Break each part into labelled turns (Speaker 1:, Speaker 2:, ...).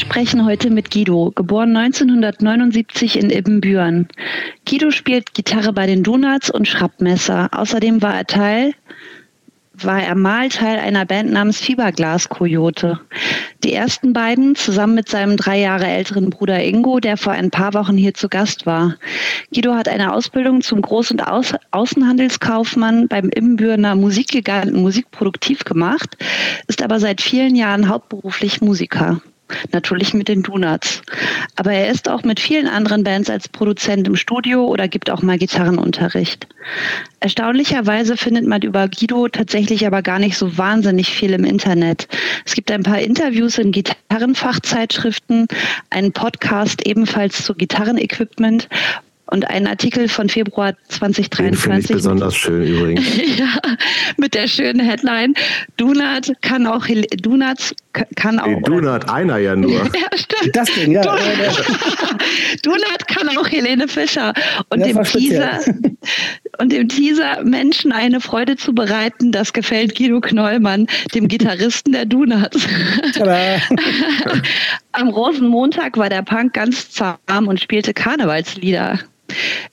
Speaker 1: sprechen heute mit Guido, geboren 1979 in Ibbenbüren. Guido spielt Gitarre bei den Donuts und Schrappmesser. Außerdem war er Teil war er mal Teil einer Band namens Fieberglas Coyote. Die ersten beiden zusammen mit seinem drei Jahre älteren Bruder Ingo, der vor ein paar Wochen hier zu Gast war. Guido hat eine Ausbildung zum Groß- und Au Außenhandelskaufmann beim Ibbenbürener Musikgiganten Musikproduktiv gemacht, ist aber seit vielen Jahren hauptberuflich Musiker. Natürlich mit den Donuts. Aber er ist auch mit vielen anderen Bands als Produzent im Studio oder gibt auch mal Gitarrenunterricht. Erstaunlicherweise findet man über Guido tatsächlich aber gar nicht so wahnsinnig viel im Internet. Es gibt ein paar Interviews in Gitarrenfachzeitschriften, einen Podcast ebenfalls zu Gitarrenequipment und einen Artikel von Februar 2023. Den
Speaker 2: ich besonders schön übrigens.
Speaker 1: ja, mit der schönen Headline Dunat kann auch Donuts kann auch. Nee,
Speaker 2: Donut, einer ja nur. ja,
Speaker 1: stimmt. Das Ding, ja. Donut kann auch Helene Fischer. Und ja, dem Teaser und dem Teaser Menschen eine Freude zu bereiten, das gefällt Guido Knollmann, dem Gitarristen der Donuts. Am Rosenmontag war der Punk ganz zahm und spielte Karnevalslieder.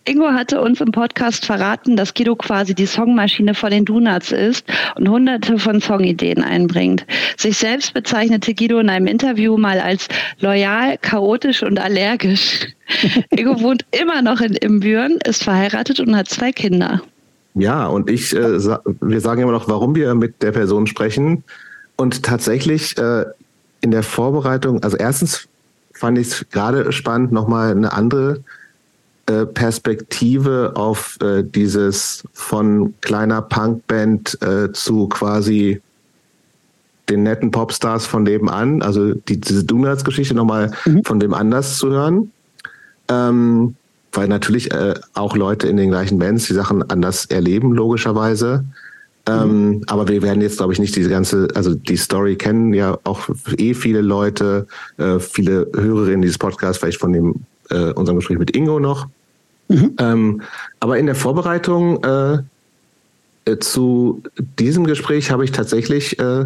Speaker 1: Ingo hatte uns im Podcast verraten, dass Guido quasi die Songmaschine von den Donuts ist und hunderte von Songideen einbringt. Sich selbst bezeichnete Guido in einem Interview mal als loyal, chaotisch und allergisch. Ingo wohnt immer noch in Imbüren, ist verheiratet und hat zwei Kinder.
Speaker 2: Ja, und ich, äh, wir sagen immer noch, warum wir mit der Person sprechen. Und tatsächlich äh, in der Vorbereitung, also erstens fand ich es gerade spannend, nochmal eine andere äh, Perspektive auf äh, dieses von kleiner Punkband äh, zu quasi den netten Popstars von nebenan, also die, diese Donuts-Geschichte nochmal mhm. von dem anders zu hören. Ähm, weil natürlich äh, auch Leute in den gleichen Bands die Sachen anders erleben, logischerweise. Ähm, mhm. aber wir werden jetzt, glaube ich, nicht diese ganze, also die Story kennen ja auch eh viele Leute, äh, viele Hörerinnen dieses Podcasts, vielleicht von dem äh, unserem Gespräch mit Ingo noch. Mhm. Ähm, aber in der Vorbereitung äh, äh, zu diesem Gespräch habe ich tatsächlich, äh,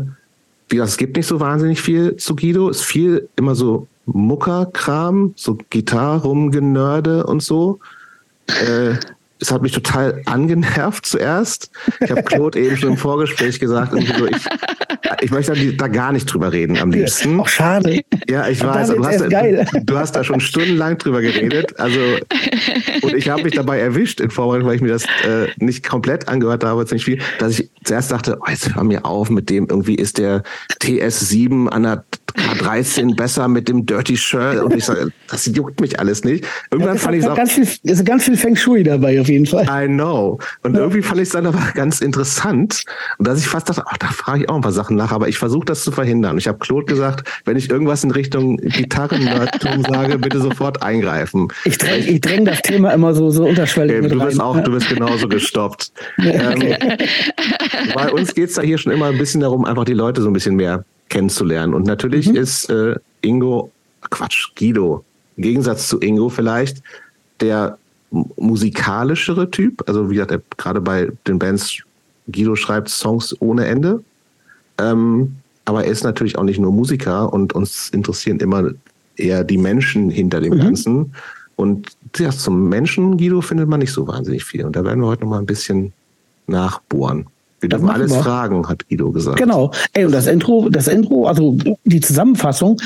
Speaker 2: wie gesagt, es gibt nicht so wahnsinnig viel zu Guido. Es ist viel immer so Muckerkram, so Gitarre rumgenörde und so. Äh, es hat mich total angenervt zuerst. Ich habe Claude eben schon im Vorgespräch gesagt, so, ich, ich möchte da, gar nicht drüber reden am liebsten.
Speaker 3: Auch schade.
Speaker 2: Ja, ich weiß, du hast, da, du hast, da schon stundenlang drüber geredet. Also, und ich habe mich dabei erwischt in Vorbereitung, weil ich mir das äh, nicht komplett angehört habe, nicht viel, dass ich zuerst dachte, oh, jetzt hör mir auf mit dem, irgendwie ist der TS7 an der K13 besser mit dem Dirty Shirt und ich sage, das juckt mich alles nicht. Irgendwann ja, fand ich es auch.
Speaker 3: Ganz viel, ist ganz viel Feng Shui dabei auf jeden Fall.
Speaker 2: I know. Und ja. irgendwie fand ich es dann aber ganz interessant. Und dass ich fast dachte, ach, da frage ich auch ein paar Sachen nach, aber ich versuche das zu verhindern. Ich habe Claude gesagt, wenn ich irgendwas in Richtung Gitarrentum sage, bitte sofort eingreifen.
Speaker 3: Ich dränge ich dräng das Thema immer so, so unterschwellig.
Speaker 2: Okay, du bist rein. auch, du bist genauso gestoppt. Ähm, bei uns geht es da hier schon immer ein bisschen darum, einfach die Leute so ein bisschen mehr kennenzulernen. Und natürlich mhm. ist äh, Ingo, Quatsch, Guido, im Gegensatz zu Ingo vielleicht, der musikalischere Typ. Also wie gesagt, gerade bei den Bands, Guido schreibt Songs ohne Ende. Ähm, aber er ist natürlich auch nicht nur Musiker und uns interessieren immer eher die Menschen hinter dem mhm. Ganzen. Und ja, zum Menschen, Guido, findet man nicht so wahnsinnig viel. Und da werden wir heute noch mal ein bisschen nachbohren. Wir dürfen alles wir. fragen, hat Guido gesagt.
Speaker 3: Genau. Ey, und das Intro, das Intro, also die Zusammenfassung,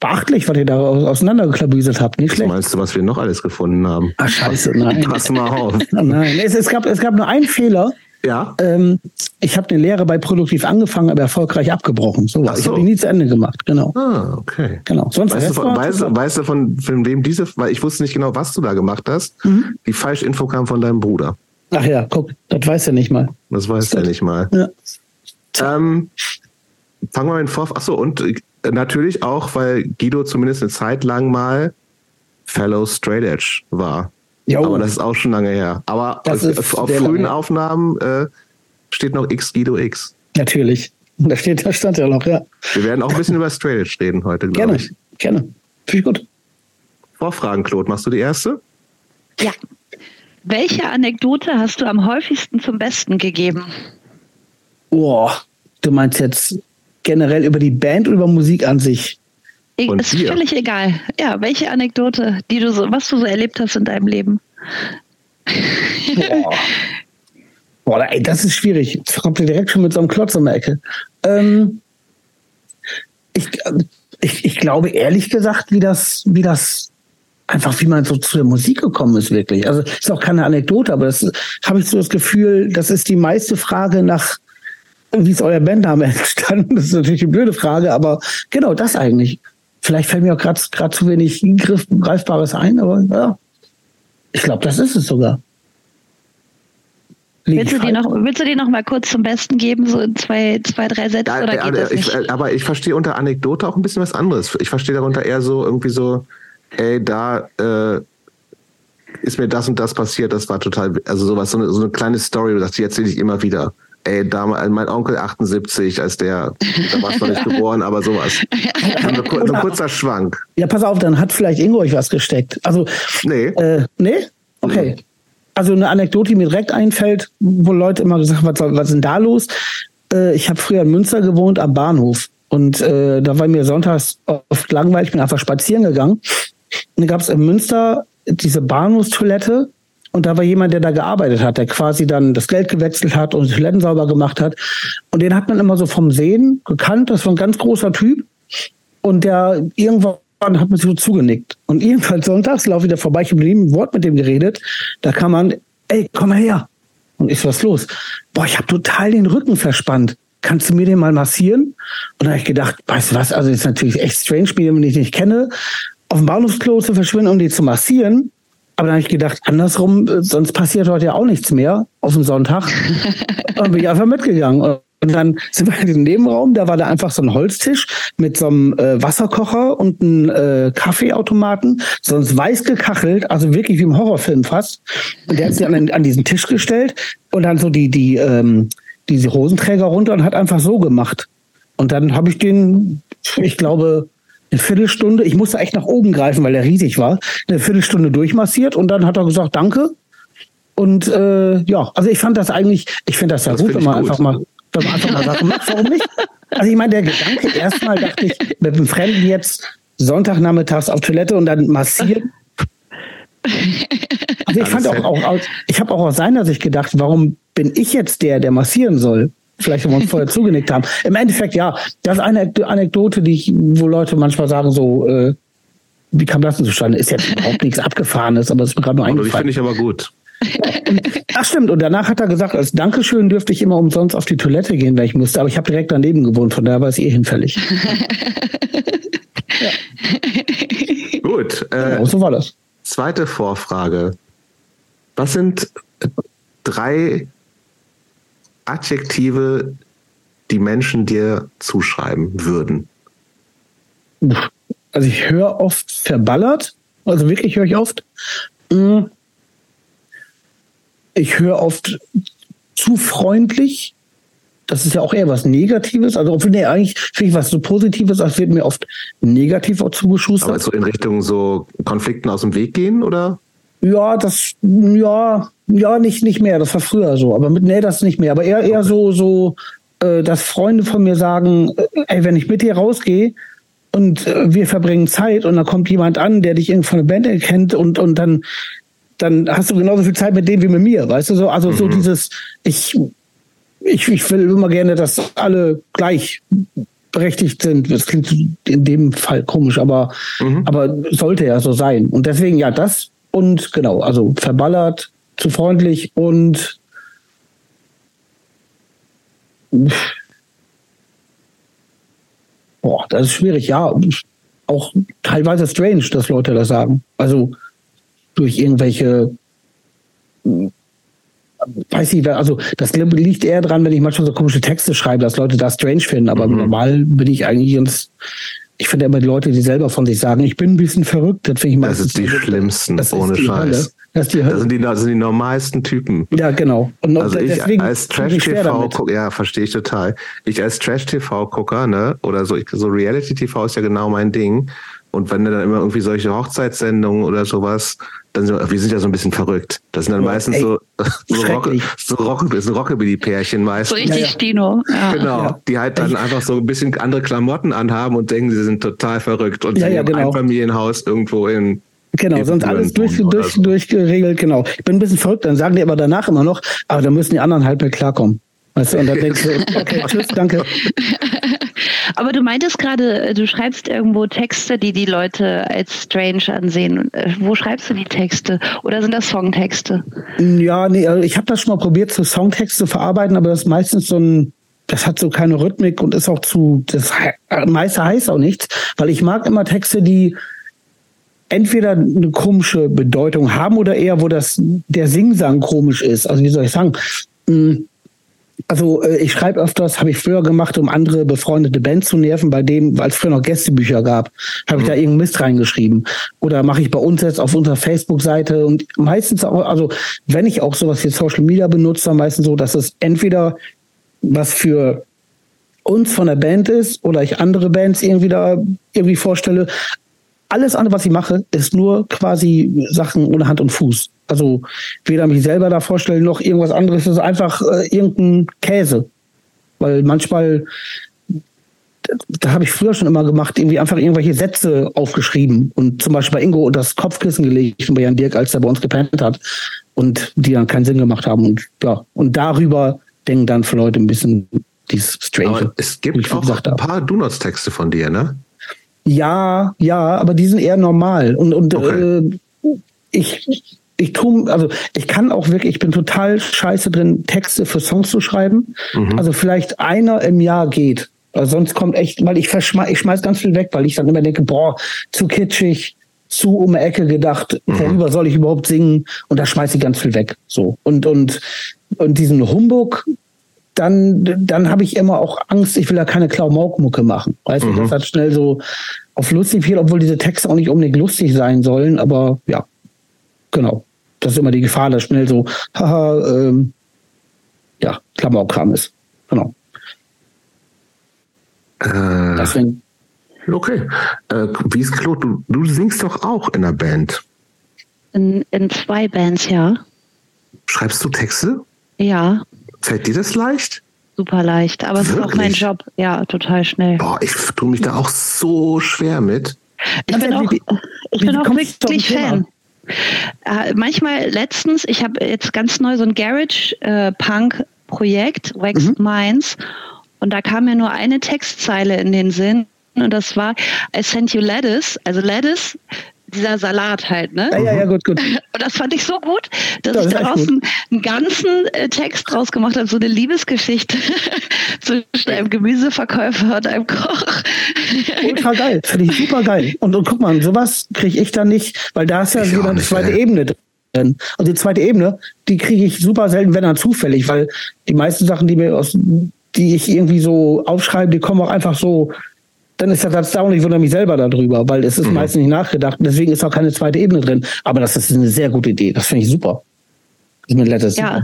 Speaker 3: beachtlich, was ihr da auseinandergeklabüselt habt. Nicht schlecht.
Speaker 2: Was meinst du, was wir noch alles gefunden haben?
Speaker 3: Ach, scheiße, nein.
Speaker 2: Pass mal auf.
Speaker 3: Nein, es, es, gab, es gab nur einen Fehler.
Speaker 2: Ja.
Speaker 3: Ähm, ich habe eine Lehre bei Produktiv angefangen, aber erfolgreich abgebrochen. So, so. Ich habe die nie zu Ende gemacht, genau.
Speaker 2: Ah, okay.
Speaker 3: Genau.
Speaker 2: Sonst weißt, du von, weißt, weißt du von, von wem diese, weil ich wusste nicht genau, was du da gemacht hast. Mhm. Die falsche Info kam von deinem Bruder.
Speaker 3: Ach ja, guck, das weiß er nicht mal.
Speaker 2: Das weiß er nicht mal. Ja. Ähm, fangen wir mit vor. Achso, und äh, natürlich auch, weil Guido zumindest eine Zeit lang mal Fellow Straight Edge war. Jo. Aber das ist auch schon lange her. Aber auf, auf frühen lange. Aufnahmen äh, steht noch X Guido X.
Speaker 3: Natürlich. Da steht, da stand ja noch, ja.
Speaker 2: Wir werden auch ein bisschen über Straight Edge reden heute, glaube ich.
Speaker 3: Gerne, gerne. Finde ich gut.
Speaker 2: Vorfragen, Claude, machst du die erste?
Speaker 1: Ja. Welche Anekdote hast du am häufigsten zum Besten gegeben?
Speaker 3: Boah, du meinst jetzt generell über die Band oder über Musik an sich?
Speaker 1: Und ist dir? völlig egal. Ja, welche Anekdote, die du so, was du so erlebt hast in deinem Leben.
Speaker 3: Boah. Boah, ey, das ist schwierig. Jetzt kommt ihr direkt schon mit so einem Klotz um die Ecke. Ähm, ich, ich, ich glaube ehrlich gesagt, wie das, wie das einfach, wie man so zu der Musik gekommen ist, wirklich. Also ist auch keine Anekdote, aber das habe ich so das Gefühl, das ist die meiste Frage nach, wie ist euer Bandname entstanden? Das ist natürlich eine blöde Frage, aber genau das eigentlich. Vielleicht fällt mir auch gerade zu wenig Griff, Greifbares ein, aber ja, ich glaube, das ist es sogar.
Speaker 1: Willst du, die noch, willst du die noch mal kurz zum Besten geben, so zwei, zwei drei Sätze? Ja, oder geht
Speaker 2: das nicht? Ich, aber ich verstehe unter Anekdote auch ein bisschen was anderes. Ich verstehe darunter eher so irgendwie so, ey, da äh, ist mir das und das passiert, das war total, also sowas, so eine, so eine kleine Story, das erzähle ich immer wieder. Ey, damals, mein Onkel 78, als der, da war noch nicht geboren, aber sowas. So ein kurzer Schwank.
Speaker 3: Ja, pass auf, dann hat vielleicht Ingo euch was gesteckt. Also, nee. Äh, nee? Okay. Nee. Also eine Anekdote, die mir direkt einfällt, wo Leute immer gesagt haben, was, was ist denn da los? Äh, ich habe früher in Münster gewohnt am Bahnhof. Und äh, da war mir sonntags oft langweilig, ich bin einfach spazieren gegangen. Und dann gab es in Münster diese Bahnhofstoilette und da war jemand, der da gearbeitet hat, der quasi dann das Geld gewechselt hat und die Toiletten sauber gemacht hat. Und den hat man immer so vom Sehen gekannt. Das war ein ganz großer Typ. Und der irgendwann hat man sich so zugenickt. Und jedenfalls sonntags laufe ich da vorbei, ich habe ein Wort mit dem geredet. Da kam man, ey, komm mal her. Und ist was los? Boah, ich habe total den Rücken verspannt. Kannst du mir den mal massieren? Und da habe ich gedacht, weißt du was, also ist natürlich echt strange, wenn ich nicht kenne, auf dem Bahnhofsklo zu verschwinden, um die zu massieren. Aber dann habe ich gedacht, andersrum, äh, sonst passiert heute ja auch nichts mehr auf dem Sonntag. und bin ich einfach mitgegangen. Und dann sind wir in diesem Nebenraum, da war da einfach so ein Holztisch mit so einem äh, Wasserkocher und einem äh, Kaffeeautomaten, sonst weiß gekachelt, also wirklich wie im Horrorfilm fast. Und der hat sich an, an diesen Tisch gestellt und dann so die, die, ähm, diese Hosenträger runter und hat einfach so gemacht. Und dann habe ich den, ich glaube, eine Viertelstunde, ich musste echt nach oben greifen, weil er riesig war, eine Viertelstunde durchmassiert und dann hat er gesagt, danke. Und äh, ja, also ich fand das eigentlich, ich finde das ja gut, wenn man einfach mal wenn man einfach mal sagt, warum nicht? Also ich meine, der Gedanke, erstmal dachte ich, mit einem Fremden jetzt Sonntagnachmittags auf Toilette und dann massieren. Also ich fand auch, auch ich habe auch aus seiner Sicht gedacht, warum bin ich jetzt der, der massieren soll? Vielleicht, wenn wir uns vorher zugenickt haben. Im Endeffekt, ja, das ist eine Anekdote, die ich, wo Leute manchmal sagen, so, äh, wie kam das denn zustande? Ist jetzt überhaupt nichts Abgefahrenes, aber es ist mir gerade nur eingefallen.
Speaker 2: Die finde ich aber gut.
Speaker 3: Ach stimmt, und danach hat er gesagt, als Dankeschön dürfte ich immer umsonst auf die Toilette gehen, wenn ich musste, aber ich habe direkt daneben gewohnt, von daher war es eh hinfällig.
Speaker 2: ja. Gut. Äh,
Speaker 3: genau, so war das.
Speaker 2: Zweite Vorfrage. Was sind drei Adjektive, die Menschen dir zuschreiben würden?
Speaker 3: Also ich höre oft verballert, also wirklich höre ich oft. Mm, ich höre oft zu freundlich. Das ist ja auch eher was Negatives. Also, obwohl, nee, eigentlich finde ich was so Positives, als wird mir oft negativ auch zugeschustert.
Speaker 2: Aber so in Richtung so Konflikten aus dem Weg gehen, oder?
Speaker 3: Ja, das, ja, ja, nicht, nicht mehr. Das war früher so. Aber mit, nee, das nicht mehr. Aber eher, eher so, so, äh, dass Freunde von mir sagen, äh, ey, wenn ich mit dir rausgehe, und äh, wir verbringen Zeit und dann kommt jemand an, der dich irgendwie von der Band erkennt und, und dann dann hast du genauso viel Zeit mit dem wie mit mir, weißt du so? Also mhm. so dieses, ich, ich, ich will immer gerne, dass alle gleich berechtigt sind. Das klingt in dem Fall komisch, aber, mhm. aber sollte ja so sein. Und deswegen ja das und genau, also verballert, zu freundlich und boah, das ist schwierig, ja. Auch teilweise strange, dass Leute das sagen. Also durch irgendwelche weiß ich, also das liegt eher dran, wenn ich manchmal so komische Texte schreibe, dass Leute das strange finden, aber mhm. normal bin ich eigentlich ins, ich finde immer die Leute, die selber von sich sagen, ich bin ein bisschen verrückt,
Speaker 2: das finde ich Das ist die schlimmsten, ohne Scheiß. Das, die das, sind die, das sind die normalsten Typen.
Speaker 3: Ja, genau.
Speaker 2: Und also ich als Trash-TV, ja, verstehe ich total. Ich als Trash-TV-Gucker, ne, oder so, ich, so Reality-TV ist ja genau mein Ding Und wenn dann immer irgendwie solche Hochzeitssendungen oder sowas, dann sind wir, wir sind ja so ein bisschen verrückt. Das sind dann ja, meistens ey, so, so, Rock, so, Rock, so Rockabilly-Pärchen meistens.
Speaker 1: So richtig ja, Stino.
Speaker 2: Ja. Genau, die halt dann einfach so ein bisschen andere Klamotten anhaben und denken, sie sind total verrückt und ja, sind ja, genau. ein Familienhaus irgendwo in
Speaker 3: Genau, sonst alles durch, durch, so. durchgeregelt, genau. Ich bin ein bisschen verrückt, dann sagen die aber danach immer noch, aber da müssen die anderen halt mit klarkommen. Weißt du, und dann denkst du, okay, tschüss, danke.
Speaker 1: Aber du meintest gerade, du schreibst irgendwo Texte, die die Leute als strange ansehen. Äh, wo schreibst du die Texte? Oder sind das Songtexte?
Speaker 3: Ja, nee, also ich habe das schon mal probiert, so Songtexte zu verarbeiten, aber das ist meistens so ein, das hat so keine Rhythmik und ist auch zu, das meiste heißt auch nichts, weil ich mag immer Texte, die entweder eine komische Bedeutung haben oder eher, wo das der Singsang komisch ist. Also wie soll ich sagen? Hm, also äh, ich schreibe öfters, habe ich früher gemacht, um andere befreundete Bands zu nerven, bei dem, weil es früher noch Gästebücher gab, habe ich mhm. da irgendeinen Mist reingeschrieben. Oder mache ich bei uns jetzt auf unserer Facebook-Seite und meistens auch, also wenn ich auch sowas wie Social Media benutze, dann meistens so, dass es entweder was für uns von der Band ist oder ich andere Bands irgendwie da irgendwie vorstelle. Alles andere, was ich mache, ist nur quasi Sachen ohne Hand und Fuß. Also weder mich selber da vorstellen noch irgendwas anderes. Es ist einfach äh, irgendein Käse. Weil manchmal, da habe ich früher schon immer gemacht, irgendwie einfach irgendwelche Sätze aufgeschrieben und zum Beispiel bei Ingo das Kopfkissen gelegt und bei Jan Dirk, als er bei uns gepennt hat und die dann keinen Sinn gemacht haben. Und ja, und darüber denken dann für Leute ein bisschen dieses Strange.
Speaker 2: Aber es gibt auch ein paar Do-Nots-Texte von dir, ne?
Speaker 3: Ja, ja, aber die sind eher normal. Und, und okay. äh, ich ich tu, also ich kann auch wirklich, ich bin total scheiße drin, Texte für Songs zu schreiben. Mhm. Also vielleicht einer im Jahr geht. Also sonst kommt echt, weil ich verschmeiß, ich schmeiß ganz viel weg, weil ich dann immer denke, boah, zu kitschig, zu um die Ecke gedacht, mhm. worüber soll ich überhaupt singen? Und da schmeiß ich ganz viel weg. So. Und, und, und diesen Humbug, dann, dann habe ich immer auch Angst, ich will da keine Klamauk-Mucke machen. Weißt mhm. du, das hat schnell so auf lustig viel, obwohl diese Texte auch nicht unbedingt lustig sein sollen, aber ja. Genau. Das ist immer die Gefahr, dass schnell so, haha, ähm, ja, Klamaukkram ist. Genau.
Speaker 2: Äh, Deswegen. Okay. Äh, wie ist Claude? Du, du singst doch auch in einer Band.
Speaker 1: In, in zwei Bands, ja.
Speaker 2: Schreibst du Texte?
Speaker 1: Ja.
Speaker 2: Fällt dir das leicht?
Speaker 1: Super leicht, aber es ist auch mein Job. Ja, total schnell.
Speaker 2: Boah, ich tue mich da auch so schwer mit.
Speaker 1: Ich bin auch, ich bin auch wirklich Fan. Äh, manchmal letztens, ich habe jetzt ganz neu so ein Garage-Punk-Projekt, äh, Wax mhm. Minds, und da kam mir nur eine Textzeile in den Sinn. Und das war I sent you lettuce, also lettuce dieser Salat halt, ne?
Speaker 3: Ja, ja, ja, gut, gut.
Speaker 1: Und das fand ich so gut, dass das ich daraus einen, einen, ganzen äh, Text draus gemacht habe, so eine Liebesgeschichte zwischen einem Gemüseverkäufer und einem Koch.
Speaker 3: Ultra geil, finde ich super geil. Und, und guck mal, sowas kriege ich dann nicht, weil da ist ja so eine zweite ey. Ebene drin. Und die zweite Ebene, die kriege ich super selten, wenn dann zufällig, weil die meisten Sachen, die mir aus, die ich irgendwie so aufschreibe, die kommen auch einfach so dann ist das erstaunlich, wundere mich selber darüber, weil es ist mhm. meistens nicht nachgedacht. Deswegen ist auch keine zweite Ebene drin. Aber das ist eine sehr gute Idee. Das finde ich super.
Speaker 1: Ja,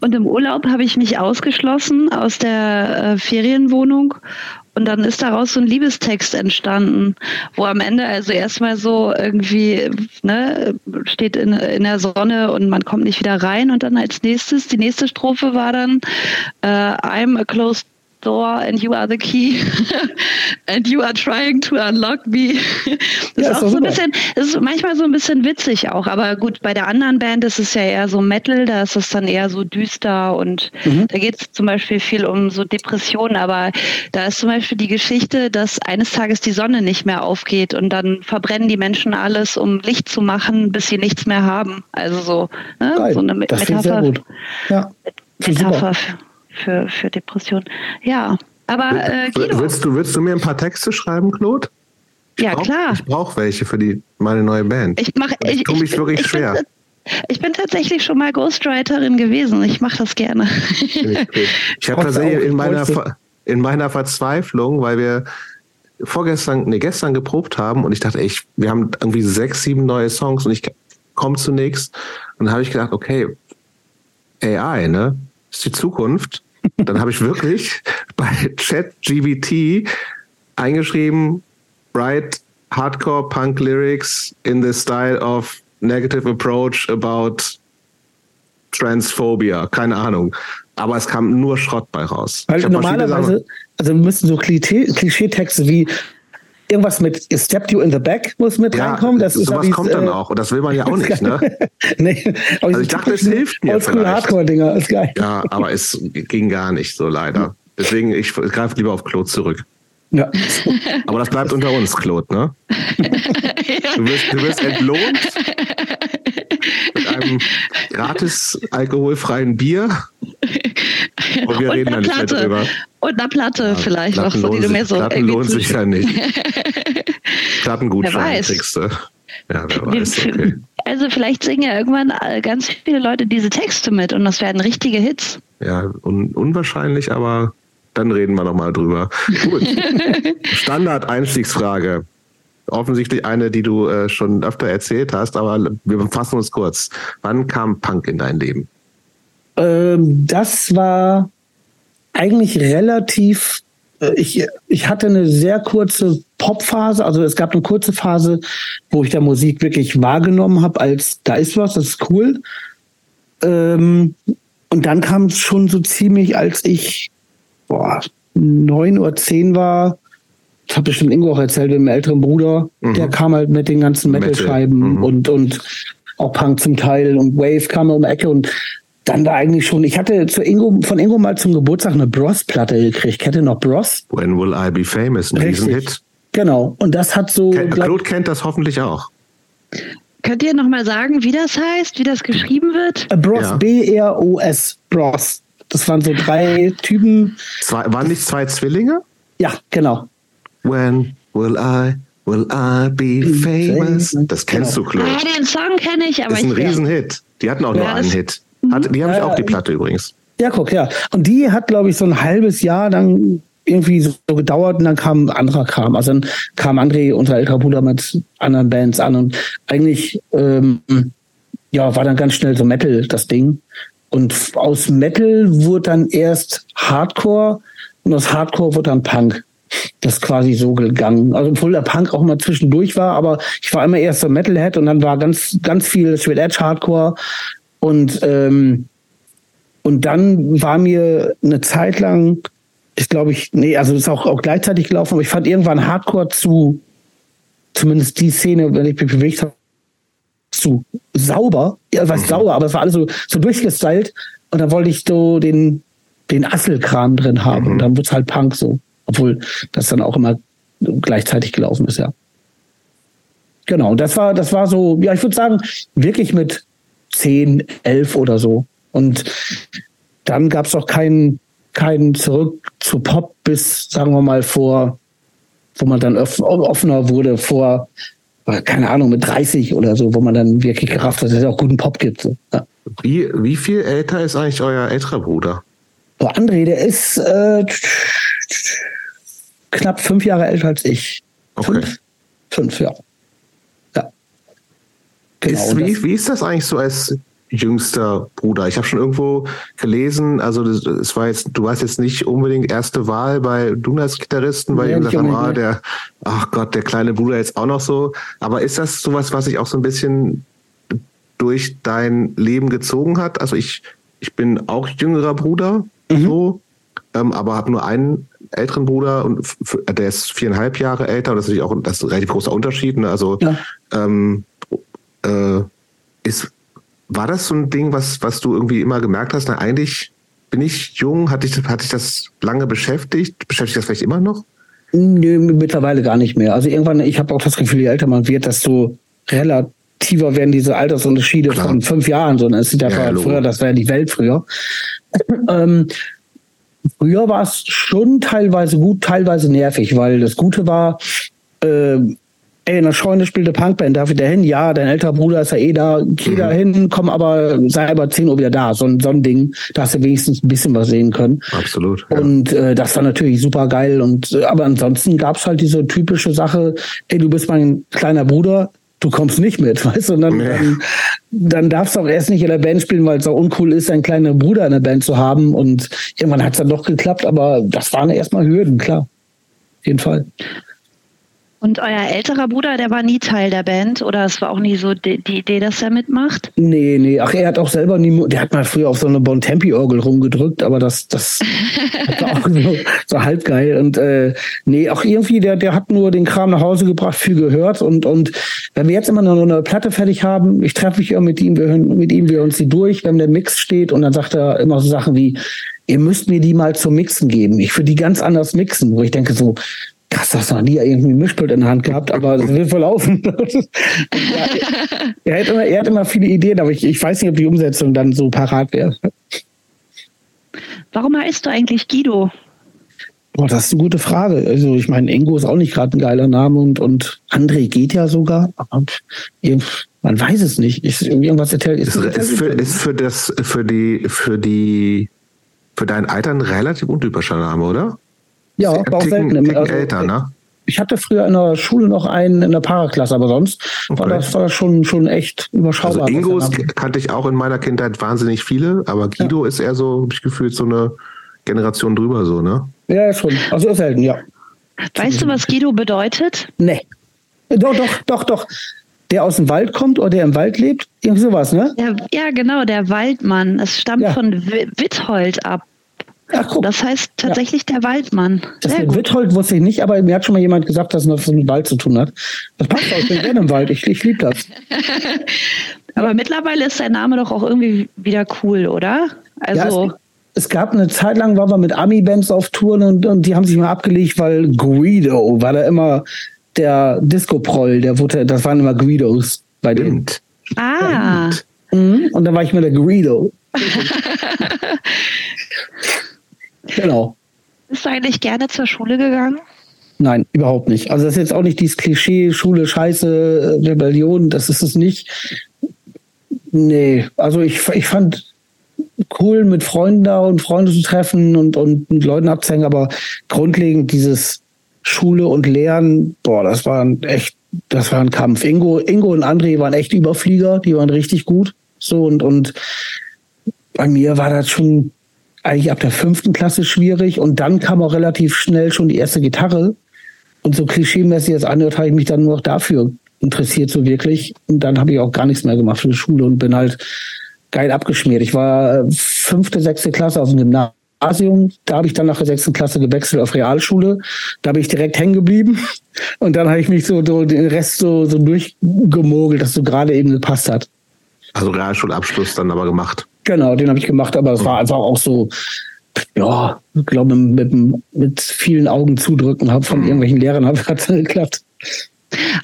Speaker 1: und im Urlaub habe ich mich ausgeschlossen aus der äh, Ferienwohnung und dann ist daraus so ein Liebestext entstanden, wo am Ende also erstmal so irgendwie, ne, steht in, in der Sonne und man kommt nicht wieder rein und dann als nächstes, die nächste Strophe war dann äh, I'm a closed door and you are the key and you are trying to unlock me. Das ja, ist auch so ein bisschen, das ist manchmal so ein bisschen witzig auch, aber gut, bei der anderen Band ist es ja eher so Metal, da ist es dann eher so düster und mhm. da geht es zum Beispiel viel um so Depressionen, aber da ist zum Beispiel die Geschichte, dass eines Tages die Sonne nicht mehr aufgeht und dann verbrennen die Menschen alles, um Licht zu machen, bis sie nichts mehr haben. Also so, ne? so eine
Speaker 3: das Metapher. Sehr gut. Ja.
Speaker 1: Metapher für, für Depressionen. Ja, aber äh,
Speaker 2: Guido. Willst du, willst du mir ein paar Texte schreiben, Claude?
Speaker 1: Ich ja, brauch, klar.
Speaker 2: Ich brauche welche für die, meine neue Band.
Speaker 1: Ich mache. Ich, ich tue mich wirklich ich schwer. Bin, ich bin tatsächlich schon mal Ghostwriterin gewesen. Ich mache das gerne.
Speaker 2: Ich, ich habe tatsächlich in meiner, in meiner Verzweiflung, weil wir vorgestern, nee, gestern geprobt haben und ich dachte, ey, wir haben irgendwie sechs, sieben neue Songs und ich komme zunächst und dann habe ich gedacht, okay, AI, ne? Ist die Zukunft dann habe ich wirklich bei ChatGBT eingeschrieben, write Hardcore Punk Lyrics in the style of negative approach about Transphobia. Keine Ahnung. Aber es kam nur Schrott bei raus.
Speaker 3: Weil normalerweise, also wir müssen so Klischeetexte wie irgendwas mit Stepped You in the Back muss mit ja, reinkommen. Das
Speaker 2: sowas ist kommt dann äh, auch und das will man ja auch nicht, ne? nee, also ich dachte, es hilft mir
Speaker 3: Oldschool Hardcore-Dinger, ist geil.
Speaker 2: Ja, aber es ging gar nicht so leider. Deswegen, ich greife lieber auf Claude zurück. Ja. Aber das bleibt unter uns, Claude, ne? Du wirst, du wirst entlohnt mit einem gratis alkoholfreien Bier.
Speaker 1: Und wir und reden da nicht mehr drüber. Und eine Platte ja, vielleicht Platten noch, so, die du mir so
Speaker 2: Platten lohnt sich ja nicht. Plattengutschein kriegst du. Ja, wer weiß. Okay.
Speaker 1: Also vielleicht singen ja irgendwann ganz viele Leute diese Texte mit und das werden richtige Hits.
Speaker 2: Ja, un unwahrscheinlich, aber dann reden wir nochmal drüber. Gut. Standard-Einstiegsfrage. Offensichtlich eine, die du äh, schon öfter erzählt hast, aber wir fassen uns kurz. Wann kam Punk in dein Leben?
Speaker 3: Ähm, das war eigentlich relativ. Äh, ich, ich hatte eine sehr kurze Popphase, also es gab eine kurze Phase, wo ich da Musik wirklich wahrgenommen habe, als da ist was, das ist cool. Ähm, und dann kam es schon so ziemlich, als ich boah, neun oder zehn war, das hat bestimmt Ingo auch erzählt, mit dem älteren Bruder, mhm. der kam halt mit den ganzen Metal-Scheiben mhm. und, und auch Punk zum Teil und Wave kam um die Ecke und dann eigentlich schon, ich hatte zu Ingo, von Ingo mal zum Geburtstag eine Bros-Platte gekriegt. Kennt ihr noch Bros?
Speaker 2: When Will I Be Famous? Ein Riesenhit.
Speaker 3: Genau. Und das hat so.
Speaker 2: Ken, Claude kennt das hoffentlich auch.
Speaker 1: Könnt ihr nochmal sagen, wie das heißt, wie das geschrieben wird?
Speaker 3: Bros, ja. B-R-O-S, Bros. Das waren so drei Typen.
Speaker 2: Zwei, waren nicht zwei Zwillinge?
Speaker 3: Ja, genau.
Speaker 2: When will I, will I be famous? Das kennst genau. du, Claude.
Speaker 1: Ja, den Song kenne ich, aber.
Speaker 2: Das ist ein Riesenhit. Die hatten auch ja, nur einen Hit. Hat, die habe ich auch, die Platte übrigens.
Speaker 3: Ja, guck, ja. Und die hat, glaube ich, so ein halbes Jahr dann irgendwie so, gedauert und dann kam ein anderer Kram. Also dann kam André, unser älterer Bruder, mit anderen Bands an und eigentlich ähm, ja, war dann ganz schnell so Metal das Ding. Und aus Metal wurde dann erst Hardcore und aus Hardcore wurde dann Punk. Das ist quasi so gegangen. Also obwohl der Punk auch mal zwischendurch war, aber ich war immer erst so Metalhead und dann war ganz, ganz viel Straight Edge Hardcore und ähm, und dann war mir eine Zeit lang, ich glaube ich, nee, also ist auch, auch gleichzeitig gelaufen, aber ich fand irgendwann Hardcore zu, zumindest die Szene, wenn ich mich bewegt habe, zu sauber. Ja, was mhm. sauer, aber es war alles so, so durchgestylt. Und dann wollte ich so den, den Asselkram drin haben. Mhm. Und dann wird es halt Punk so. Obwohl das dann auch immer gleichzeitig gelaufen ist, ja. Genau, das war, das war so, ja, ich würde sagen, wirklich mit 10, 11 oder so. Und dann gab es auch keinen keinen Zurück zu Pop bis, sagen wir mal, vor, wo man dann offener wurde, vor keine Ahnung, mit 30 oder so, wo man dann wirklich gerafft hat, dass es auch guten Pop gibt. So. Ja.
Speaker 2: Wie, wie viel älter ist eigentlich euer älterer Bruder?
Speaker 3: Boah, André, der ist äh, knapp fünf Jahre älter als ich. Okay. Fünf, fünf ja.
Speaker 2: Genau, ist, wie, wie ist das eigentlich so als jüngster Bruder. Ich habe schon irgendwo gelesen, also es war jetzt, du warst jetzt nicht unbedingt erste Wahl bei Dunas Gitarristen, weil die gesagt haben, ah, der, ach Gott, der kleine Bruder jetzt auch noch so. Aber ist das sowas, was sich auch so ein bisschen durch dein Leben gezogen hat? Also ich, ich bin auch jüngerer Bruder, mhm. so, ähm, aber habe nur einen älteren Bruder und der ist viereinhalb Jahre älter und das ist natürlich auch das ist ein relativ großer Unterschied. Ne? Also ja. ähm, äh, ist war das so ein Ding, was, was du irgendwie immer gemerkt hast? Na, eigentlich bin ich jung, hatte ich, hatte ich das lange beschäftigt? Beschäftigt das vielleicht immer noch?
Speaker 3: Nö, mittlerweile gar nicht mehr. Also irgendwann, ich habe auch das Gefühl, je älter man wird, desto relativer werden diese Altersunterschiede Klar. von fünf Jahren. So, es ist ja, ja früher, das war ja die Welt früher. ähm, früher war es schon teilweise gut, teilweise nervig, weil das Gute war, äh, ey, in der Scheune spielt eine Punkband, darf ich da hin? Ja, dein älterer Bruder ist ja eh da, geh mhm. da hin, komm aber, sei aber 10 Uhr wieder da. So, so ein Ding, da hast du wenigstens ein bisschen was sehen können.
Speaker 2: Absolut.
Speaker 3: Ja. Und äh, das war natürlich super geil. Und äh, aber ansonsten gab's halt diese typische Sache, ey, du bist mein kleiner Bruder, du kommst nicht mit, weißt du? Und dann, nee. dann, dann darfst du auch erst nicht in der Band spielen, weil es auch uncool ist, einen kleinen Bruder in der Band zu haben. Und irgendwann hat's dann doch geklappt, aber das waren erstmal Hürden, klar. Auf jeden Fall.
Speaker 1: Und euer älterer Bruder, der war nie Teil der Band oder es war auch nie so die, die, Idee, dass er mitmacht?
Speaker 3: Nee, nee. Ach, er hat auch selber nie, der hat mal früher auf so eine Bontempi-Orgel rumgedrückt, aber das, das war auch so, so halb geil. Und äh, nee, auch irgendwie, der, der hat nur den Kram nach Hause gebracht, viel gehört. Und, und wenn wir jetzt immer noch eine Platte fertig haben, ich treffe mich immer mit ihm, wir hören mit ihm, wir uns die durch, wenn der Mix steht und dann sagt er immer so Sachen wie, ihr müsst mir die mal zum Mixen geben. Ich würde die ganz anders mixen, wo ich denke so, krass, das noch nie irgendwie ein Mischpult in der Hand gehabt, aber das wird verlaufen. ja, er, hat immer, er hat immer viele Ideen, aber ich, ich weiß nicht, ob die Umsetzung dann so parat wäre.
Speaker 1: Warum heißt du eigentlich Guido?
Speaker 3: Boah, das ist eine gute Frage. Also ich meine, Ingo ist auch nicht gerade ein geiler Name und, und André geht ja sogar. Man weiß es nicht. Ist irgendwas erzählt.
Speaker 2: Ist, ist, ist, für, ist für das, für die, für die, für dein Alter ein relativ untypischer Name, oder?
Speaker 3: Ja, war auch selten. Ticken also, älter, ne? Ich hatte früher in der Schule noch einen in der Paraklasse, aber sonst okay. war das war schon, schon echt überschaubar.
Speaker 2: Also Ingos kannte ich auch in meiner Kindheit wahnsinnig viele, aber Guido ja. ist eher so, hab ich gefühlt, so eine Generation drüber, so, ne?
Speaker 3: Ja, schon. Also selten, ja.
Speaker 1: Weißt du, was Guido bedeutet?
Speaker 3: Nee. Doch, doch, doch, doch. Der aus dem Wald kommt oder der im Wald lebt? Irgendwie sowas, ne?
Speaker 1: Der, ja, genau, der Waldmann. Es stammt ja. von Withold ab. Ach, guck. Das heißt tatsächlich ja. der Waldmann.
Speaker 3: Das Sehr Withold wusste ich nicht, aber mir hat schon mal jemand gesagt, dass es was mit Wald zu tun hat. Das passt auch, ich bin gerne im Wald, ich, ich liebe das.
Speaker 1: aber mittlerweile ist sein Name doch auch irgendwie wieder cool, oder?
Speaker 3: Also. Ja, es, es, gab eine Zeit lang, waren wir mit Ami-Bands auf Touren und, und die haben sich mal abgelegt, weil Guido war da immer der Disco-Proll, der wurde, das waren immer Guidos bei denen.
Speaker 1: Ah.
Speaker 3: Mhm. Und dann war ich mir der Guido. Genau.
Speaker 1: Bist du eigentlich gerne zur Schule gegangen?
Speaker 3: Nein, überhaupt nicht. Also das ist jetzt auch nicht dieses Klischee, Schule, Scheiße, Rebellion, das ist es nicht. Nee, also ich, ich fand cool, mit Freunden da und Freunde zu treffen und, und mit Leuten abzuhängen, aber grundlegend dieses Schule und Lernen, boah, das war echt, das war ein Kampf. Ingo, Ingo und André waren echt Überflieger, die waren richtig gut. So und, und bei mir war das schon eigentlich ab der fünften Klasse schwierig und dann kam auch relativ schnell schon die erste Gitarre. Und so klischeemäßig als anhört, habe ich mich dann nur noch dafür interessiert, so wirklich. Und dann habe ich auch gar nichts mehr gemacht für die Schule und bin halt geil abgeschmiert. Ich war äh, fünfte, sechste Klasse aus dem Gymnasium. Da habe ich dann nach der sechsten Klasse gewechselt auf Realschule. Da bin ich direkt hängen geblieben. Und dann habe ich mich so, so den Rest so, so durchgemogelt, dass so gerade eben gepasst hat.
Speaker 2: Also Realschulabschluss dann aber gemacht.
Speaker 3: Genau, den habe ich gemacht, aber es war einfach auch so, ja, ich glaube, mit, mit vielen Augen zudrücken habe von mhm. irgendwelchen Lehrern hat es geklappt.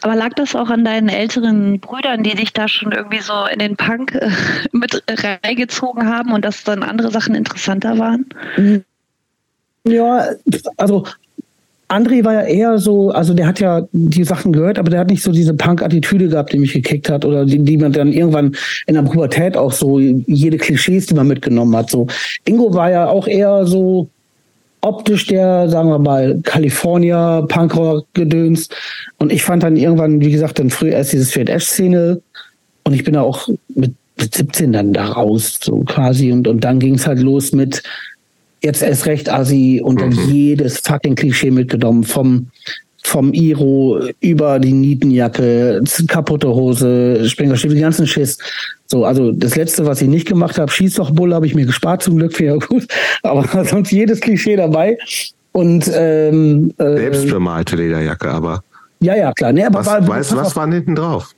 Speaker 1: Aber lag das auch an deinen älteren Brüdern, die dich da schon irgendwie so in den Punk äh, mit reingezogen haben und dass dann andere Sachen interessanter waren?
Speaker 3: Ja, also André war ja eher so, also der hat ja die Sachen gehört, aber der hat nicht so diese Punk-Attitüde gehabt, die mich gekickt hat oder die, die man dann irgendwann in der Pubertät auch so jede Klischees, die man mitgenommen hat. So Ingo war ja auch eher so optisch der, sagen wir mal, California Punkrock-Gedöns. Und ich fand dann irgendwann, wie gesagt, dann früher erst diese Straight Edge-Szene und ich bin da auch mit, mit 17 dann da raus, so quasi. Und, und dann ging es halt los mit jetzt erst recht und dann mhm. jedes fucking Klischee mitgenommen. Vom, vom Iro über die Nietenjacke, kaputte Hose, Springerstiefel, die ganzen Schiss. So, also das letzte, was ich nicht gemacht habe, schieß doch Bull, habe ich mir gespart zum Glück, für ja gut. Aber sonst jedes Klischee dabei. Und ähm,
Speaker 2: äh, selbst bemalte Lederjacke, aber.
Speaker 3: Ja, ja, klar. Nee, aber
Speaker 2: was, war, weißt, was war hinten drauf?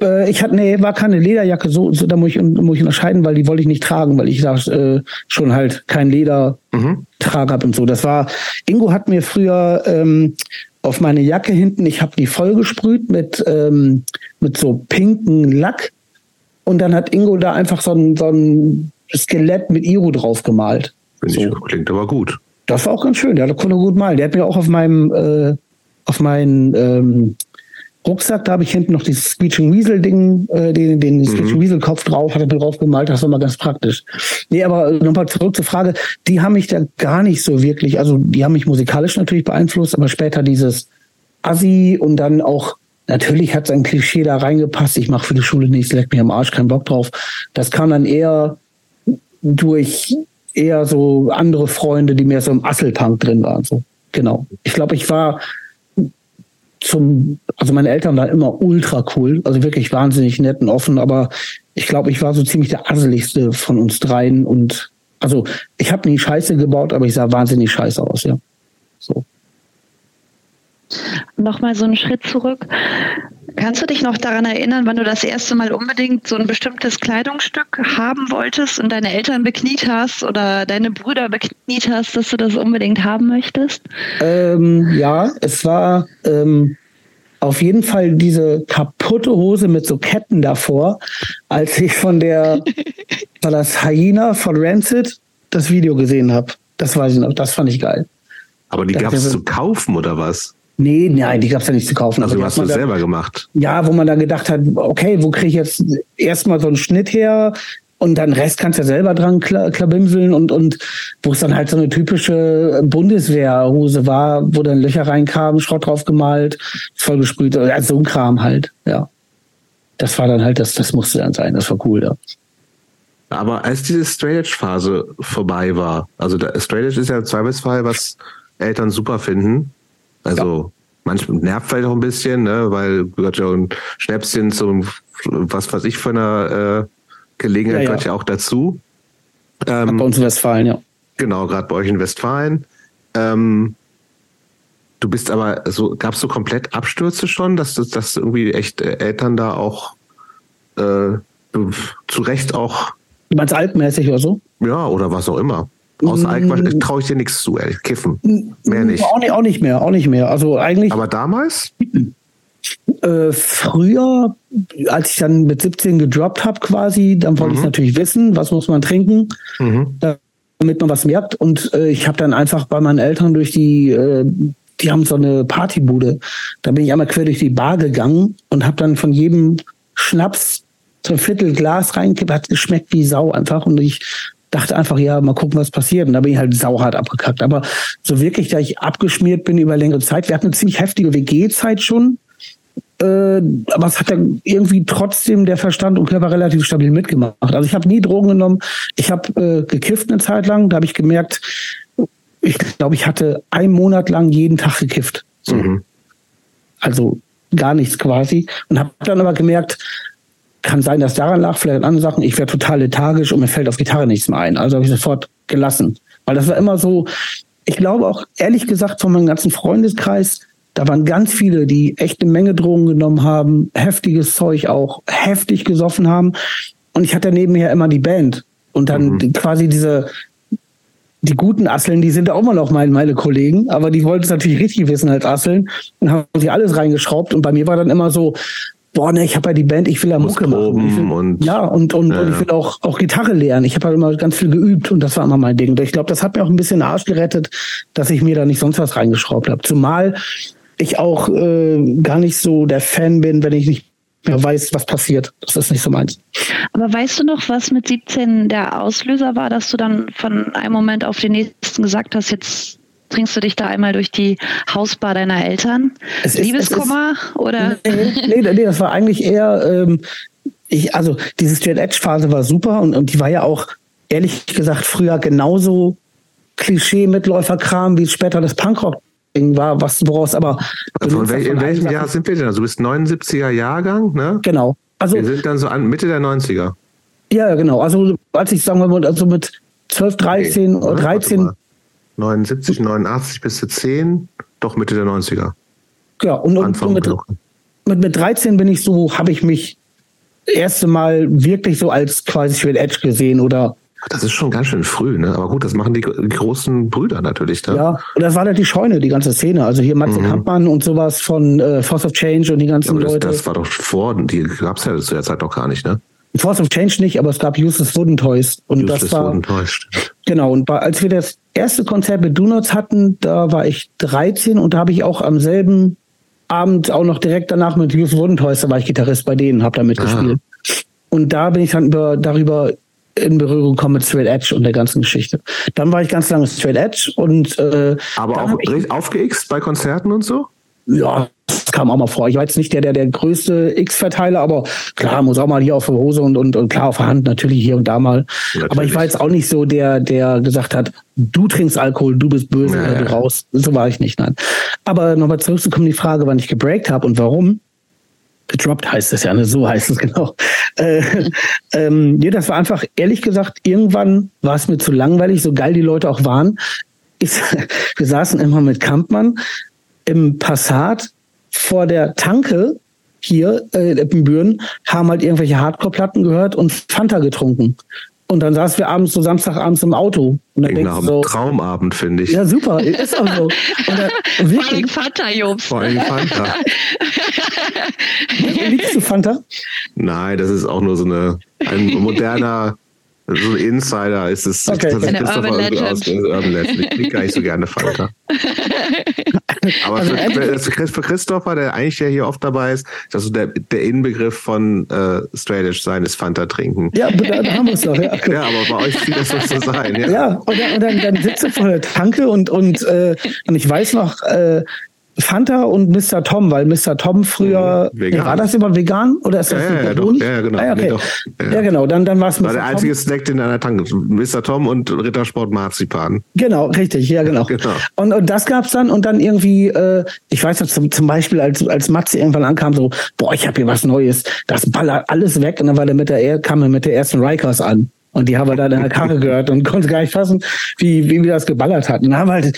Speaker 3: Äh, ich hatte, nee, war keine Lederjacke, so, so da muss ich, muss ich unterscheiden, weil die wollte ich nicht tragen, weil ich da äh, schon halt kein Leder mhm. trage hab und so. Das war, Ingo hat mir früher ähm, auf meine Jacke hinten, ich habe die vollgesprüht mit, ähm, mit so pinken Lack und dann hat Ingo da einfach so ein, so ein Skelett mit Iro drauf gemalt.
Speaker 2: So. Ich, klingt aber gut.
Speaker 3: Das war auch ganz schön, der konnte gut malen. Der hat mir auch auf meinem äh, auf meinen ähm, Rucksack, da habe ich hinten noch dieses Screeching Weasel Ding, äh, den, den mhm. Screeching Weasel Kopf drauf, hat er mir drauf gemalt, das war mal ganz praktisch. Nee, aber nochmal zurück zur Frage, die haben mich da gar nicht so wirklich, also die haben mich musikalisch natürlich beeinflusst, aber später dieses Assi und dann auch, natürlich hat sein Klischee da reingepasst, ich mache für die Schule nichts, leck mir am Arsch, keinen Bock drauf. Das kam dann eher durch eher so andere Freunde, die mehr so im Asselpunk drin waren, so. Genau. Ich glaube, ich war zum, also meine Eltern waren immer ultra cool, also wirklich wahnsinnig nett und offen, aber ich glaube, ich war so ziemlich der asseligste von uns dreien und also ich habe nie Scheiße gebaut, aber ich sah wahnsinnig scheiße aus, ja. So.
Speaker 1: Nochmal so einen Schritt zurück. Kannst du dich noch daran erinnern, wann du das erste Mal unbedingt so ein bestimmtes Kleidungsstück haben wolltest und deine Eltern bekniet hast oder deine Brüder bekniet hast, dass du das unbedingt haben möchtest?
Speaker 3: Ähm, ja, es war ähm, auf jeden Fall diese kaputte Hose mit so Ketten davor, als ich von der, war das Hyena von Rancid, das Video gesehen habe. Das weiß ich noch, das fand ich geil.
Speaker 2: Aber die gab es zu kaufen oder was?
Speaker 3: Nee, nein, die gab es ja nicht zu kaufen.
Speaker 2: Also, hast du das selber gemacht?
Speaker 3: Ja, wo man dann gedacht hat, okay, wo kriege ich jetzt erstmal so einen Schnitt her? Und dann Rest kannst du ja selber dran klabimseln und, und wo es dann halt so eine typische Bundeswehrhose war, wo dann Löcher reinkamen, Schrott drauf gemalt, vollgesprüht, also so ein Kram halt, ja. Das war dann halt, das, das musste dann sein, das war cool, ja.
Speaker 2: Aber als diese Straight Edge Phase vorbei war, also Straight Edge ist ja im Zweifelsfall, was Eltern super finden, also ja. manchmal nervt vielleicht auch ein bisschen, ne, weil gehört ja ein Schnäpschen zum was weiß ich von einer äh, Gelegenheit ja, gehört ja auch dazu.
Speaker 3: Ähm, bei uns in Westfalen, ja.
Speaker 2: Genau, gerade bei euch in Westfalen. Ähm, du bist aber, so gab es so komplett Abstürze schon, dass, dass irgendwie echt äh, Eltern da auch äh, zu Recht auch.
Speaker 3: Du meinst altmäßig oder so?
Speaker 2: Ja, oder was auch immer. Außer Alkmaar traue ich dir nichts zu, ey. Kiffen. Mehr nicht.
Speaker 3: Auch nicht. Auch nicht mehr, auch nicht mehr. Also eigentlich.
Speaker 2: Aber damals?
Speaker 3: Äh, früher, als ich dann mit 17 gedroppt habe quasi, dann wollte mhm. ich natürlich wissen, was muss man trinken, mhm. damit man was merkt. Und äh, ich habe dann einfach bei meinen Eltern durch die, äh, die haben so eine Partybude. Da bin ich einmal quer durch die Bar gegangen und habe dann von jedem Schnaps so ein Viertel Glas reingekippt, hat geschmeckt wie Sau einfach. Und ich dachte einfach, ja, mal gucken, was passiert. Und da bin ich halt sauhart abgekackt. Aber so wirklich, da ich abgeschmiert bin über längere Zeit, wir hatten eine ziemlich heftige WG-Zeit schon. Äh, aber es hat dann irgendwie trotzdem der Verstand und Körper relativ stabil mitgemacht. Also ich habe nie Drogen genommen. Ich habe äh, gekifft eine Zeit lang. Da habe ich gemerkt, ich glaube, ich hatte einen Monat lang jeden Tag gekifft. So. Mhm. Also gar nichts quasi. Und habe dann aber gemerkt, kann sein, dass daran lag, vielleicht an anderen Sachen. Ich wäre total lethargisch und mir fällt auf Gitarre nichts mehr ein. Also habe ich sofort gelassen. Weil das war immer so, ich glaube auch ehrlich gesagt von meinem ganzen Freundeskreis, da waren ganz viele, die echt eine Menge Drogen genommen haben, heftiges Zeug auch, heftig gesoffen haben. Und ich hatte nebenher immer die Band. Und dann mhm. quasi diese, die guten Asseln, die sind auch immer noch meine, meine Kollegen, aber die wollten es natürlich richtig wissen als Asseln und haben sich alles reingeschraubt. Und bei mir war dann immer so, boah, ne, ich habe ja die Band, ich will ja Mucke machen. Will, und, ja, und, und, ja, und ich will auch, auch Gitarre lernen. Ich habe halt immer ganz viel geübt und das war immer mein Ding. Und ich glaube, das hat mir auch ein bisschen Arsch gerettet, dass ich mir da nicht sonst was reingeschraubt habe. Zumal ich auch äh, gar nicht so der Fan bin, wenn ich nicht mehr weiß, was passiert. Das ist nicht so meins.
Speaker 1: Aber weißt du noch, was mit 17 der Auslöser war, dass du dann von einem Moment auf den nächsten gesagt hast, jetzt trinkst du dich da einmal durch die Hausbar deiner Eltern? Es Liebeskummer ist, oder?
Speaker 3: Nee, nee, nee, das war eigentlich eher, ähm, ich, also diese Straight Edge Phase war super und, und die war ja auch ehrlich gesagt früher genauso Klischee-Mitläuferkram, wie später das Punkrock war, was woraus aber.
Speaker 2: Also wel in welchem Jahr sind wir denn? Also du bist 79er Jahrgang, ne?
Speaker 3: Genau.
Speaker 2: Also, wir sind dann so an Mitte der 90er.
Speaker 3: Ja, genau. Also als ich sagen wir mal, also mit 12, 13 okay. 13
Speaker 2: 79, 89 bis zu 10, doch Mitte der 90er.
Speaker 3: Ja, und, und, und mit, mit, mit 13 bin ich so, habe ich mich erste Mal wirklich so als quasi Straight Edge gesehen oder
Speaker 2: das ist schon ganz schön früh, ne? Aber gut, das machen die großen Brüder natürlich da.
Speaker 3: Ja, und das war halt die Scheune, die ganze Szene. Also hier Matze mhm. Kampmann und sowas von äh, Force of Change und die ganzen ja,
Speaker 2: das,
Speaker 3: Leute.
Speaker 2: Das war doch vor, die gab es ja zu der Zeit noch gar nicht, ne?
Speaker 3: Force of Change nicht, aber es gab Useless Wooden Toys. Und Useless das war, Wooden Toys. Genau, und bei, als wir das erste Konzert mit Donuts hatten, da war ich 13 und da habe ich auch am selben Abend auch noch direkt danach mit Toys, da war ich Gitarrist bei denen, habe da mitgespielt. Ah. Und da bin ich dann über, darüber in Berührung gekommen mit Straight Edge und der ganzen Geschichte. Dann war ich ganz lange Straight Edge und äh,
Speaker 2: aber auch aufgeixt bei Konzerten und so?
Speaker 3: Ja, das kam auch mal vor. Ich war jetzt nicht der, der, der größte X-Verteiler, aber klar, muss auch mal hier auf der Hose und, und, und klar auf der Hand, natürlich hier und da mal. Natürlich. Aber ich war jetzt auch nicht so der, der gesagt hat, du trinkst Alkohol, du bist böse, ja, du raus. So war ich nicht, nein. Aber nochmal zurückzukommen, die Frage, wann ich gebreakt habe und warum. Gedroppt heißt es ja, ne? so heißt es genau. Äh, ähm, nee, das war einfach, ehrlich gesagt, irgendwann war es mir zu langweilig, so geil die Leute auch waren. Ich, wir saßen immer mit Kampmann im Passat vor der Tanke hier äh, in Eppenbüren, haben halt irgendwelche Hardcore-Platten gehört und Fanta getrunken. Und dann saßen wir abends so Samstagabends im Auto. Und dann
Speaker 2: nach einem so, Traumabend, finde ich.
Speaker 3: Ja, super, ist auch so. Und
Speaker 1: dann, wirklich, Vor allem Fanta, Jobs.
Speaker 2: Vor allem Fanta.
Speaker 3: Liebst du Fanta?
Speaker 2: Nein, das ist auch nur so eine, ein moderner so ein Insider ist es.
Speaker 1: Okay. Eine Urban Legend.
Speaker 2: Aus, Urban Legend. Ich trinke gar nicht so gerne Fanta. Aber also für, für, Christopher, der eigentlich ja hier oft dabei ist, also der, der Inbegriff von äh, Straight Edge sein ist Fanta trinken.
Speaker 3: Ja, da, da haben wir es doch. Ja.
Speaker 2: ja, aber bei euch sieht das so zu sein. Ja,
Speaker 3: ja und, dann, und dann, dann sitze vor der Tanke und, und, äh, und ich weiß noch, äh, Fanta und Mr. Tom, weil Mr. Tom früher mhm, vegan. war das immer vegan oder ist das
Speaker 2: ja, ja, doch, ja, genau. Ah, okay. nee,
Speaker 3: ja. genau, dann, dann war es
Speaker 2: Mr. War der einzige Tom. Snack in einer Tanke. Mr. Tom und Rittersport Marzipan.
Speaker 3: Genau, richtig, ja, genau. genau. Und, und das gab's dann und dann irgendwie, äh, ich weiß noch zum, zum Beispiel, als, als Matze irgendwann ankam, so, boah, ich habe hier was Neues, das ballert alles weg und dann war der mit der, kam er mit der ersten Rikers an. Und die haben wir dann in der Karre gehört und konnte gar nicht fassen, wie, wie wir das geballert hatten. Und haben halt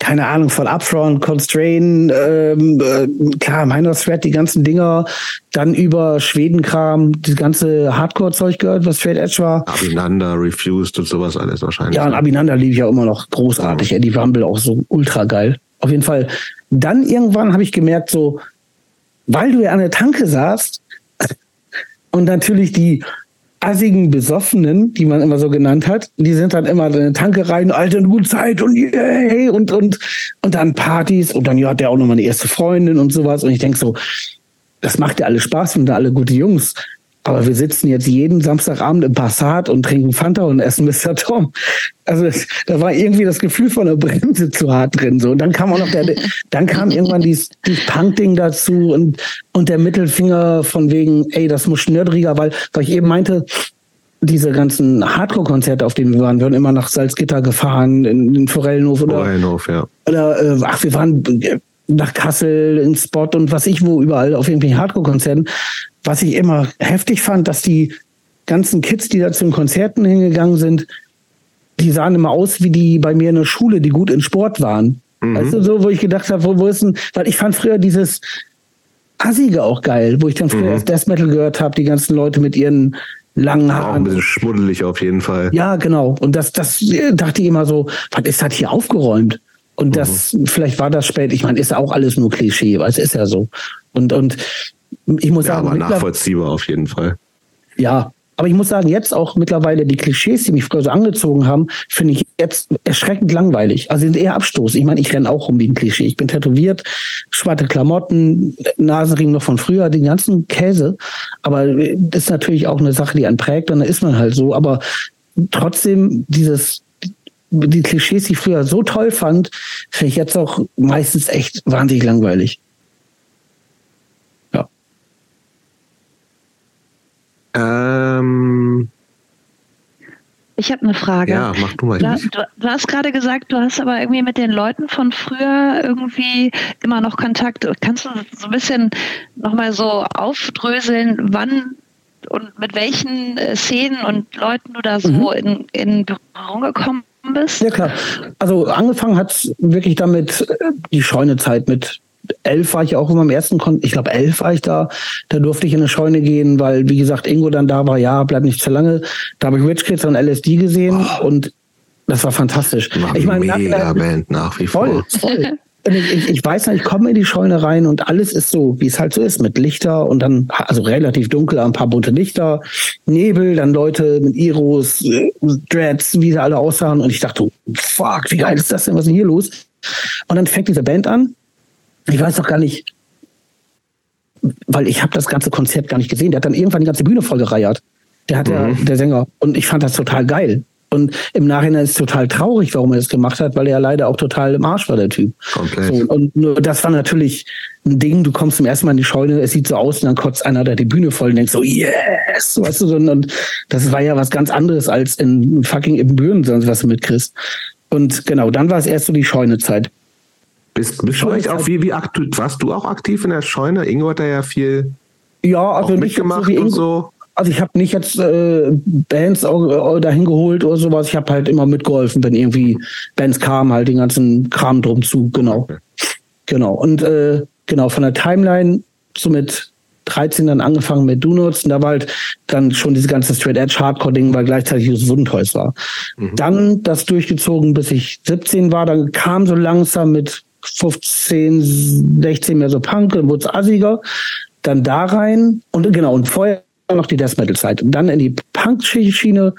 Speaker 3: keine Ahnung, von Upfront, Constrain, ähm, äh, klar, Minor Threat, die ganzen Dinger, dann über Schwedenkram, das ganze Hardcore-Zeug gehört, was Straight Edge war.
Speaker 2: Abinanda, Refused und sowas alles wahrscheinlich.
Speaker 3: Ja, und Abinanda lief ja immer noch großartig. Ja. Eddie Rumble auch so ultra geil. Auf jeden Fall. Dann irgendwann habe ich gemerkt, so, weil du ja an der Tanke saßt und natürlich die assigen Besoffenen, die man immer so genannt hat, die sind dann immer in eine Tanke rein, alte gute Zeit und yay und, und, und dann Partys und dann ja, hat der auch nochmal eine erste Freundin und sowas und ich denk so, das macht ja alle Spaß und da alle gute Jungs. Aber wir sitzen jetzt jeden Samstagabend im Passat und trinken Fanta und essen Mr. Tom. Also da war irgendwie das Gefühl von der Bremse zu hart drin. So. Und dann kam auch noch der, dann kam irgendwann dieses, dieses Punk-Ding dazu und, und der Mittelfinger von wegen, ey, das muss schnördriger, weil, weil ich eben meinte, diese ganzen Hardcore-Konzerte, auf denen wir waren, wir waren immer nach Salzgitter gefahren, in den Forellenhof oder.
Speaker 2: Forellenhof, ja.
Speaker 3: Oder, äh, ach, wir waren nach Kassel, in Spot und was ich wo überall auf irgendwelchen Hardcore-Konzerten was ich immer heftig fand, dass die ganzen Kids, die da zu den Konzerten hingegangen sind, die sahen immer aus wie die bei mir in der Schule, die gut in Sport waren. Mhm. Weißt du, so, wo ich gedacht habe, wo, wo ist denn, weil ich fand früher dieses Assige auch geil, wo ich dann früher mhm. Death Metal gehört habe, die ganzen Leute mit ihren langen Haaren. Auch
Speaker 2: ein bisschen schmuddelig auf jeden Fall.
Speaker 3: Ja, genau. Und das, das dachte ich immer so, was ist das hier aufgeräumt? Und das, mhm. vielleicht war das spät, ich meine, ist auch alles nur Klischee, weil es ist ja so. Und, und ich muss
Speaker 2: ja,
Speaker 3: sagen,
Speaker 2: aber nachvollziehbar auf jeden Fall.
Speaker 3: Ja, aber ich muss sagen, jetzt auch mittlerweile die Klischees, die mich früher so angezogen haben, finde ich jetzt erschreckend langweilig. Also sind eher Abstoß. Ich meine, ich renne auch rum wie ein Klischee. Ich bin tätowiert, schwarze Klamotten, Nasenring noch von früher, den ganzen Käse. Aber das ist natürlich auch eine Sache, die einen prägt, und da ist man halt so. Aber trotzdem dieses die Klischees, die ich früher so toll fand, finde ich jetzt auch meistens echt wahnsinnig langweilig.
Speaker 2: Ähm,
Speaker 1: ich habe eine Frage.
Speaker 2: Ja, mach du mal. Du,
Speaker 1: du, du, hast gerade gesagt, du hast aber irgendwie mit den Leuten von früher irgendwie immer noch Kontakt. Kannst du so ein bisschen nochmal so aufdröseln, wann und mit welchen äh, Szenen und Leuten du da so mhm. in, in Berührung gekommen bist?
Speaker 3: Ja, klar. Also angefangen hat es wirklich damit äh, die Scheunezeit mit elf war ich auch immer im ersten Kon ich glaube elf war ich da, da durfte ich in eine Scheune gehen, weil wie gesagt Ingo dann da war, ja, bleib nicht zu lange. Da habe ich Rich Kids und LSD gesehen oh. und das war fantastisch.
Speaker 2: Ich meine, mega Band nach wie
Speaker 3: vor. Voll, voll. Ich, ich, weiß nicht, ich komme in die Scheune rein und alles ist so, wie es halt so ist, mit Lichter und dann, also relativ dunkel, ein paar bunte Lichter, Nebel, dann Leute mit Iros, Dreads, wie sie alle aussahen und ich dachte, fuck, wie geil ist das denn, was ist denn hier los? Und dann fängt diese Band an ich weiß doch gar nicht, weil ich habe das ganze Konzert gar nicht gesehen. Der hat dann irgendwann die ganze Bühne voll gereiert. Der hat mhm. der, der Sänger. Und ich fand das total geil. Und im Nachhinein ist es total traurig, warum er das gemacht hat, weil er leider auch total im Arsch war, der Typ. Komplett. So, und nur das war natürlich ein Ding, du kommst zum ersten Mal in die Scheune, es sieht so aus und dann kotzt einer da die Bühne voll und denkst so, yes, weißt du, und, und das war ja was ganz anderes als in fucking Ibbenbüren, sonst was du mitkriegst. Und genau, dann war es erst so die Scheunezeit.
Speaker 2: Bist, bist du eigentlich auch wie, wie aktiv, warst du auch aktiv in der Scheune? Ingo hat da ja viel
Speaker 3: ja, also nicht mitgemacht so und so. Also ich habe nicht jetzt äh, Bands dahin geholt oder sowas. Ich habe halt immer mitgeholfen, wenn irgendwie Bands kamen, halt den ganzen Kram drum zu. Genau. Okay. Genau. Und äh, genau, von der Timeline so mit 13 dann angefangen mit Donuts und da war halt dann schon dieses ganze Straight Edge Hardcore Ding, weil gleichzeitig Use Wundentoys war. Mhm. Dann das durchgezogen, bis ich 17 war, dann kam so langsam mit 15, 16 mehr so Punk, dann wurde es assiger. Dann da rein und genau, und vorher noch die Death Metal Zeit. Und dann in die Punk-Schiene.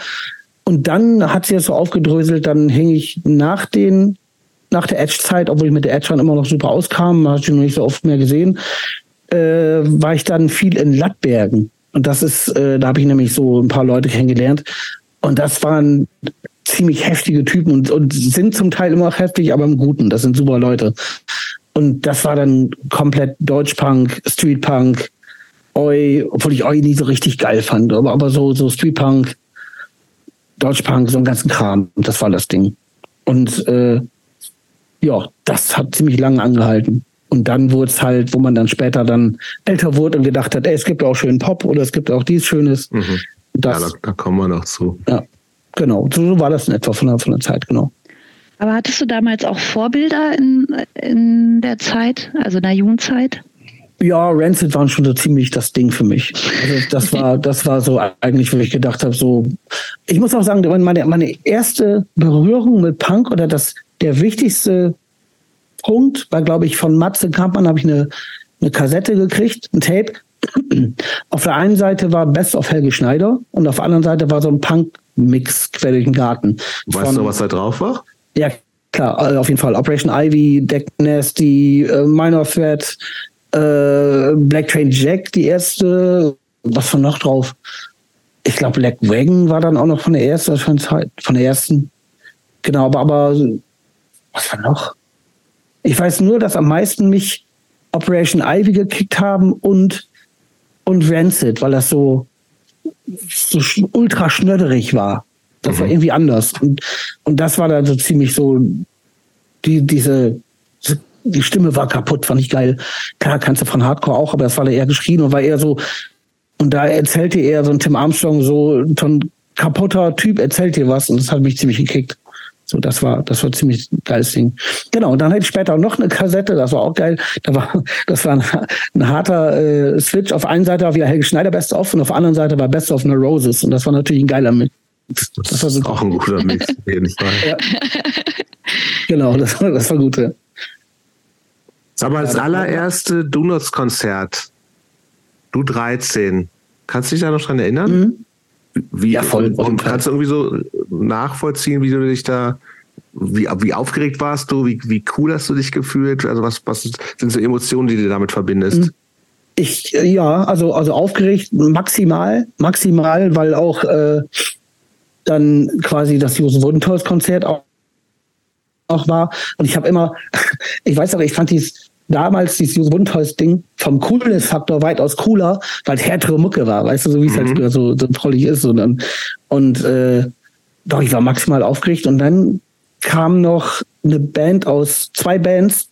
Speaker 3: Und dann hat sie es so aufgedröselt, dann hing ich nach den, nach der Edge-Zeit, obwohl ich mit der Edge schon immer noch super auskam, habe ich noch nicht so oft mehr gesehen, äh, war ich dann viel in Lattbergen. Und das ist, äh, da habe ich nämlich so ein paar Leute kennengelernt. Und das waren ziemlich heftige Typen und, und sind zum Teil immer noch heftig, aber im Guten. Das sind super Leute. Und das war dann komplett Deutschpunk, Streetpunk, Oi, obwohl ich Oi nie so richtig geil fand, aber, aber so, so Streetpunk, Deutschpunk, so einen ganzen Kram. Das war das Ding. Und äh, ja, das hat ziemlich lange angehalten. Und dann wurde es halt, wo man dann später dann älter wurde und gedacht hat, ey, es gibt auch schönen Pop oder es gibt auch dies Schönes. Mhm.
Speaker 2: Das, ja, da, da, kommen wir noch zu.
Speaker 3: Ja, genau. So, so war das in etwa von der, von der Zeit, genau.
Speaker 1: Aber hattest du damals auch Vorbilder in, in der Zeit, also in der Jugendzeit?
Speaker 3: Ja, Rancid waren schon so ziemlich das Ding für mich. Also das war, das war so eigentlich, wo ich gedacht habe, so. Ich muss auch sagen, meine, meine erste Berührung mit Punk oder das, der wichtigste Punkt war, glaube ich, von Matze Kampmann habe ich eine, eine Kassette gekriegt, ein Tape. Auf der einen Seite war Best of Helge Schneider und auf der anderen Seite war so ein Punk-Mix quer durch den Garten.
Speaker 2: Weißt von, du, was da drauf war?
Speaker 3: Ja, klar, also auf jeden Fall. Operation Ivy, Deck Nasty, äh, Minor Threat, äh, Black Train Jack, die erste. Was war noch drauf? Ich glaube, Black Wagon war dann auch noch von der ersten, von der ersten. Genau, aber, aber was war noch? Ich weiß nur, dass am meisten mich Operation Ivy gekickt haben und, und Rancid, weil das so, so ultra schnöderig war. Das mhm. war irgendwie anders. Und, und das war dann so ziemlich so, die, diese, die Stimme war kaputt, fand ich geil. Klar, kannst du von Hardcore auch, aber das war eher geschrien und war eher so, und da erzählte er so ein Tim Armstrong, so, so ein kaputter Typ erzählt dir was und das hat mich ziemlich gekickt. So, das war, das war ziemlich geiles Ding. Genau, und dann hatte ich später noch eine Kassette, das war auch geil. Da war, das war ein, ein harter äh, Switch. Auf einer Seite war wieder Helge Schneider Best of und auf der anderen Seite war Best of Roses. Und das war natürlich ein geiler Mix.
Speaker 2: Das war so auch ein guter Mix, auf jeden Fall. Ja.
Speaker 3: Genau, das, war, das war gut. Ja.
Speaker 2: Mal, das allererste Donuts-Konzert, du 13, kannst du dich da noch dran erinnern? Mhm. Wie, ja, voll. Und kannst du irgendwie so nachvollziehen, wie du dich da, wie, wie aufgeregt warst du, wie, wie cool hast du dich gefühlt? Also was, was sind so Emotionen, die du damit verbindest? Mhm.
Speaker 3: Ich, ja, also, also aufgeregt maximal, maximal, weil auch äh, dann quasi das Josef Wodentals Konzert auch, auch war. Und ich habe immer, ich weiß aber, ich fand dies damals dieses Josef Wodentals Ding vom Coolness-Faktor weitaus cooler, weil es härtere Mucke war, weißt du, so wie es halt mhm. halt so, so trollig ist. Und, dann, und äh, doch, ich war maximal aufgeregt. Und dann kam noch eine Band aus, zwei Bands,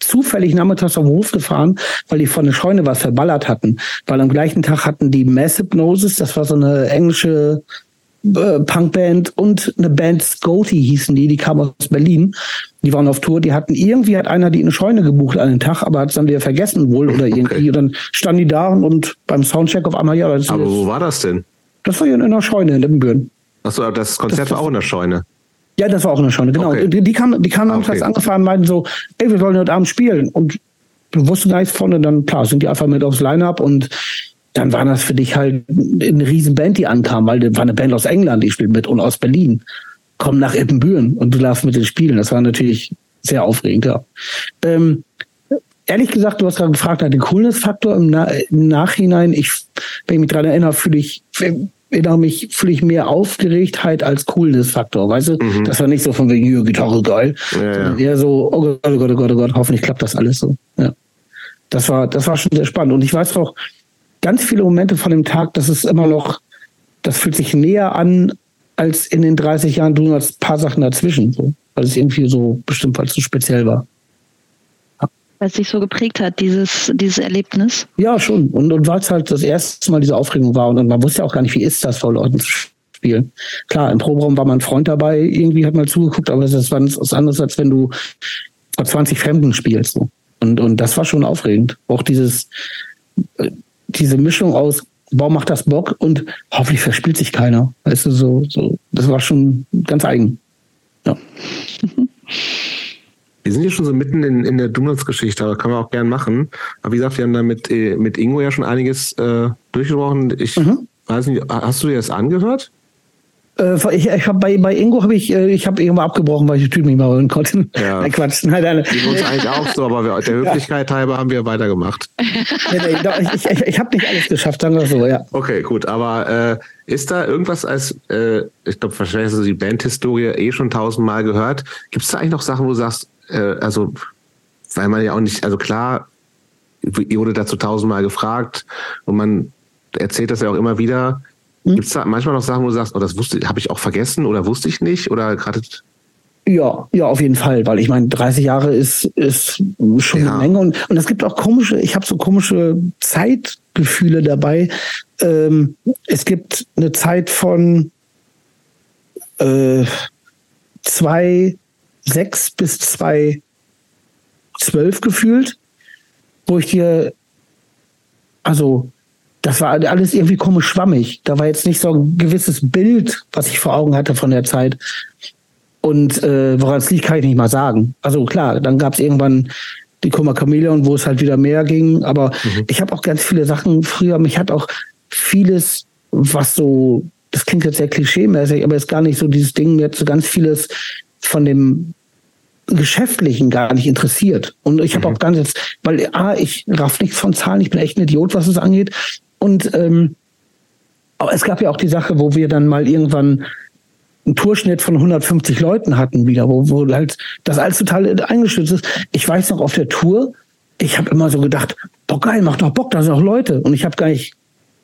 Speaker 3: zufällig nachmittags auf den Hof gefahren, weil die von der Scheune was verballert hatten. Weil am gleichen Tag hatten die Mass Hypnosis, das war so eine englische äh, Punkband und eine Band Scotty hießen die, die kamen aus Berlin. Die waren auf Tour, die hatten irgendwie hat einer die in eine Scheune gebucht an den Tag, aber hat es dann wieder vergessen wohl oder irgendwie. Okay. Und dann standen die da und beim Soundcheck auf einmal, ja,
Speaker 2: das Aber wo war das denn?
Speaker 3: Das war hier in einer Scheune in Lippenbüren.
Speaker 2: Achso, das Konzert das, war auch in der Scheune.
Speaker 3: Ja, das war auch in der Scheune, genau. Okay. Die, die kamen, die kamen okay. am angefahren und meinten so, ey, wir wollen heute Abend spielen. Und du wusstest gar nichts von und dann, klar, sind die einfach mit aufs Line-Up und dann war das für dich halt eine riesen Band, die ankam, weil das war eine Band aus England, die spielt mit und aus Berlin. Komm nach Ippenbüren und du darfst mit denen spielen. Das war natürlich sehr aufregend, ja. Ähm, ehrlich gesagt, du hast gerade gefragt nach dem Coolness-Faktor im, Na im, Nachhinein. Ich, wenn ich mich daran erinnere, fühle ich, erinnere mich, fühle ich mehr Aufgeregtheit als Coolness-Faktor, weißt du? Mhm. Das war nicht so von wegen, Gitarre geil. Ja, ja. Eher so, oh Gott, oh Gott, oh Gott, oh Gott, hoffentlich klappt das alles so. Ja. Das war, das war schon sehr spannend. Und ich weiß auch ganz viele Momente von dem Tag, dass es immer noch, das fühlt sich näher an, als in den 30 Jahren du hast ein paar Sachen dazwischen, so. Weil es irgendwie so bestimmt, weil es so speziell war
Speaker 1: weil es sich so geprägt hat, dieses, dieses Erlebnis.
Speaker 3: Ja, schon. Und, und weil es halt das erste Mal diese Aufregung war und, und man wusste ja auch gar nicht, wie ist das vor Leuten zu spielen. Klar, im Proberaum war mein Freund dabei, irgendwie hat mal zugeguckt, aber das war was anderes, als wenn du vor 20 Fremden spielst. So. Und, und das war schon aufregend. Auch dieses, äh, diese Mischung aus, warum macht das Bock und hoffentlich verspielt sich keiner. Weißt du, so, so, das war schon ganz eigen. Ja.
Speaker 2: Wir sind ja schon so mitten in, in der Donuts-Geschichte, aber kann man auch gern machen. Aber wie gesagt, wir haben da mit, äh, mit Ingo ja schon einiges äh, durchgesprochen. Ich mhm. weiß nicht, hast du dir das angehört?
Speaker 3: Äh, ich, ich habe bei, bei Ingo habe ich, äh, ich habe irgendwann abgebrochen, weil ich die Typen nicht mehr hören konnte. Ja. Nein, Quatsch. Nein, nein.
Speaker 2: Die uns eigentlich auch so, aber wir, der Höflichkeit halber haben wir weitergemacht.
Speaker 3: ich ich, ich habe nicht alles geschafft, sagen wir so, ja.
Speaker 2: Okay, gut. Aber äh, ist da irgendwas als, äh, ich glaube, wahrscheinlich hast du die Bandhistorie eh schon tausendmal gehört. Gibt es da eigentlich noch Sachen, wo du sagst, äh, also, weil man ja auch nicht, also klar, ihr wurde dazu tausendmal gefragt und man erzählt das ja auch immer wieder. Hm? Gibt es da manchmal noch Sachen, wo du sagst, oh, das wusste, habe ich auch vergessen oder wusste ich nicht oder gerade
Speaker 3: ja, ja, auf jeden Fall, weil ich meine, 30 Jahre ist, ist schon ja. eine Menge und, und es gibt auch komische, ich habe so komische Zeitgefühle dabei. Ähm, es gibt eine Zeit von äh, zwei sechs bis zwei zwölf gefühlt, wo ich dir, also das war alles irgendwie komisch schwammig. Da war jetzt nicht so ein gewisses Bild, was ich vor Augen hatte von der Zeit. Und äh, woran es liegt, kann ich nicht mal sagen. Also klar, dann gab es irgendwann die Kummer Chameleon, wo es halt wieder mehr ging. Aber mhm. ich habe auch ganz viele Sachen früher, mich hat auch vieles, was so, das klingt jetzt sehr klischee-mäßig, aber ist gar nicht so dieses Ding, jetzt so ganz vieles von dem Geschäftlichen gar nicht interessiert. Und ich habe mhm. auch ganz jetzt, weil A, ich raff nichts von Zahlen, ich bin echt ein Idiot, was es angeht. Und ähm, es gab ja auch die Sache, wo wir dann mal irgendwann einen Tourschnitt von 150 Leuten hatten wieder, wo, wo halt das alles total eingestürzt ist. Ich weiß noch auf der Tour, ich habe immer so gedacht, boah geil, macht doch Bock, da sind auch Leute. Und ich habe gar nicht,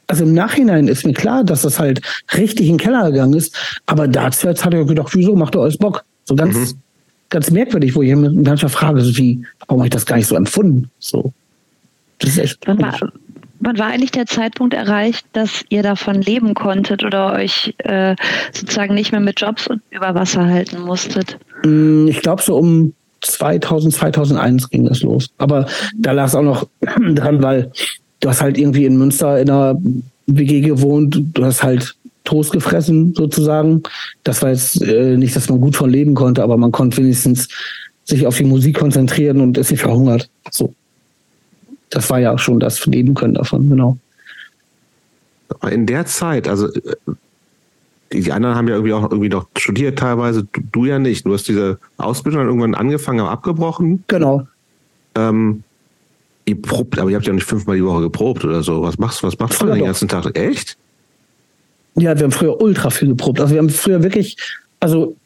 Speaker 3: also im Nachhinein ist mir klar, dass das halt richtig in den Keller gegangen ist. Aber dazu jetzt hat er gedacht, wieso, macht doch alles Bock. So ganz, mhm ganz merkwürdig, wo ich mich manchmal frage, so wie, warum habe ich das gar nicht so empfunden? So.
Speaker 1: Das ist echt. Wann war eigentlich der Zeitpunkt erreicht, dass ihr davon leben konntet oder euch äh, sozusagen nicht mehr mit Jobs über Wasser halten musstet?
Speaker 3: Mm, ich glaube, so um 2000, 2001 ging das los. Aber da lag es auch noch dran, weil du hast halt irgendwie in Münster in einer WG gewohnt, du hast halt Toast gefressen sozusagen. Das war jetzt äh, nicht, dass man gut von leben konnte, aber man konnte wenigstens sich auf die Musik konzentrieren und ist nicht verhungert. So. Das war ja auch schon das Leben können davon, genau.
Speaker 2: In der Zeit, also äh, die anderen haben ja irgendwie auch irgendwie noch studiert teilweise, du, du ja nicht. Du hast diese Ausbildung dann irgendwann angefangen, aber abgebrochen.
Speaker 3: Genau.
Speaker 2: Ähm, ihr probt, aber ihr habt ja nicht fünfmal die Woche geprobt oder so. Was machst, was machst du den ganzen Tag? Echt?
Speaker 3: Ja, wir haben früher ultra viel geprobt. Also wir haben früher wirklich, also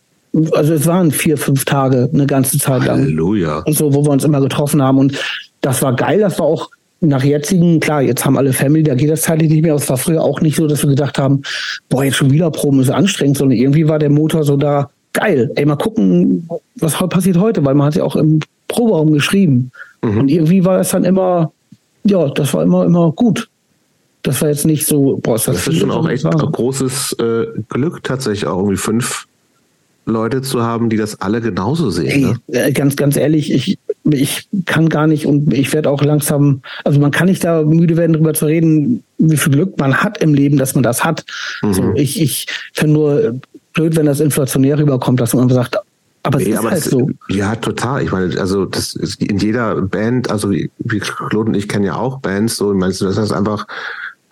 Speaker 3: also es waren vier, fünf Tage eine ganze Zeit lang.
Speaker 2: Halleluja.
Speaker 3: Und so, wo wir uns immer getroffen haben. Und das war geil. Das war auch nach jetzigen, klar, jetzt haben alle Family, da geht das zeitlich nicht mehr. Es war früher auch nicht so, dass wir gedacht haben, boah, jetzt schon wieder Proben ist anstrengend, sondern irgendwie war der Motor so da, geil. Ey, mal gucken, was passiert heute, weil man hat ja auch im Proberaum geschrieben. Mhm. Und irgendwie war es dann immer, ja, das war immer, immer gut. Das war jetzt nicht so,
Speaker 2: boah, ist das, das ist schon auch echt ein großes äh, Glück, tatsächlich auch irgendwie fünf Leute zu haben, die das alle genauso sehen. Hey,
Speaker 3: ne? Äh, ganz, ganz ehrlich, ich, ich kann gar nicht und ich werde auch langsam, also man kann nicht da müde werden, darüber zu reden, wie viel Glück man hat im Leben, dass man das hat. Mhm. So, ich ich finde nur blöd, wenn das inflationär rüberkommt, dass man sagt, aber es nee, ist aber halt das, so.
Speaker 2: Ja, total. Ich meine, also das ist in jeder Band, also wie, Claude und ich kennen ja auch Bands, so, ich meine, das heißt einfach,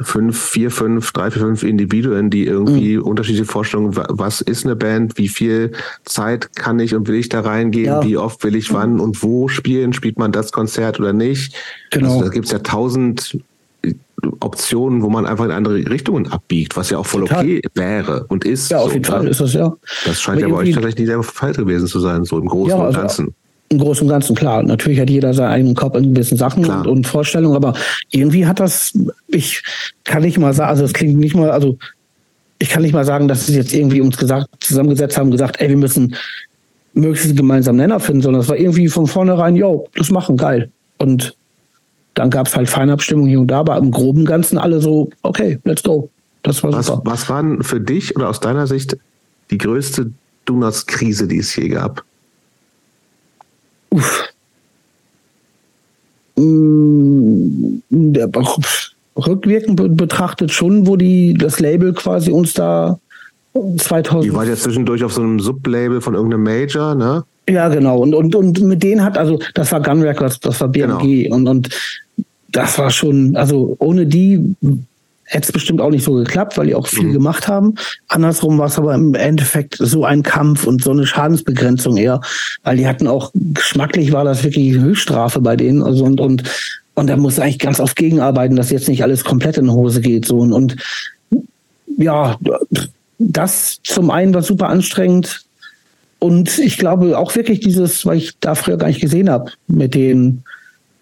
Speaker 2: fünf, vier, fünf, drei, vier, fünf Individuen, die irgendwie mhm. unterschiedliche Vorstellungen, was ist eine Band, wie viel Zeit kann ich und will ich da reingehen, ja. wie oft will ich wann und wo spielen, spielt man das Konzert oder nicht. Genau. Also, da gibt's ja tausend Optionen, wo man einfach in andere Richtungen abbiegt, was ja auch voll Total. okay wäre und ist.
Speaker 3: Ja, auf jeden so, Fall ne? ist das ja.
Speaker 2: Das scheint aber ja bei euch tatsächlich nicht der Fall gewesen zu sein, so im Großen ja, also, und Ganzen.
Speaker 3: Im Großen und Ganzen, klar. Natürlich hat jeder seinen eigenen Kopf in gewissen Sachen und, und, Vorstellungen, aber irgendwie hat das, ich kann nicht mal sagen, also es klingt nicht mal, also ich kann nicht mal sagen, dass sie jetzt irgendwie uns gesagt, zusammengesetzt haben, gesagt, ey, wir müssen möglichst gemeinsam Nenner finden, sondern es war irgendwie von vornherein, yo, das machen, geil. Und dann gab es halt Feinabstimmungen hier und da, aber im groben Ganzen alle so, okay, let's go. Das war
Speaker 2: was, super. Was war denn für dich oder aus deiner Sicht die größte Donuts-Krise, die es je gab? Uff.
Speaker 3: Mm, der, rückwirkend betrachtet schon, wo die das Label quasi uns da 2000.
Speaker 2: Die war ja zwischendurch auf so einem Sublabel von irgendeinem Major, ne?
Speaker 3: Ja, genau. Und, und, und mit denen hat, also das war Gun Records, das war BMG genau. und, und das war schon, also ohne die hätte es bestimmt auch nicht so geklappt, weil die auch viel mhm. gemacht haben. Andersrum war es aber im Endeffekt so ein Kampf und so eine Schadensbegrenzung eher, weil die hatten auch geschmacklich war das wirklich Höchststrafe bei denen also und und und da muss eigentlich ganz oft gegenarbeiten, dass jetzt nicht alles komplett in die Hose geht so und, und ja, das zum einen war super anstrengend und ich glaube auch wirklich dieses, weil ich da früher gar nicht gesehen habe, mit den,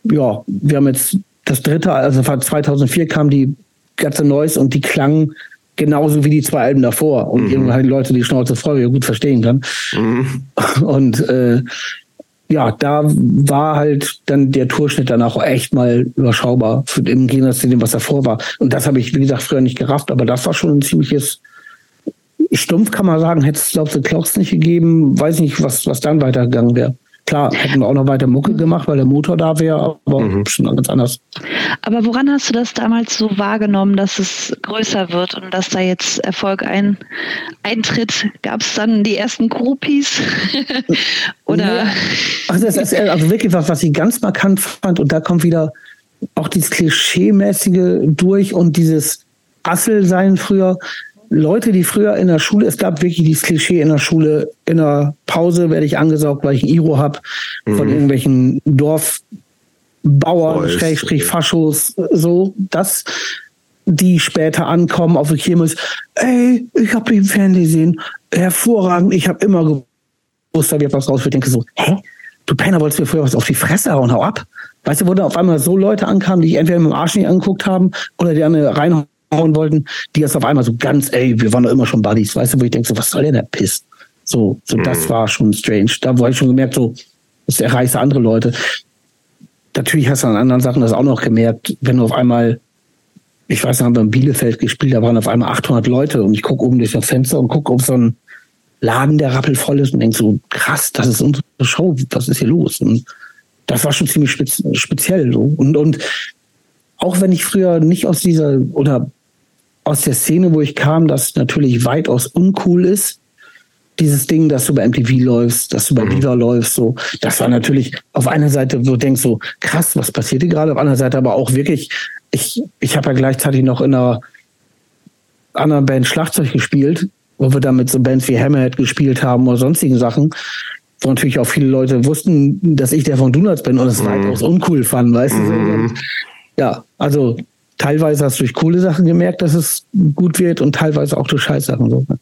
Speaker 3: ja, wir haben jetzt das dritte, also 2004 kam die ganze Neues und die klangen genauso wie die zwei Alben davor und mhm. irgendwann Leute die Schnauze voll ja gut verstehen kann. Mhm. Und äh, ja, da war halt dann der Tourschnitt dann auch echt mal überschaubar für, im Gegensatz zu dem, was davor war. Und das habe ich, wie gesagt, früher nicht gerafft, aber das war schon ein ziemliches stumpf kann man sagen, hätte es, glaube ich, Clocks nicht gegeben, weiß nicht, was, was dann weitergegangen wäre. Klar, hätten wir auch noch weiter Mucke gemacht, weil der Motor da wäre, aber mhm. schon ganz anders.
Speaker 1: Aber woran hast du das damals so wahrgenommen, dass es größer wird und dass da jetzt Erfolg ein, eintritt? Gab es dann die ersten Groupies? Oder? Ja.
Speaker 3: Also, das ist also wirklich was, was ich ganz markant fand und da kommt wieder auch dieses Klischee-mäßige durch und dieses Assel-Sein früher. Leute, die früher in der Schule, es gab wirklich dieses Klischee in der Schule, in der Pause werde ich angesaugt, weil ich ein Iro habe mhm. von irgendwelchen Dorfbauern, Schrägstrich, Faschos, so, das, die später ankommen auf der Kirmes, ey, ich habe im Fernsehen hervorragend, ich habe immer gewusst, da wird was raus. Ich denke so, hä? Du Penner wolltest mir früher was auf die Fresse hauen, hau ab. Weißt du, wo da auf einmal so Leute ankamen, die ich entweder mit dem Arsch nicht angeguckt haben oder die eine reinhauen hauen wollten, die jetzt auf einmal so ganz, ey, wir waren doch immer schon Buddies, weißt du, wo ich denke, so, was soll denn der Piss? So, so mhm. das war schon strange. Da war ich schon gemerkt, so, das erreicht andere Leute. Natürlich hast du an anderen Sachen das auch noch gemerkt, wenn du auf einmal, ich weiß noch, haben wir in Bielefeld gespielt, da waren auf einmal 800 Leute und ich gucke oben durch das Fenster und gucke, ob so ein Laden, der rappelvoll ist und denke so, krass, das ist unsere Show, was ist hier los? Und das war schon ziemlich speziell so. Und, und auch wenn ich früher nicht aus dieser oder aus der Szene, wo ich kam, das natürlich weitaus uncool ist. Dieses Ding, dass du bei MTV läufst, dass du bei mhm. Viva läufst, so, das war natürlich auf einer Seite, wo du denkst so, krass, was passiert hier gerade? Auf einer Seite aber auch wirklich, ich, ich habe ja gleichzeitig noch in einer anderen Band Schlagzeug gespielt, wo wir dann mit so Bands wie Hammerhead gespielt haben oder sonstigen Sachen, wo natürlich auch viele Leute wussten, dass ich der von Donuts bin und es mhm. weitaus uncool fanden, weißt du? Mhm. Ja, also teilweise hast du durch coole Sachen gemerkt, dass es gut wird und teilweise auch durch Scheißsachen so. Ne?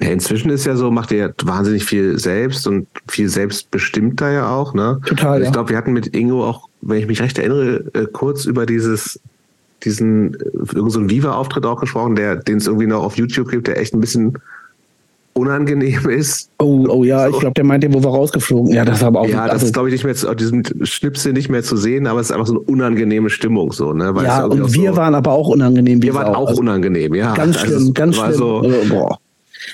Speaker 2: Ja, inzwischen ist ja so, macht ihr wahnsinnig viel selbst und viel selbstbestimmter ja auch, ne?
Speaker 3: Total. Also
Speaker 2: ich glaube, wir hatten mit Ingo auch, wenn ich mich recht erinnere, äh, kurz über dieses, diesen, äh, irgend so Viva-Auftritt auch gesprochen, der, den es irgendwie noch auf YouTube gibt, der echt ein bisschen unangenehm ist.
Speaker 3: Oh, oh ja, so. ich glaube, der meinte, wo wir rausgeflogen. Ja, das war aber auch.
Speaker 2: Ja, das also, ist, glaube ich, nicht mehr zu, diesen Schnipsel nicht mehr zu sehen, aber es ist einfach so eine unangenehme Stimmung so, ne?
Speaker 3: Weil ja, und wir so, waren aber auch unangenehm.
Speaker 2: Wir waren auch, also, unangenehm, ja.
Speaker 3: Ganz also schlimm, also, ganz schlimm. So, also, boah.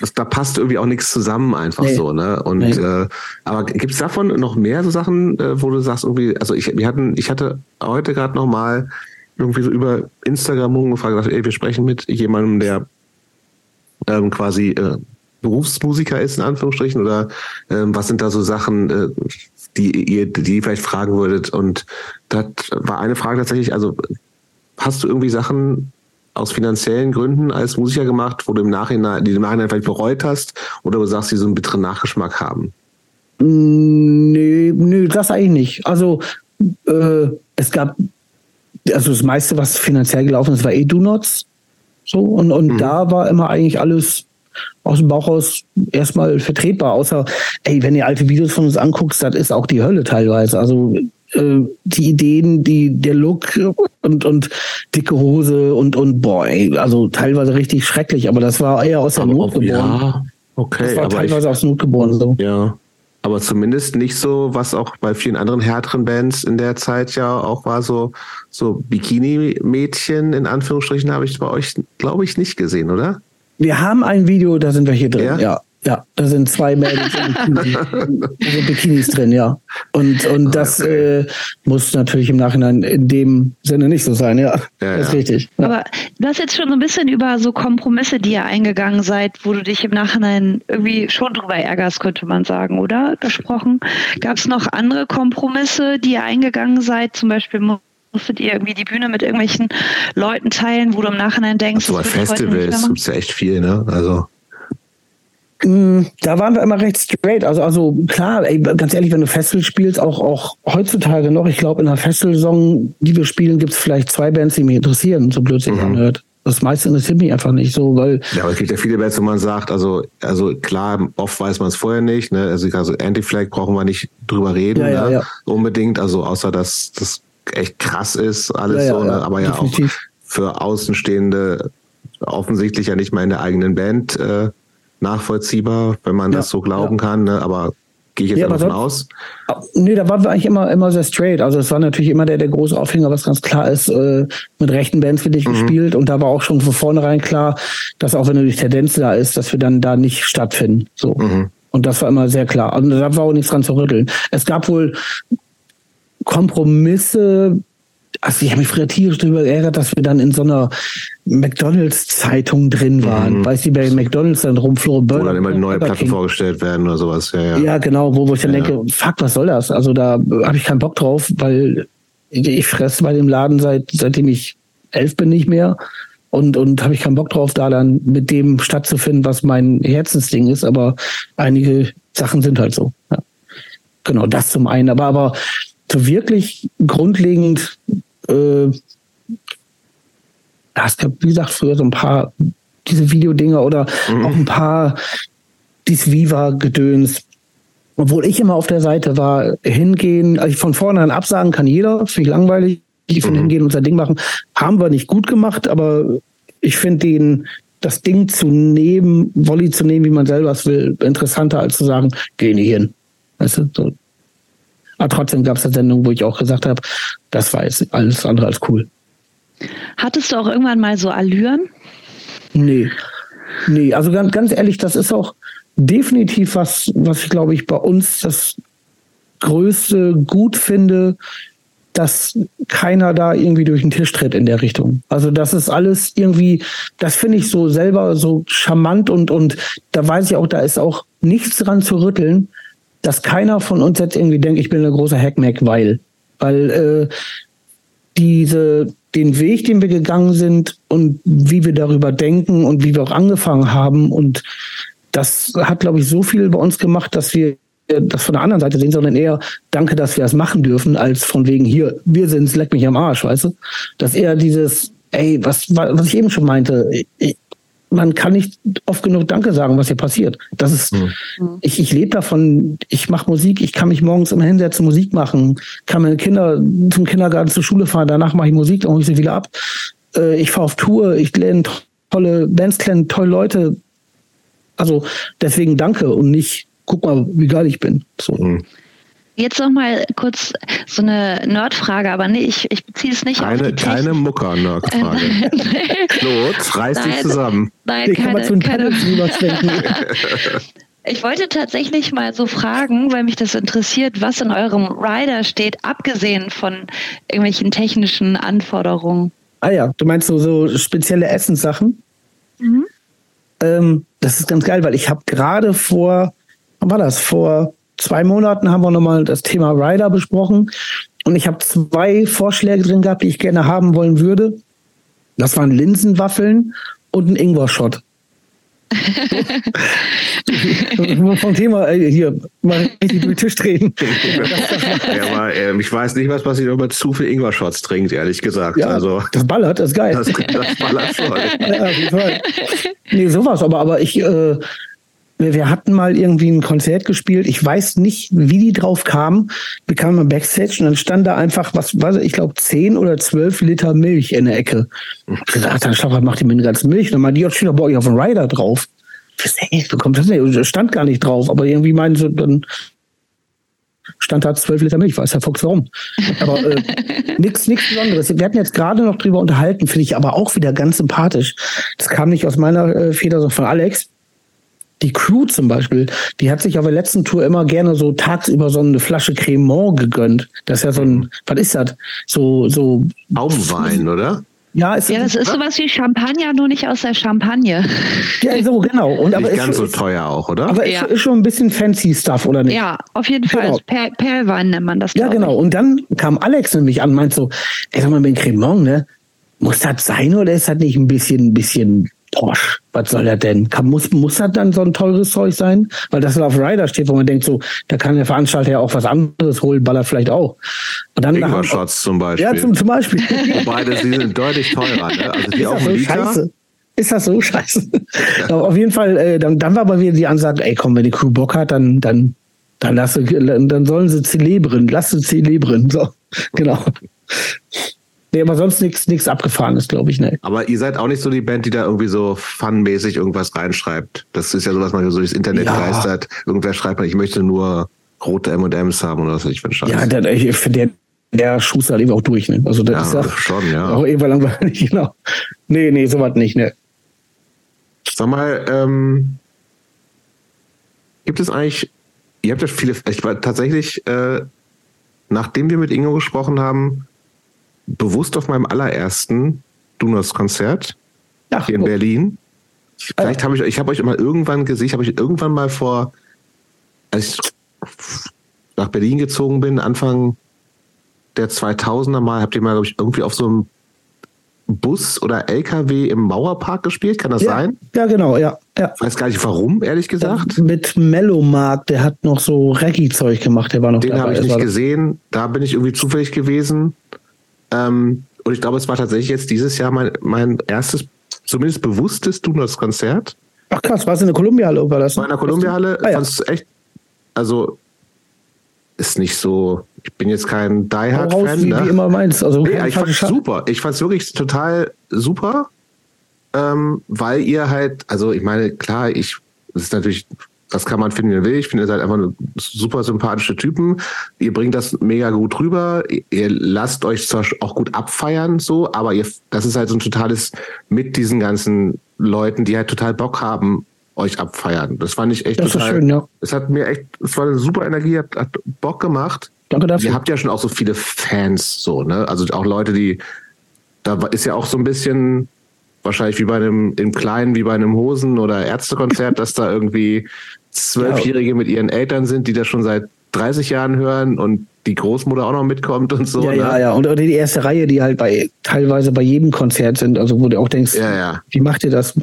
Speaker 2: Das, da passt irgendwie auch nichts zusammen einfach nee. so, ne? Und nee. äh, aber gibt's davon noch mehr so Sachen, äh, wo du sagst, irgendwie, also ich, wir hatten, ich hatte heute gerade noch mal irgendwie so über Instagram gefragt, ey, wir sprechen mit jemandem, der ähm, quasi äh, Berufsmusiker ist, in Anführungsstrichen? Oder ähm, was sind da so Sachen, äh, die ihr, die ihr vielleicht fragen würdet? Und das war eine Frage tatsächlich, also hast du irgendwie Sachen aus finanziellen Gründen als Musiker gemacht, wo du im Nachhinein, die du im Nachhinein vielleicht bereut hast oder du sagst, die so einen bitteren Nachgeschmack haben?
Speaker 3: Mm, nö, nö, das eigentlich nicht. Also äh, es gab also das meiste, was finanziell gelaufen ist, war eh Do-Nots. So, und, und mhm. da war immer eigentlich alles aus dem Bauch raus erstmal vertretbar, außer, ey, wenn ihr alte Videos von uns anguckst, das ist auch die Hölle teilweise. Also äh, die Ideen, die, der Look und, und dicke Hose und, und boy, also teilweise richtig schrecklich, aber das war eher aus der aber Not geboren. Ja,
Speaker 2: okay.
Speaker 3: Das war
Speaker 2: aber
Speaker 3: teilweise ich, aus Not geboren so.
Speaker 2: Ja. Aber zumindest nicht so, was auch bei vielen anderen härteren Bands in der Zeit ja auch war, so, so Bikini-Mädchen in Anführungsstrichen habe ich bei euch, glaube ich, nicht gesehen, oder?
Speaker 3: Wir haben ein Video, da sind wir hier drin, ja. ja. Ja, da sind zwei Mädels in Bikini, Bikinis drin, ja. Und, und ah, das okay. äh, muss natürlich im Nachhinein in dem Sinne nicht so sein, ja. ja das ist ja. richtig.
Speaker 1: Ja. Aber du hast jetzt schon so ein bisschen über so Kompromisse, die ihr eingegangen seid, wo du dich im Nachhinein irgendwie schon drüber ärgerst, könnte man sagen, oder? Gesprochen. Gab es noch andere Kompromisse, die ihr eingegangen seid? Zum Beispiel musstet ihr irgendwie die Bühne mit irgendwelchen Leuten teilen, wo du im Nachhinein denkst,
Speaker 2: so bei Festivals gibt es ja echt viel, ne? Also
Speaker 3: hm, da waren wir immer recht straight. Also, also klar, ey, ganz ehrlich, wenn du Festival spielst, auch, auch heutzutage noch, ich glaube, in einer Festivalsaison, die wir spielen, gibt es vielleicht zwei Bands, die mich interessieren, so blöd sich mhm. anhört. Das meiste interessiert mich einfach nicht so, weil.
Speaker 2: Ja, aber es gibt ja viele Bands, wo man sagt, also, also klar, oft weiß man es vorher nicht, ne? Also, also Anti-Flag brauchen wir nicht drüber reden, ja, ja, ne? ja. Unbedingt, also außer dass das echt krass ist, alles so, ne? aber ja definitiv. auch für Außenstehende offensichtlich ja nicht mal in der eigenen Band äh, nachvollziehbar, wenn man ja, das so glauben ja. kann, ne? aber gehe ich jetzt ja, davon aus?
Speaker 3: Nee, da waren wir eigentlich immer, immer sehr straight. Also es war natürlich immer der, der große Aufhänger, was ganz klar ist, äh, mit rechten Bands für dich mhm. gespielt und da war auch schon von vornherein klar, dass auch wenn die Tendenz da ist, dass wir dann da nicht stattfinden. So. Mhm. Und das war immer sehr klar. Und da war auch nichts dran zu rütteln. Es gab wohl Kompromisse, also ich habe mich früher tierisch darüber geärgert, dass wir dann in so einer McDonalds-Zeitung drin waren. Mhm. Weißt du, bei McDonalds dann rumflogen.
Speaker 2: Wo dann immer neue Platten King. vorgestellt werden oder sowas. Ja, ja.
Speaker 3: ja genau, wo, wo ich dann ja, denke, fuck, was soll das? Also da habe ich keinen Bock drauf, weil ich fresse bei dem Laden seit seitdem ich elf bin nicht mehr. Und, und habe ich keinen Bock drauf, da dann mit dem stattzufinden, was mein Herzensding ist. Aber einige Sachen sind halt so. Ja. Genau, das zum einen. Aber, aber so wirklich grundlegend äh, es gab, wie gesagt, früher so ein paar diese Videodinger oder mhm. auch ein paar dies Viva-Gedöns. Obwohl ich immer auf der Seite war, hingehen, also von vornherein absagen kann jeder, finde ich langweilig, die von mhm. hingehen und sein Ding machen. Haben wir nicht gut gemacht, aber ich finde den, das Ding zu nehmen, Volley zu nehmen, wie man selber es will, interessanter als zu sagen, geh nicht hin. Weißt du, so. Aber trotzdem gab es eine Sendung, wo ich auch gesagt habe, das war jetzt alles andere als cool.
Speaker 1: Hattest du auch irgendwann mal so Allüren?
Speaker 3: Nee. Nee, also ganz, ganz ehrlich, das ist auch definitiv was, was ich glaube ich bei uns das größte Gut finde, dass keiner da irgendwie durch den Tisch tritt in der Richtung. Also das ist alles irgendwie, das finde ich so selber so charmant und, und da weiß ich auch, da ist auch nichts dran zu rütteln, dass keiner von uns jetzt irgendwie denkt, ich bin ein großer Hackmack, weil, weil äh, diese, den Weg, den wir gegangen sind und wie wir darüber denken und wie wir auch angefangen haben und das hat, glaube ich, so viel bei uns gemacht, dass wir das von der anderen Seite sehen, sondern eher danke, dass wir das machen dürfen, als von wegen hier, wir sind's, leck mich am Arsch, weißt du? Dass eher dieses, ey, was, was ich eben schon meinte, man kann nicht oft genug Danke sagen, was hier passiert. Das ist, mhm. ich, ich lebe davon, ich mache Musik, ich kann mich morgens immer hinsetzen, Musik machen, kann meine Kinder zum Kindergarten zur Schule fahren, danach mache ich Musik, dann hole ich sie wieder ab. Äh, ich fahre auf Tour, ich lerne tolle Bands kennen, tolle Leute. Also deswegen danke und nicht, guck mal, wie geil ich bin. So. Mhm.
Speaker 1: Jetzt noch mal kurz so eine Nerdfrage, aber nee, ich, ich beziehe es nicht
Speaker 2: keine,
Speaker 1: auf die
Speaker 2: Keine Mucker-Nerdfrage. Not, reiß dich zusammen.
Speaker 1: Nein, Den keine, keine. Ich wollte tatsächlich mal so fragen, weil mich das interessiert, was in eurem Rider steht, abgesehen von irgendwelchen technischen Anforderungen.
Speaker 3: Ah ja, du meinst so, so spezielle Essenssachen? Mhm. Ähm, das ist ganz geil, weil ich habe gerade vor, wann war das? Vor zwei Monaten haben wir nochmal das Thema Rider besprochen und ich habe zwei Vorschläge drin gehabt, die ich gerne haben wollen würde. Das waren Linsenwaffeln und ein Ingwer-Shot. Vom Thema äh, hier mal richtig durch den Tisch drehen.
Speaker 2: ja, aber äh, ich weiß nicht, was passiert, wenn man zu viel Ingwer-Shots trinkt, ehrlich gesagt. Ja, also,
Speaker 3: das ballert, das ist geil. Das, das ballert schon. ja. Nee, sowas, aber, aber ich, äh, wir hatten mal irgendwie ein Konzert gespielt. Ich weiß nicht, wie die drauf kamen. Wir kamen mal Backstage und dann stand da einfach, was war ich glaube, zehn oder zwölf Liter Milch in der Ecke. Ich gesagt, dann was macht die mit der ganzen Milch? Dann meinte die, steht doch bei euch auf dem Rider drauf. Was, ey, wo kommt das denn? Stand gar nicht drauf, aber irgendwie meinen sie, dann stand da zwölf Liter Milch, weiß der Fuchs warum. Aber äh, nichts nix Besonderes. Wir hatten jetzt gerade noch drüber unterhalten, finde ich aber auch wieder ganz sympathisch. Das kam nicht aus meiner äh, Feder, sondern von Alex die Crew zum Beispiel, die hat sich auf der letzten Tour immer gerne so tagsüber so eine Flasche Cremant gegönnt. Das ist ja so ein, was ist das? So, so.
Speaker 2: Baumwein, oder?
Speaker 1: Ja, ist ja, das ist sowas wie Champagner, nur nicht aus der Champagne.
Speaker 3: Ja, so, genau.
Speaker 2: Und aber nicht ganz so teuer auch, oder?
Speaker 3: Aber ja. ist, ist, schon ein bisschen fancy Stuff, oder nicht?
Speaker 1: Ja, auf jeden Fall. Genau. Per Perlwein nennt man das.
Speaker 3: Ja, genau. Ich. Und dann kam Alex nämlich an und meint so, ey, sag mal, mit Cremant, ne? Muss das sein oder ist das nicht ein bisschen, ein bisschen Porsche, was soll er denn? Kann, muss, muss das dann so ein teures Zeug sein? Weil das auf Rider steht, wo man denkt, so, da kann der Veranstalter ja auch was anderes holen, ballert vielleicht auch.
Speaker 2: Und dann Ingwer-Shots zum Beispiel.
Speaker 3: Ja, zum, zum Beispiel.
Speaker 2: Wobei, das, die sind deutlich teurer, ne? Also die
Speaker 3: ist auch so scheiße. Ist das so scheiße? Aber auf jeden Fall, äh, dann, dann war aber wieder die Ansage, ey komm, wenn die Crew Bock hat, dann, dann, dann, lasse, dann sollen sie zelebren, lass sie zelebren. So, genau. Nee, aber sonst nichts nichts abgefahrenes, glaube ich, ne.
Speaker 2: Aber ihr seid auch nicht so die Band, die da irgendwie so funmäßig irgendwas reinschreibt. Das ist ja so, was man so durchs Internet ja. geistert. Irgendwer schreibt mal, ich möchte nur rote M&M's haben oder was ich für Scheiß.
Speaker 3: Ja, der, ich finde, der, der Schuster lebt auch durch, ne? Also das ja, ist ja schon, ja. Auch irgendwann langweilig, genau. Nee, nee, sowas nicht, ne.
Speaker 2: Sag mal, ähm, gibt es eigentlich, ihr habt ja viele, ich war tatsächlich, äh, nachdem wir mit Ingo gesprochen haben, bewusst auf meinem allerersten Donuts-Konzert hier in oh. Berlin. Vielleicht habe ich, ich habe euch mal irgendwann gesehen, ich habe euch irgendwann mal vor, als ich nach Berlin gezogen bin, Anfang der 2000er Mal, habt ihr mal, glaube ich, irgendwie auf so einem Bus oder LKW im Mauerpark gespielt, kann das
Speaker 3: ja,
Speaker 2: sein?
Speaker 3: Ja, genau, ja, ja.
Speaker 2: Ich weiß gar nicht warum, ehrlich gesagt.
Speaker 3: Ja, mit Mellomark, der hat noch so Reggae-Zeug gemacht, der war noch
Speaker 2: Den habe ich nicht gesehen, da bin ich irgendwie zufällig gewesen. Ähm, und ich glaube, es war tatsächlich jetzt dieses Jahr mein, mein erstes, zumindest bewusstes Donuts-Konzert.
Speaker 3: Ach krass, war es in der Kolumbiahalle
Speaker 2: oder was? War in der Kolumbiahalle. Ah, ja. echt, also ist nicht so, ich bin jetzt kein Die Hard-Fan.
Speaker 3: Wie, ne? wie immer meinst. Also,
Speaker 2: nee, ich fand es super. Ich fand es wirklich total super, ähm, weil ihr halt, also ich meine, klar, ich, das ist natürlich das kann man finden, wie man will. Ich finde, ihr seid einfach super sympathische Typen. Ihr bringt das mega gut rüber. Ihr lasst euch zwar auch gut abfeiern, so, aber ihr, das ist halt so ein totales mit diesen ganzen Leuten, die halt total Bock haben, euch abfeiern. Das fand ich echt das total. Ist schön, ja. Es hat mir echt, es war eine super Energie, hat, hat Bock gemacht.
Speaker 3: Danke dafür.
Speaker 2: Ihr habt ja schon auch so viele Fans, so, ne? Also auch Leute, die, da ist ja auch so ein bisschen, wahrscheinlich wie bei einem, im Kleinen, wie bei einem Hosen- oder Ärztekonzert, dass da irgendwie Zwölfjährige mit ihren Eltern sind, die das schon seit 30 Jahren hören und die Großmutter auch noch mitkommt und so.
Speaker 3: Ja, ne? ja, ja. Und die erste Reihe, die halt bei teilweise bei jedem Konzert sind, also wo du auch denkst, ja, ja. wie macht ihr das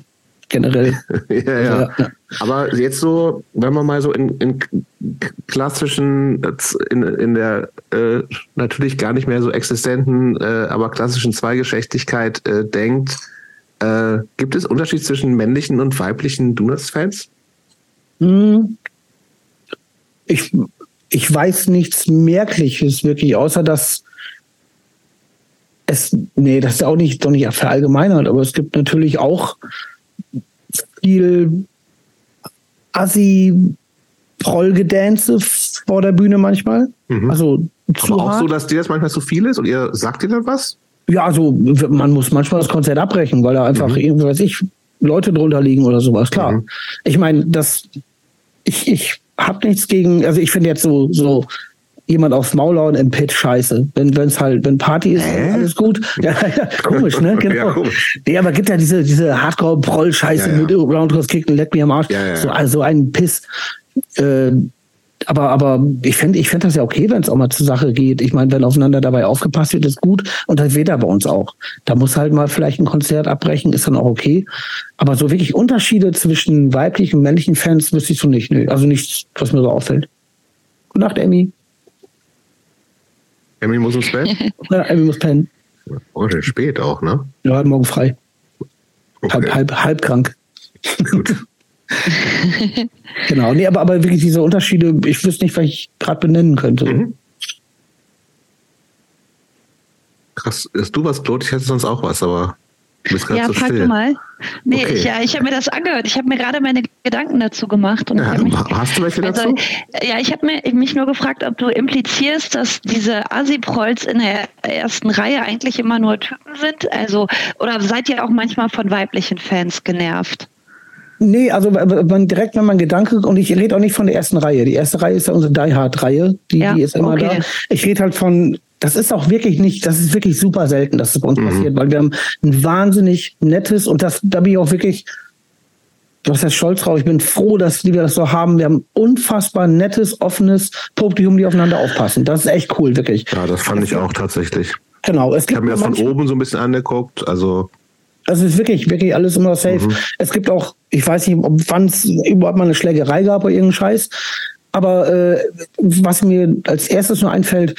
Speaker 3: generell?
Speaker 2: ja, ja. ja, ja. Aber jetzt so, wenn man mal so in, in klassischen, in, in der äh, natürlich gar nicht mehr so existenten, äh, aber klassischen Zweigeschlechtlichkeit äh, denkt, äh, gibt es Unterschied zwischen männlichen und weiblichen Donuts-Fans?
Speaker 3: Hm. Ich, ich weiß nichts Merkliches wirklich, außer dass es, nee, das ist auch nicht, doch nicht verallgemeinert, aber es gibt natürlich auch viel Assi Prollgedänze vor der Bühne manchmal. Mhm. Also
Speaker 2: zu aber auch hart. so, dass dir das manchmal zu viel ist und ihr sagt dir dann was?
Speaker 3: Ja, also man muss manchmal das Konzert abbrechen, weil da einfach mhm. irgendwie, weiß ich, Leute drunter liegen oder sowas. Klar. Mhm. Ich meine, das ich, ich habe nichts gegen, also ich finde jetzt so, so jemand aufs Maul hauen im Pit scheiße. Wenn es halt, wenn Party ist, Hä? alles gut. Ja, ja, komisch, ne? Genau. Ja, komisch. Nee, aber gibt ja diese, diese Hardcore-Proll-Scheiße ja, ja. mit Roundhouse Kick und Let Me am Arsch. So, also ein Piss. Äh, aber, aber ich fände ich fänd das ja okay, wenn es auch mal zur Sache geht. Ich meine, wenn aufeinander dabei aufgepasst wird, ist gut. Und das wird er bei uns auch. Da muss halt mal vielleicht ein Konzert abbrechen, ist dann auch okay. Aber so wirklich Unterschiede zwischen weiblichen und männlichen Fans wüsste ich so nicht. Nö. Also nichts, was mir so auffällt. Gute Nacht, Emmy.
Speaker 2: Emmy muss ins Bett?
Speaker 3: ja, Emmy muss pennen.
Speaker 2: Heute oh, spät auch, ne?
Speaker 3: Ja, morgen frei. Okay. Halb, halb, halb krank. Gut. genau, nee, aber, aber wirklich diese Unterschiede, ich wüsste nicht, was ich gerade benennen könnte. Mhm.
Speaker 2: Krass, ist du was, Claude? Ich hätte sonst auch was, aber
Speaker 1: du bist ja, so frag still. mal. Nee, okay. ich, ja, ich habe mir das angehört. Ich habe mir gerade meine Gedanken dazu gemacht. Und
Speaker 2: ja, mich, hast du welche dazu?
Speaker 1: Also, ja, ich habe mich nur gefragt, ob du implizierst, dass diese Asiprolls in der ersten Reihe eigentlich immer nur Typen sind. Also, oder seid ihr auch manchmal von weiblichen Fans genervt?
Speaker 3: Nee, also man, direkt, wenn man Gedanke, und ich rede auch nicht von der ersten Reihe. Die erste Reihe ist ja unsere Die Hard-Reihe, die, ja, die ist immer okay. da. Ich rede halt von, das ist auch wirklich nicht, das ist wirklich super selten, dass das bei uns mhm. passiert, weil wir haben ein wahnsinnig nettes, und das, da bin ich auch wirklich, was heißt stolz drauf, ich bin froh, dass wir das so haben. Wir haben unfassbar nettes, offenes Publikum, die aufeinander aufpassen. Das ist echt cool, wirklich.
Speaker 2: Ja, das fand ich auch tatsächlich.
Speaker 3: Genau.
Speaker 2: Es gibt ich habe mir das von oben so ein bisschen angeguckt, also
Speaker 3: also es ist wirklich, wirklich alles immer safe. Mhm. Es gibt auch, ich weiß nicht, wann es überhaupt mal eine Schlägerei gab oder irgendeinen Scheiß. Aber äh, was mir als erstes nur einfällt,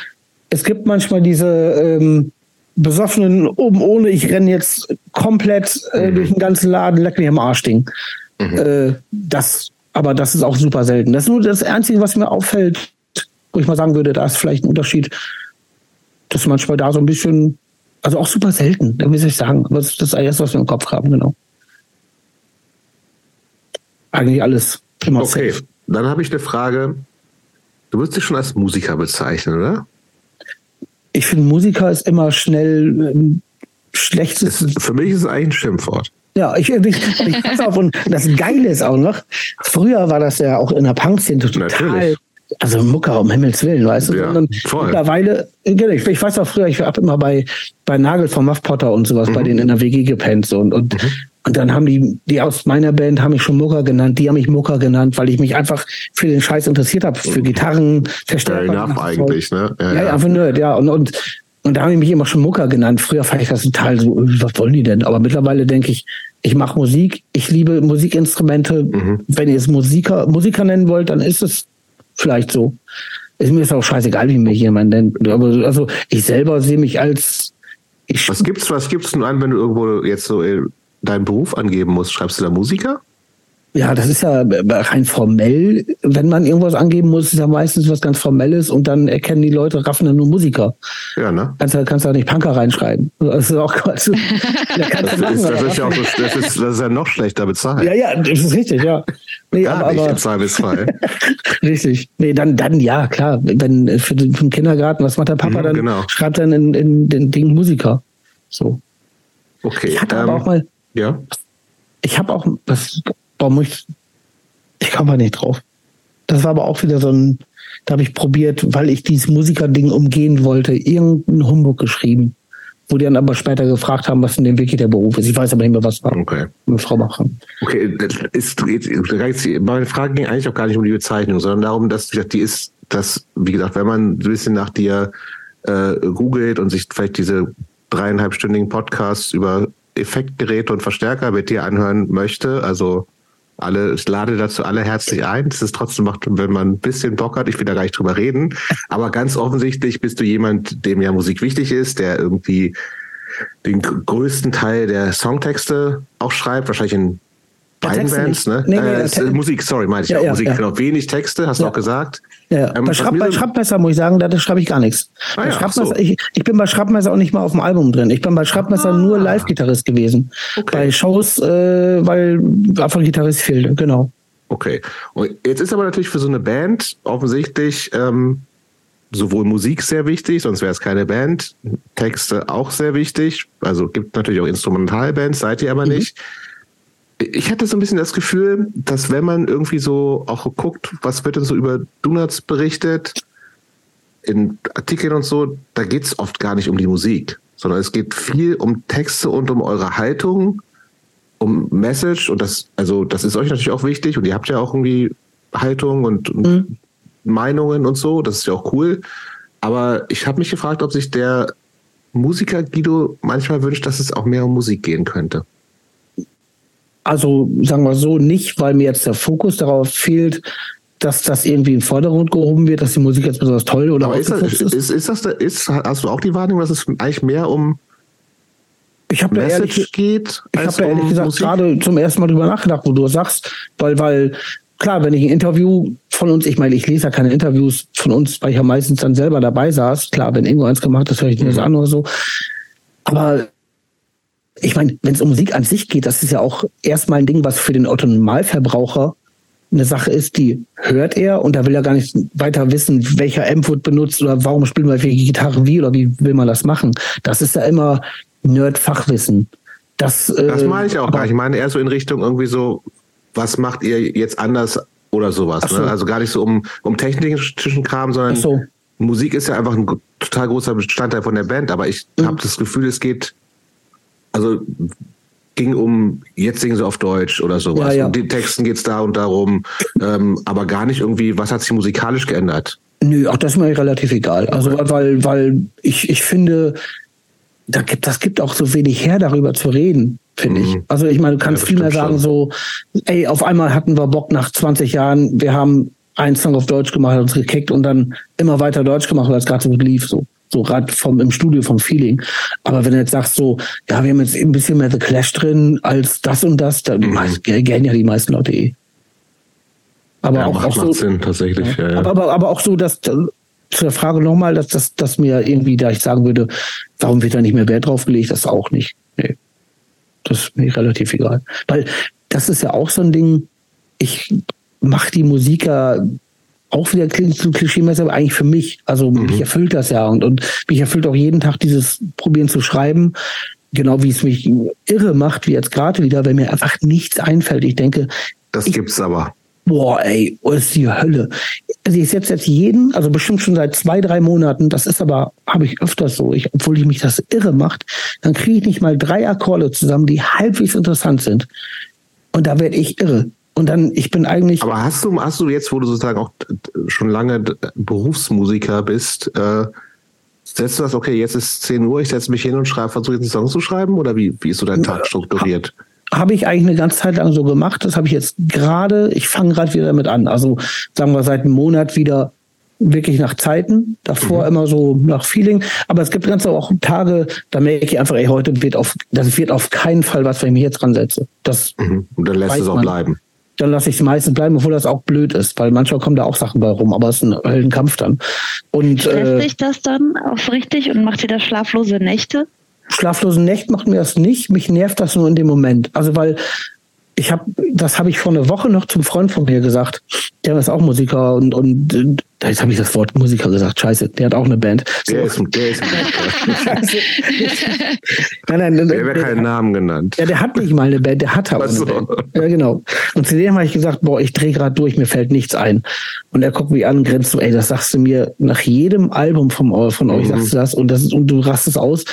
Speaker 3: es gibt manchmal diese ähm, besoffenen oben ohne, ich renne jetzt komplett äh, mhm. durch den ganzen Laden, leck mich am Arsch Ding. Mhm. Äh, das, aber das ist auch super selten. Das ist nur das Einzige, was mir auffällt, wo ich mal sagen würde, da ist vielleicht ein Unterschied, dass manchmal da so ein bisschen also auch super selten, da muss ich sagen. Das ist das erste, was wir im Kopf haben, genau. Eigentlich alles
Speaker 2: immer Okay, safe. dann habe ich eine Frage. Du wirst dich schon als Musiker bezeichnen, oder?
Speaker 3: Ich finde, Musiker ist immer schnell ähm, schlechtes.
Speaker 2: für mich ist es eigentlich ein Schimpfwort.
Speaker 3: Ja, ich, ich, ich pass auf, und das Geile ist auch noch, früher war das ja auch in der Punk-Szene total Natürlich also Mucker um Himmels Willen, weißt du? Ja, mittlerweile, genau, ich, ich, weiß auch früher, ich habe immer bei, bei Nagel vom Muff Potter und sowas mhm. bei denen in der WG gepennt so, und, und, mhm. und dann haben die, die aus meiner Band haben mich schon Mucker genannt, die haben mich Mucker genannt, weil ich mich einfach für den Scheiß interessiert habe, für mhm. Gitarren,
Speaker 2: Verstärker. Ja, eigentlich, ne?
Speaker 3: Ja, ja, ja, einfach nerd, ja. Und, und, und da haben die mich immer schon Mucker genannt. Früher fand ich das total so, was wollen die denn? Aber mittlerweile denke ich, ich mache Musik, ich liebe Musikinstrumente. Mhm. Wenn ihr es Musiker, Musiker nennen wollt, dann ist es vielleicht so. Ist mir ist auch scheißegal, wie mich jemand nennt. Aber also ich selber sehe mich als.
Speaker 2: Was gibt's, was gibt's denn an, wenn du irgendwo jetzt so äh, deinen Beruf angeben musst? Schreibst du da Musiker?
Speaker 3: Ja, das ist ja rein formell. Wenn man irgendwas angeben muss, ist ja meistens was ganz Formelles und dann erkennen die Leute, raffen dann nur Musiker.
Speaker 2: Ja, ne?
Speaker 3: Kannst du kannst da nicht Punker reinschreiben. Das ist auch Quatsch.
Speaker 2: das, machen, ist, das, ist ja auch so, das, ist, das ist ja noch schlechter bezahlt.
Speaker 3: Ja, ja, das ist richtig, ja.
Speaker 2: Nee, Gar aber, nicht im Zweifelsfall.
Speaker 3: richtig. Nee, dann, dann ja, klar. Wenn für den, für den Kindergarten, was macht der Papa mhm, dann? Genau. Schreibt dann in, in den Ding Musiker. So.
Speaker 2: Okay.
Speaker 3: Ich hatte ähm, aber auch mal.
Speaker 2: Ja.
Speaker 3: Ich habe auch, das Warum ich, ich komme mal nicht drauf. Das war aber auch wieder so ein, da habe ich probiert, weil ich dieses Musikerding umgehen wollte, irgendeinen Humbug geschrieben, wo die dann aber später gefragt haben, was denn wirklich der Beruf ist. Ich weiß aber nicht mehr, was war.
Speaker 2: Okay.
Speaker 3: Mit Frau Macher.
Speaker 2: Okay, ist, meine Frage ging eigentlich auch gar nicht um die Bezeichnung, sondern darum, dass die ist, dass, wie gesagt, wenn man ein bisschen nach dir äh, googelt und sich vielleicht diese dreieinhalbstündigen Podcasts über Effektgeräte und Verstärker mit dir anhören möchte, also alle, ich lade dazu alle herzlich ein. Das ist trotzdem macht, wenn man ein bisschen Bock hat, ich will da gar nicht drüber reden. Aber ganz offensichtlich bist du jemand, dem ja Musik wichtig ist, der irgendwie den größten Teil der Songtexte auch schreibt, wahrscheinlich in beiden Bands, ne? Nee, nee, äh, Musik, sorry, meine ich ja, auch. Ja, Musik, ja. genau. Wenig Texte, hast du auch gesagt.
Speaker 3: Ja, ähm, bei, Schraub, bei Schraubmesser muss ich sagen, da schreibe ich gar nichts. Ah, ja, so. ich, ich, bin bei Schraubmesser auch nicht mal auf dem Album drin. Ich bin bei Schraubmesser ah. nur Live-Gitarrist gewesen. Okay. Bei Shows, äh, weil einfach ein Gitarrist fehlte, genau.
Speaker 2: Okay. Und jetzt ist aber natürlich für so eine Band offensichtlich ähm, sowohl Musik sehr wichtig, sonst wäre es keine Band. Texte auch sehr wichtig. Also gibt natürlich auch Instrumentalbands, seid ihr aber mhm. nicht ich hatte so ein bisschen das Gefühl, dass wenn man irgendwie so auch guckt, was wird denn so über Donuts berichtet, in Artikeln und so, da geht es oft gar nicht um die Musik, sondern es geht viel um Texte und um eure Haltung, um Message und das, also das ist euch natürlich auch wichtig und ihr habt ja auch irgendwie Haltung und, mhm. Meinungen und so, das ist ja auch cool. Aber ich habe mich gefragt, ob sich der Musiker Guido manchmal wünscht, dass es auch mehr um Musik gehen könnte.
Speaker 3: Also sagen wir so, nicht, weil mir jetzt der Fokus darauf fehlt, dass das irgendwie im Vordergrund gehoben wird, dass die Musik jetzt besonders toll oder
Speaker 2: Aber ist das, ist, ist, ist das ist, hast du auch die Wahrnehmung, dass es eigentlich mehr um
Speaker 3: ich habe ehrlich, geht, ich habe ehrlich um gesagt Musik? gerade zum ersten Mal drüber nachgedacht, wo du sagst, weil, weil klar, wenn ich ein Interview von uns, ich meine, ich lese ja keine Interviews von uns, weil ich ja meistens dann selber dabei saß. Klar, wenn irgendwo eins gemacht ist, höre ich mir das mhm. an oder so. Aber ich meine, wenn es um Musik an sich geht, das ist ja auch erstmal ein Ding, was für den Autonomalverbraucher eine Sache ist, die hört er und da will er gar nicht weiter wissen, welcher Amp benutzt oder warum spielt man welche Gitarre wie oder wie will man das machen. Das ist ja immer Nerd-Fachwissen. Das,
Speaker 2: äh, das meine ich auch gar nicht. Ich meine eher so in Richtung irgendwie so, was macht ihr jetzt anders oder sowas. So. Ne? Also gar nicht so um, um technischen Kram, sondern so. Musik ist ja einfach ein total großer Bestandteil von der Band, aber ich mhm. habe das Gefühl, es geht, also ging um, jetzt singen sie auf Deutsch oder sowas. Ja, ja. Und den Texten geht es da und darum, ähm, aber gar nicht irgendwie, was hat sich musikalisch geändert?
Speaker 3: Nö, auch das ist mir relativ egal. Also weil, weil ich, ich finde, da gibt, das gibt auch so wenig her, darüber zu reden, finde mhm. ich. Also ich meine, du kannst ja, viel mehr sagen, so, ey, auf einmal hatten wir Bock nach 20 Jahren, wir haben einen Song auf Deutsch gemacht, uns gekickt und dann immer weiter Deutsch gemacht, weil es gerade so gut lief, so. So gerade vom im Studio vom Feeling. Aber wenn du jetzt sagst so, ja, wir haben jetzt ein bisschen mehr The Clash drin als das und das, dann mhm. gern ja die meisten Leute eh. Aber ja, auch, auch so,
Speaker 2: Sinn, tatsächlich. Ja.
Speaker 3: Ja, aber, aber, aber auch so, dass zur Frage nochmal, dass, dass, dass mir irgendwie, da ich sagen würde, warum wird da nicht mehr Wert drauf gelegt, das auch nicht. Nee. Das ist mir relativ egal. Weil das ist ja auch so ein Ding, ich mache die Musiker auch wieder klingt so klischeemäßig, aber eigentlich für mich. Also mhm. mich erfüllt das ja und, und mich erfüllt auch jeden Tag dieses Probieren zu schreiben. Genau wie es mich irre macht, wie jetzt gerade wieder, wenn mir einfach nichts einfällt. Ich denke.
Speaker 2: Das
Speaker 3: ich,
Speaker 2: gibt's aber
Speaker 3: boah, ey, oh, ist die Hölle. Also ich setze jetzt jeden, also bestimmt schon seit zwei, drei Monaten, das ist aber, habe ich öfters so, ich, obwohl ich mich das irre macht, dann kriege ich nicht mal drei Akkorde zusammen, die halbwegs interessant sind. Und da werde ich irre. Und dann, ich bin eigentlich.
Speaker 2: Aber hast du, hast du jetzt, wo du sozusagen auch schon lange Berufsmusiker bist, äh, setzt du das, okay, jetzt ist 10 Uhr, ich setze mich hin und schreibe, versuche jetzt einen Song zu schreiben? Oder wie, wie ist so dein Tag strukturiert?
Speaker 3: habe ich eigentlich eine ganze Zeit lang so gemacht. Das habe ich jetzt gerade, ich fange gerade wieder damit an. Also sagen wir seit einem Monat wieder wirklich nach Zeiten, davor mhm. immer so nach Feeling. Aber es gibt ganz auch Tage, da merke ich einfach, ey, heute wird auf, das wird auf keinen Fall was, wenn ich mich jetzt dran setze. Das
Speaker 2: mhm. Und dann lässt es auch man. bleiben.
Speaker 3: Dann lasse ich es meistens bleiben, obwohl das auch blöd ist, weil manchmal kommen da auch Sachen bei rum, aber es ist ein Kampf dann. Und,
Speaker 1: Lässt äh, sich das dann auch richtig und macht dir das schlaflose Nächte?
Speaker 3: schlaflosen Nächten macht mir das nicht. Mich nervt das nur in dem Moment. Also weil ich habe, das habe ich vor einer Woche noch zum Freund von mir gesagt. Der ist auch Musiker und, und jetzt habe ich das Wort Musiker gesagt. Scheiße, der hat auch eine Band.
Speaker 2: Der ist, der ist nein, nein, nein, der wird keinen Namen genannt.
Speaker 3: Ja, der hat nicht mal eine Band, der hat aber so. eine Band. Ja, genau. Und zu dem habe ich gesagt, boah, ich drehe gerade durch, mir fällt nichts ein. Und er guckt mich an und grinst so, ey, das sagst du mir nach jedem Album von, von euch, mhm. sagst du das und das ist, und du rastest aus.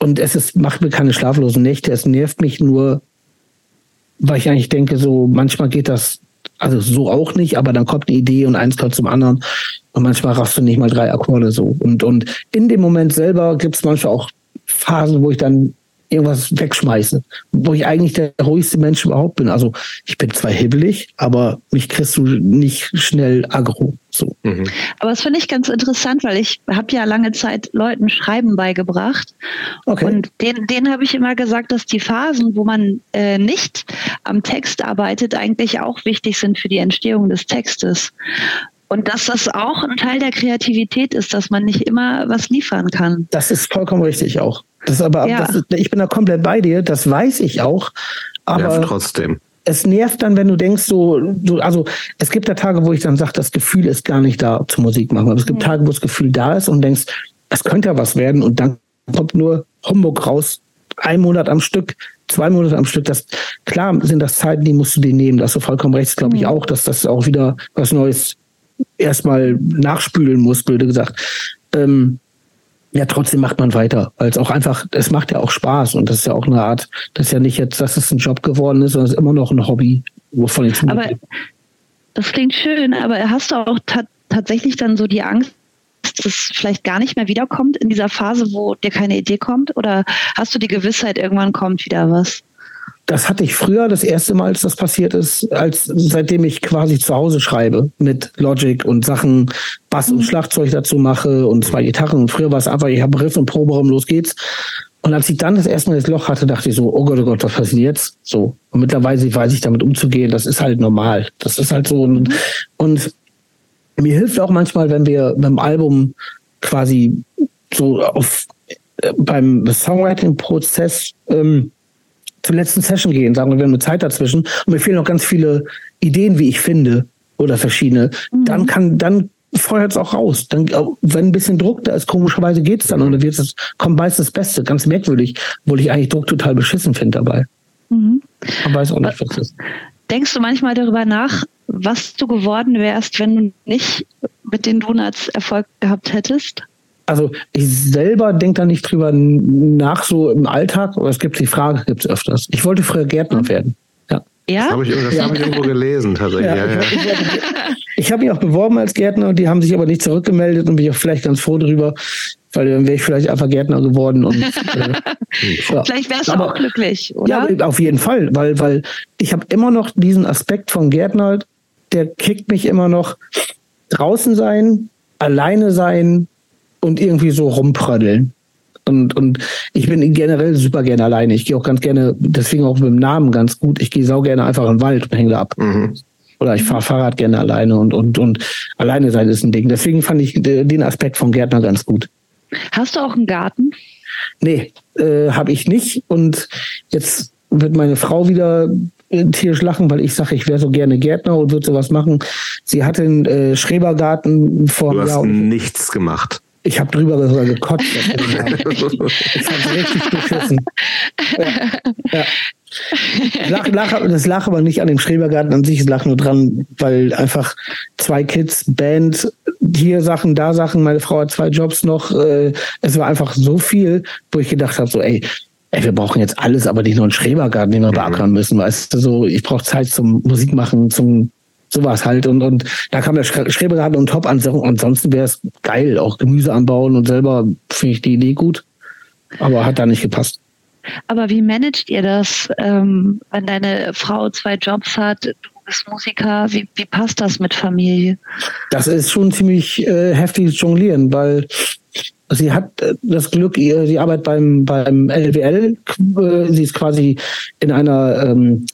Speaker 3: Und es ist, macht mir keine schlaflosen Nächte. Es nervt mich nur, weil ich eigentlich denke, so manchmal geht das, also so auch nicht, aber dann kommt eine Idee und eins kommt zum anderen. Und manchmal raffst du nicht mal drei Akkorde so. Und, und in dem Moment selber gibt es manchmal auch Phasen, wo ich dann irgendwas wegschmeiße, wo ich eigentlich der ruhigste Mensch überhaupt bin. Also ich bin zwar hibbelig, aber mich kriegst du nicht schnell aggro. So.
Speaker 1: Mhm. Aber das finde ich ganz interessant, weil ich habe ja lange Zeit Leuten Schreiben beigebracht. Okay. Und denen, denen habe ich immer gesagt, dass die Phasen, wo man äh, nicht am Text arbeitet, eigentlich auch wichtig sind für die Entstehung des Textes. Und dass das auch ein Teil der Kreativität ist, dass man nicht immer was liefern kann.
Speaker 3: Das ist vollkommen richtig auch. Das ist aber, ja. das ist, ich bin da komplett bei dir, das weiß ich auch. Aber
Speaker 2: nervt trotzdem.
Speaker 3: Es nervt dann, wenn du denkst, so, du, also es gibt da Tage, wo ich dann sage, das Gefühl ist gar nicht da zur Musik machen. Aber es gibt mhm. Tage, wo das Gefühl da ist und denkst, es könnte ja was werden und dann kommt nur Humbug raus, ein Monat am Stück, zwei Monate am Stück. Das klar sind das Zeiten, die musst du dir nehmen. Da hast du vollkommen recht, glaube ich mhm. auch, dass das auch wieder was Neues erstmal nachspülen muss, blöde gesagt. Ähm, ja, trotzdem macht man weiter, weil es auch einfach, es macht ja auch Spaß und das ist ja auch eine Art, das ist ja nicht jetzt, dass es ein Job geworden ist, sondern es ist immer noch ein Hobby, wovon ich
Speaker 1: Aber Das klingt schön, aber hast du auch ta tatsächlich dann so die Angst, dass es vielleicht gar nicht mehr wiederkommt in dieser Phase, wo dir keine Idee kommt? Oder hast du die Gewissheit, irgendwann kommt wieder was?
Speaker 3: Das hatte ich früher, das erste Mal, als das passiert ist, als seitdem ich quasi zu Hause schreibe mit Logic und Sachen, Bass und mhm. Schlagzeug dazu mache und zwei Gitarren. Und früher war es einfach, ich habe Riff und Proberaum, los geht's. Und als ich dann das erste Mal das Loch hatte, dachte ich so, oh Gott, oh Gott, was passiert jetzt? So. Und mittlerweile weiß ich damit umzugehen. Das ist halt normal. Das ist halt so. Und, und mir hilft auch manchmal, wenn wir beim Album quasi so auf äh, beim Songwriting-Prozess ähm, zur letzten Session gehen, sagen wir, wir haben eine Zeit dazwischen und mir fehlen noch ganz viele Ideen, wie ich finde, oder verschiedene, mhm. dann kann, dann feuert es auch raus. Dann, wenn ein bisschen Druck da ist, komischerweise geht es dann und dann wird es, kommt meist das Beste. Ganz merkwürdig, obwohl ich eigentlich Druck total beschissen finde dabei. Mhm. Man weiß auch nicht, was ist.
Speaker 1: Denkst du manchmal darüber nach, was du geworden wärst, wenn du nicht mit den Donuts Erfolg gehabt hättest?
Speaker 3: Also ich selber denke da nicht drüber nach, so im Alltag, aber es gibt die Frage, gibt es öfters. Ich wollte früher Gärtner mhm. werden.
Speaker 2: Ja. ja? Das habe ich, das hab ich irgendwo gelesen, tatsächlich. Ja, ja,
Speaker 3: ich habe mich auch beworben als Gärtner und die haben sich aber nicht zurückgemeldet und bin ich auch vielleicht ganz froh darüber, weil dann wäre ich vielleicht einfach Gärtner geworden. Und, äh,
Speaker 1: ja. Vielleicht wärst du aber, auch glücklich, oder?
Speaker 3: Ja, auf jeden Fall, weil, weil ich habe immer noch diesen Aspekt von Gärtner, der kickt mich immer noch draußen sein, alleine sein und irgendwie so rumprödeln. Und, und ich bin generell super gerne alleine. Ich gehe auch ganz gerne, deswegen auch mit dem Namen ganz gut. Ich gehe sau gerne einfach in den Wald und hänge da ab. Mhm. Oder ich fahre Fahrrad gerne alleine und, und, und alleine sein ist ein Ding. Deswegen fand ich den Aspekt vom Gärtner ganz gut.
Speaker 1: Hast du auch einen Garten?
Speaker 3: Nee, äh, habe ich nicht. Und jetzt wird meine Frau wieder tierisch lachen, weil ich sage, ich wäre so gerne Gärtner und würde sowas machen. Sie hatte einen äh, Schrebergarten vor
Speaker 2: Du hast Jahr nichts gemacht.
Speaker 3: Ich habe drüber sogar gekotzt. ich habe richtig beschissen. Ja. Ja. Lach, lach, das lag aber nicht an dem Schrebergarten an sich, es lag nur dran, weil einfach zwei Kids, Band, hier Sachen, da Sachen, meine Frau hat zwei Jobs noch. Äh, es war einfach so viel, wo ich gedacht habe, so, ey, ey, wir brauchen jetzt alles, aber nicht nur einen Schrebergarten, den wir beackern müssen. Weißt du, so, ich brauche Zeit zum Musik machen, zum sowas halt. Und, und da kam der Schrebergarten und top an. Ansonsten wäre es geil, auch Gemüse anbauen und selber finde ich die Idee gut. Aber hat da nicht gepasst.
Speaker 1: Aber wie managt ihr das, ähm, wenn deine Frau zwei Jobs hat, du bist Musiker, wie, wie passt das mit Familie?
Speaker 3: Das ist schon ziemlich äh, heftiges Jonglieren, weil sie hat äh, das Glück, sie arbeitet beim, beim LWL, äh, sie ist quasi in einer ähm,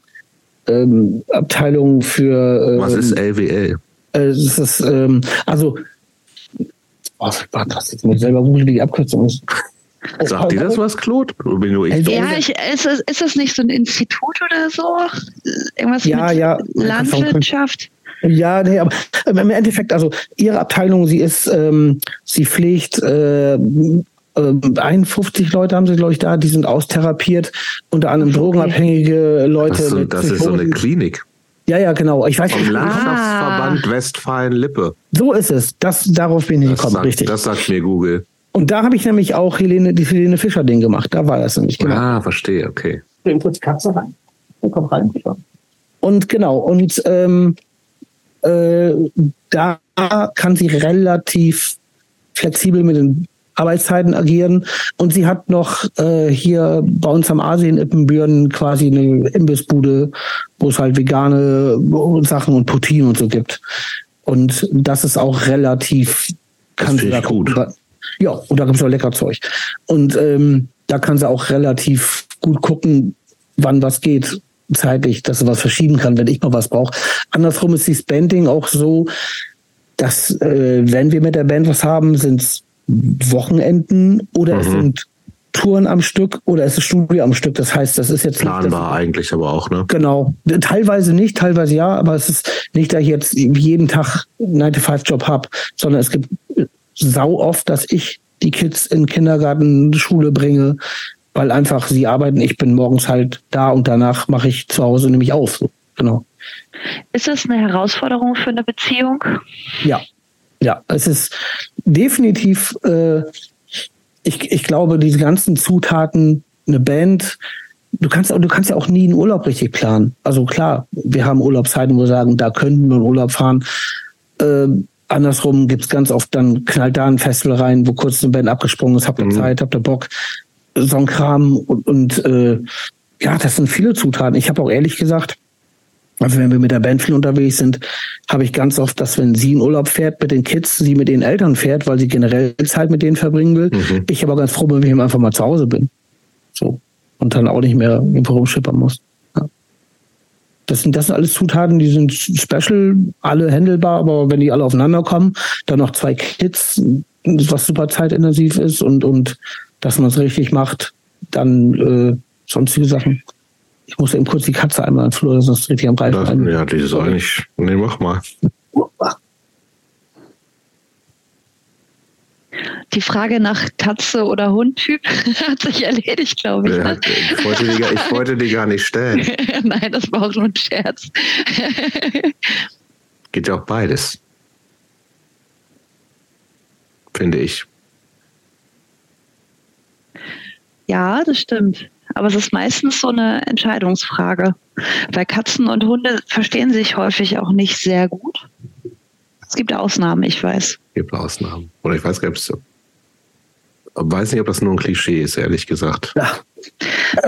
Speaker 3: ähm, Abteilung für.
Speaker 2: Ähm, Was ist LWL?
Speaker 3: Äh, es ist, ähm, also, was war das jetzt? Mit selber googeln, die Abkürzung ist.
Speaker 2: Sagt dir das was, Claude?
Speaker 1: Bin nur ich ja, ich, ist, das, ist das nicht so ein Institut oder so? Irgendwas
Speaker 3: ja, mit ja,
Speaker 1: Landwirtschaft?
Speaker 3: Ja, nee, aber im Endeffekt, also ihre Abteilung, sie ist, ähm, sie pflegt äh, 51 Leute haben sie, glaube ich, da, die sind austherapiert, unter anderem okay. drogenabhängige Leute.
Speaker 2: Das, so, das ist so eine Klinik.
Speaker 3: Ja, ja, genau. Ich weiß
Speaker 2: Vom Landschaftsverband ah. Westfalen-Lippe.
Speaker 3: So ist es. Das, darauf bin ich das gekommen,
Speaker 2: sagt,
Speaker 3: richtig.
Speaker 2: Das sagt mir Google.
Speaker 3: Und da habe ich nämlich auch Helene, die Helene Fischer-Ding gemacht. Da war das nämlich
Speaker 2: genau. Ah, verstehe, okay.
Speaker 3: Bring kurz Katze rein. Komm rein. Und genau, und ähm, äh, da kann sie relativ flexibel mit den Arbeitszeiten agieren. Und sie hat noch äh, hier bei uns am Asien Ippenbüren quasi eine Imbissbude, wo es halt vegane Sachen und Poutine und so gibt. Und das ist auch relativ
Speaker 2: kann das sie da gut.
Speaker 3: Ja, und da gibt es auch lecker Zeug. Und ähm, da kann sie auch relativ gut gucken, wann was geht zeitlich, dass sie was verschieben kann, wenn ich mal was brauche. Andersrum ist die Spending auch so, dass äh, wenn wir mit der Band was haben, sind es Wochenenden oder mhm. es sind Touren am Stück oder es ist Studio am Stück. Das heißt, das ist jetzt
Speaker 2: planbar nicht, eigentlich, aber auch ne.
Speaker 3: Genau, teilweise nicht, teilweise ja, aber es ist nicht, dass ich jetzt jeden Tag 9-to-5 Job habe, sondern es gibt sau oft, dass ich die Kids in Kindergarten, Schule bringe, weil einfach sie arbeiten. Ich bin morgens halt da und danach mache ich zu Hause nämlich auf. Genau.
Speaker 1: Ist das eine Herausforderung für eine Beziehung?
Speaker 3: Ja, ja, es ist definitiv, äh, ich, ich glaube, diese ganzen Zutaten, eine Band, du kannst, du kannst ja auch nie einen Urlaub richtig planen. Also klar, wir haben Urlaubszeiten, wo wir sagen, da könnten wir in Urlaub fahren. Äh, andersrum gibt's ganz oft dann knallt da ein Festival rein, wo kurz eine Band abgesprungen ist, habt ihr mhm. Zeit, habt ihr Bock, so ein Kram und, und äh, ja, das sind viele Zutaten. Ich habe auch ehrlich gesagt, also wenn wir mit der Band viel unterwegs sind, habe ich ganz oft, dass wenn sie in Urlaub fährt mit den Kids, sie mit den Eltern fährt, weil sie generell Zeit mit denen verbringen will. Mhm. Ich aber ganz froh bin, wenn ich einfach mal zu Hause bin. So. Und dann auch nicht mehr irgendwo rumschippern muss. Ja. Das sind, das sind alles Zutaten, die sind special, alle handelbar, aber wenn die alle aufeinander kommen, dann noch zwei Kids, was super zeitintensiv ist und, und dass man es richtig macht, dann äh, sonstige Sachen. Ich muss eben kurz die Katze einmal Flur, sonst dreht die am Reifen
Speaker 2: ein. Ja, die ist eigentlich. Nee, mach mal.
Speaker 1: Die Frage nach Katze oder Hundtyp hat sich erledigt, glaube ich. Ja,
Speaker 2: ne? ich, wollte die, ich wollte die gar nicht stellen.
Speaker 1: Nein, das war auch nur ein Scherz.
Speaker 2: Geht ja auch beides. Finde ich.
Speaker 1: Ja, das stimmt. Aber es ist meistens so eine Entscheidungsfrage. Weil Katzen und Hunde verstehen sich häufig auch nicht sehr gut. Es gibt Ausnahmen, ich weiß. Es
Speaker 2: gibt Ausnahmen. Oder ich weiß gar nicht, weiß nicht, ob das nur ein Klischee ist, ehrlich gesagt. Ja.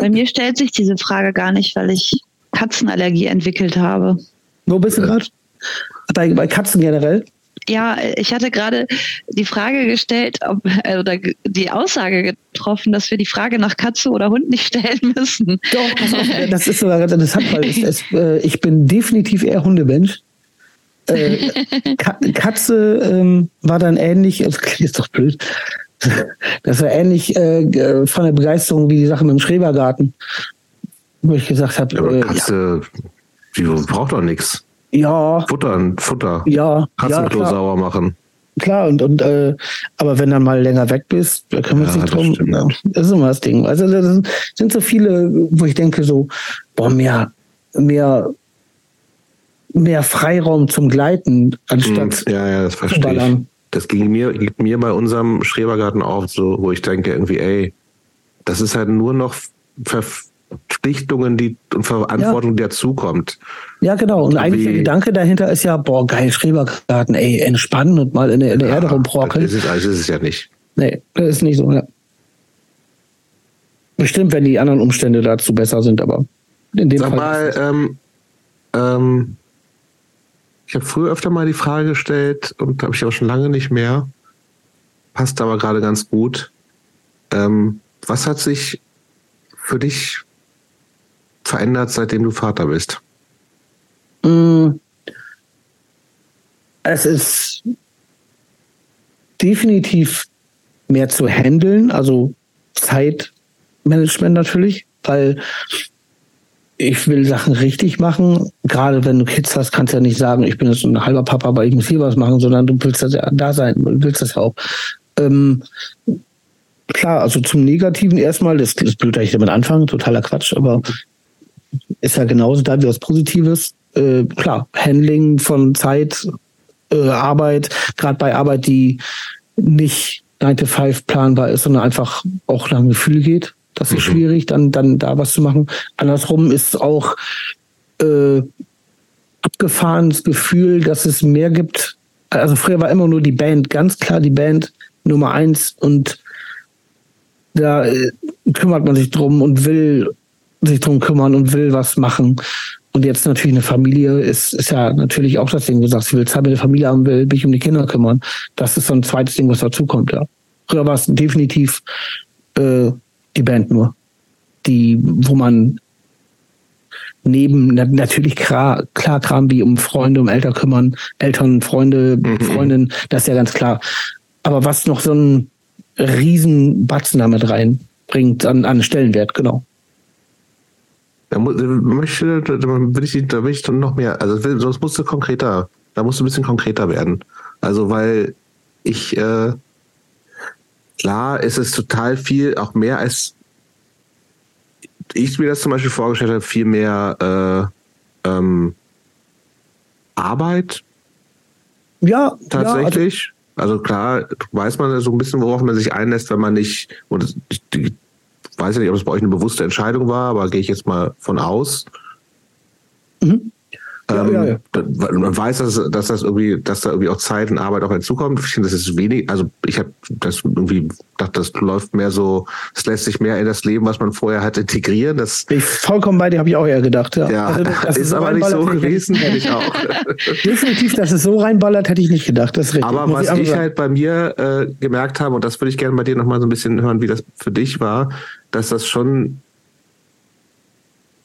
Speaker 1: Bei mir stellt sich diese Frage gar nicht, weil ich Katzenallergie entwickelt habe.
Speaker 3: Wo bist du äh. gerade? Bei, bei Katzen generell?
Speaker 1: Ja, ich hatte gerade die Frage gestellt, ob, äh, oder die Aussage getroffen, dass wir die Frage nach Katze oder Hund nicht stellen müssen.
Speaker 3: Doch, das ist sogar ganz interessant, weil es, es, äh, ich bin definitiv eher Hundemensch. Äh, Katze ähm, war dann ähnlich, das ist doch blöd, das war ähnlich äh, von der Begeisterung wie die Sache mit dem Schrebergarten, wo ich gesagt habe.
Speaker 2: Ja, Katze, ja. die braucht doch nichts.
Speaker 3: Ja.
Speaker 2: Futter, Futter.
Speaker 3: Ja.
Speaker 2: Katzenklo ja, sauer machen.
Speaker 3: Klar, und, und äh, aber wenn dann mal länger weg bist, da können wir uns ja, nicht drum. Das, ja, das ist immer das Ding. Also das sind so viele, wo ich denke so, boah, mehr, mehr, mehr Freiraum zum Gleiten, anstatt
Speaker 2: hm, ja, ja, das verstehe ich. Das ging mir, ging mir bei unserem Schrebergarten auch so, wo ich denke irgendwie, ey, das ist halt nur noch Verpflichtungen die, und Verantwortung, ja. die dazukommt.
Speaker 3: Ja, genau. Und eigentlich der Gedanke dahinter ist ja, boah, geil, Schrebergarten, ey, entspannen und mal in der, in der ja, Erde rumbrockeln.
Speaker 2: Das ist, es, also ist es ja nicht.
Speaker 3: Nee, das ist nicht so, ja. Bestimmt, wenn die anderen Umstände dazu besser sind, aber in dem
Speaker 2: Sag
Speaker 3: Fall.
Speaker 2: mal, ähm, ähm, ich habe früher öfter mal die Frage gestellt und habe ich auch schon lange nicht mehr. Passt aber gerade ganz gut. Ähm, was hat sich für dich verändert, seitdem du Vater bist?
Speaker 3: Mm. Es ist definitiv mehr zu handeln, also Zeitmanagement natürlich, weil ich will Sachen richtig machen. Gerade wenn du Kids hast, kannst du ja nicht sagen, ich bin jetzt ein halber Papa, aber ich muss hier was machen, sondern du willst das ja da sein, du willst das ja auch. Ähm, klar, also zum Negativen erstmal, das ist blöd, dass ich damit anfange, totaler Quatsch, aber ist ja genauso da wie was Positives. Äh, klar, Handling von Zeit, äh, Arbeit, gerade bei Arbeit, die nicht 9 to 5 planbar ist, sondern einfach auch nach dem Gefühl geht. Das ist mhm. schwierig, dann, dann da was zu machen. Andersrum ist auch äh, abgefahrenes Gefühl, dass es mehr gibt. Also früher war immer nur die Band, ganz klar die Band Nummer eins und da äh, kümmert man sich drum und will sich drum kümmern und will was machen. Und jetzt natürlich eine Familie ist, ist ja natürlich auch das Ding, du sagst, ich will Zeit mit der Familie haben, will mich um die Kinder kümmern. Das ist so ein zweites Ding, was dazukommt, ja. Früher war es definitiv äh, die Band nur. Die, wo man neben natürlich klar, klar Kram wie um Freunde, um Eltern kümmern, Eltern, Freunde, mhm. Freundinnen, das ist ja ganz klar. Aber was noch so ein riesen Batzen damit reinbringt an, an Stellenwert, genau.
Speaker 2: Da, möchte, da, will ich, da will ich noch mehr, also sonst musst du konkreter, da musst du ein bisschen konkreter werden. Also weil ich, äh, klar ist es total viel, auch mehr als ich mir das zum Beispiel vorgestellt habe, viel mehr äh, ähm, Arbeit.
Speaker 3: Ja,
Speaker 2: tatsächlich. Ja, also, also, klar, weiß man so ein bisschen, worauf man sich einlässt, wenn man nicht, und die weiß ja nicht, ob es bei euch eine bewusste Entscheidung war, aber gehe ich jetzt mal von aus. Mhm. Ähm, ja, ja, ja. Man weiß, dass, dass das irgendwie, dass da irgendwie auch Zeit und Arbeit auch hinzukommt. Ich finde, das ist wenig, also ich habe das irgendwie dachte, das läuft mehr so, es lässt sich mehr in das Leben, was man vorher hat, integrieren. Das
Speaker 3: ich vollkommen bei dir, habe ich auch eher gedacht. Ja,
Speaker 2: ja also, das ist, ist aber nicht so gewesen, hätte ich auch.
Speaker 3: Definitiv, dass es so reinballert, hätte ich nicht gedacht. Das ist
Speaker 2: richtig. Aber was ich, ich halt bei mir äh, gemerkt habe, und das würde ich gerne bei dir nochmal so ein bisschen hören, wie das für dich war, dass das schon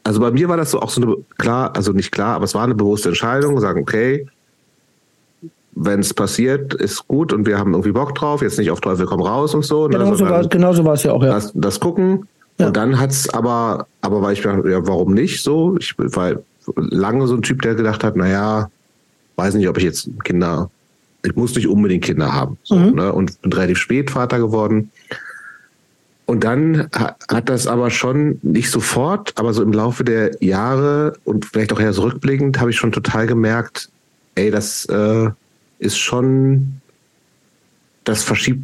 Speaker 2: also bei mir war das so auch so eine, klar, also nicht klar, aber es war eine bewusste Entscheidung, sagen, okay, wenn es passiert, ist gut und wir haben irgendwie Bock drauf, jetzt nicht auf Teufel komm raus und so.
Speaker 3: Ne, so war, genau so war es ja auch, ja.
Speaker 2: Das, das gucken. Ja. Und dann hat es aber, aber weil ich mir, ja, warum nicht so? Ich war lange so ein Typ, der gedacht hat, naja, weiß nicht, ob ich jetzt Kinder, ich muss nicht unbedingt Kinder haben. So, mhm. ne? Und bin relativ spät Vater geworden. Und dann hat das aber schon nicht sofort, aber so im Laufe der Jahre und vielleicht auch eher zurückblickend, habe ich schon total gemerkt, ey, das äh, ist schon, das verschiebt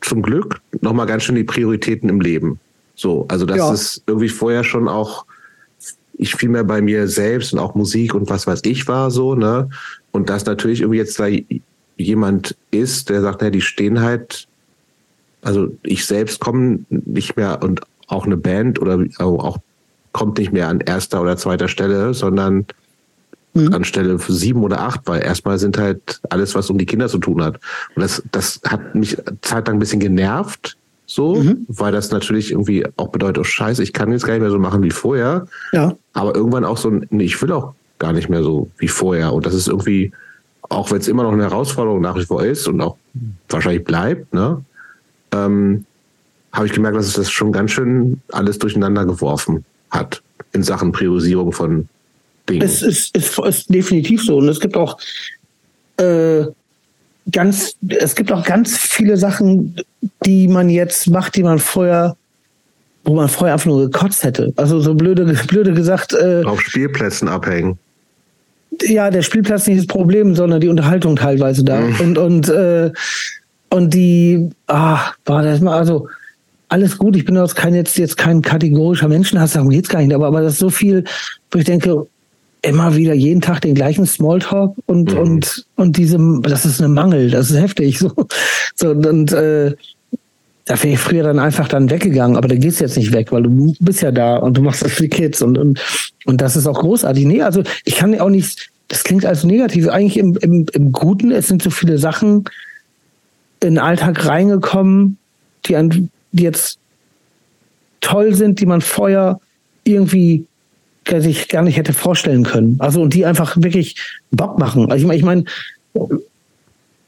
Speaker 2: zum Glück nochmal ganz schön die Prioritäten im Leben. So, also das ja. ist irgendwie vorher schon auch, ich viel mehr bei mir selbst und auch Musik und was weiß ich war so, ne? Und das natürlich irgendwie jetzt da jemand ist, der sagt, ja, die stehen halt, also ich selbst komme nicht mehr und auch eine Band oder auch kommt nicht mehr an erster oder zweiter Stelle, sondern mhm. an Stelle sieben oder acht, weil erstmal sind halt alles, was um die Kinder zu tun hat. Und das, das hat mich zeitlang ein bisschen genervt, so, mhm. weil das natürlich irgendwie auch bedeutet, oh Scheiße, ich kann jetzt gar nicht mehr so machen wie vorher.
Speaker 3: Ja.
Speaker 2: Aber irgendwann auch so, nee, ich will auch gar nicht mehr so wie vorher. Und das ist irgendwie, auch wenn es immer noch eine Herausforderung nach wie vor ist und auch wahrscheinlich bleibt, ne, ähm, habe ich gemerkt, dass es das schon ganz schön alles durcheinander geworfen hat in Sachen Priorisierung von Dingen.
Speaker 3: Es ist, ist, ist definitiv so. Und es gibt auch äh, ganz, es gibt auch ganz viele Sachen, die man jetzt macht, die man vorher wo man vorher einfach nur gekotzt hätte. Also so blöde, blöde gesagt. Äh,
Speaker 2: Auf Spielplätzen abhängen
Speaker 3: ja, der Spielplatz nicht das Problem, sondern die Unterhaltung teilweise da. Mhm. Und, und, äh, und die, ah, war das mal, also alles gut, ich bin jetzt kein, jetzt, jetzt kein kategorischer Menschenhasser, darum geht's gar nicht, aber, aber das ist so viel, wo ich denke, immer wieder jeden Tag den gleichen Smalltalk und, mhm. und, und diese, das ist eine Mangel, das ist heftig, so. so und, äh, da wäre ich früher dann einfach dann weggegangen, aber da gehst jetzt nicht weg, weil du bist ja da und du machst das für die Kids und, und, und das ist auch großartig. Nee, also ich kann auch nicht, das klingt als negativ, eigentlich im, im, im Guten, es sind so viele Sachen in den Alltag reingekommen, die, an, die jetzt toll sind, die man vorher irgendwie sich gar nicht hätte vorstellen können. Also und die einfach wirklich Bock machen. Also ich meine, ich mein,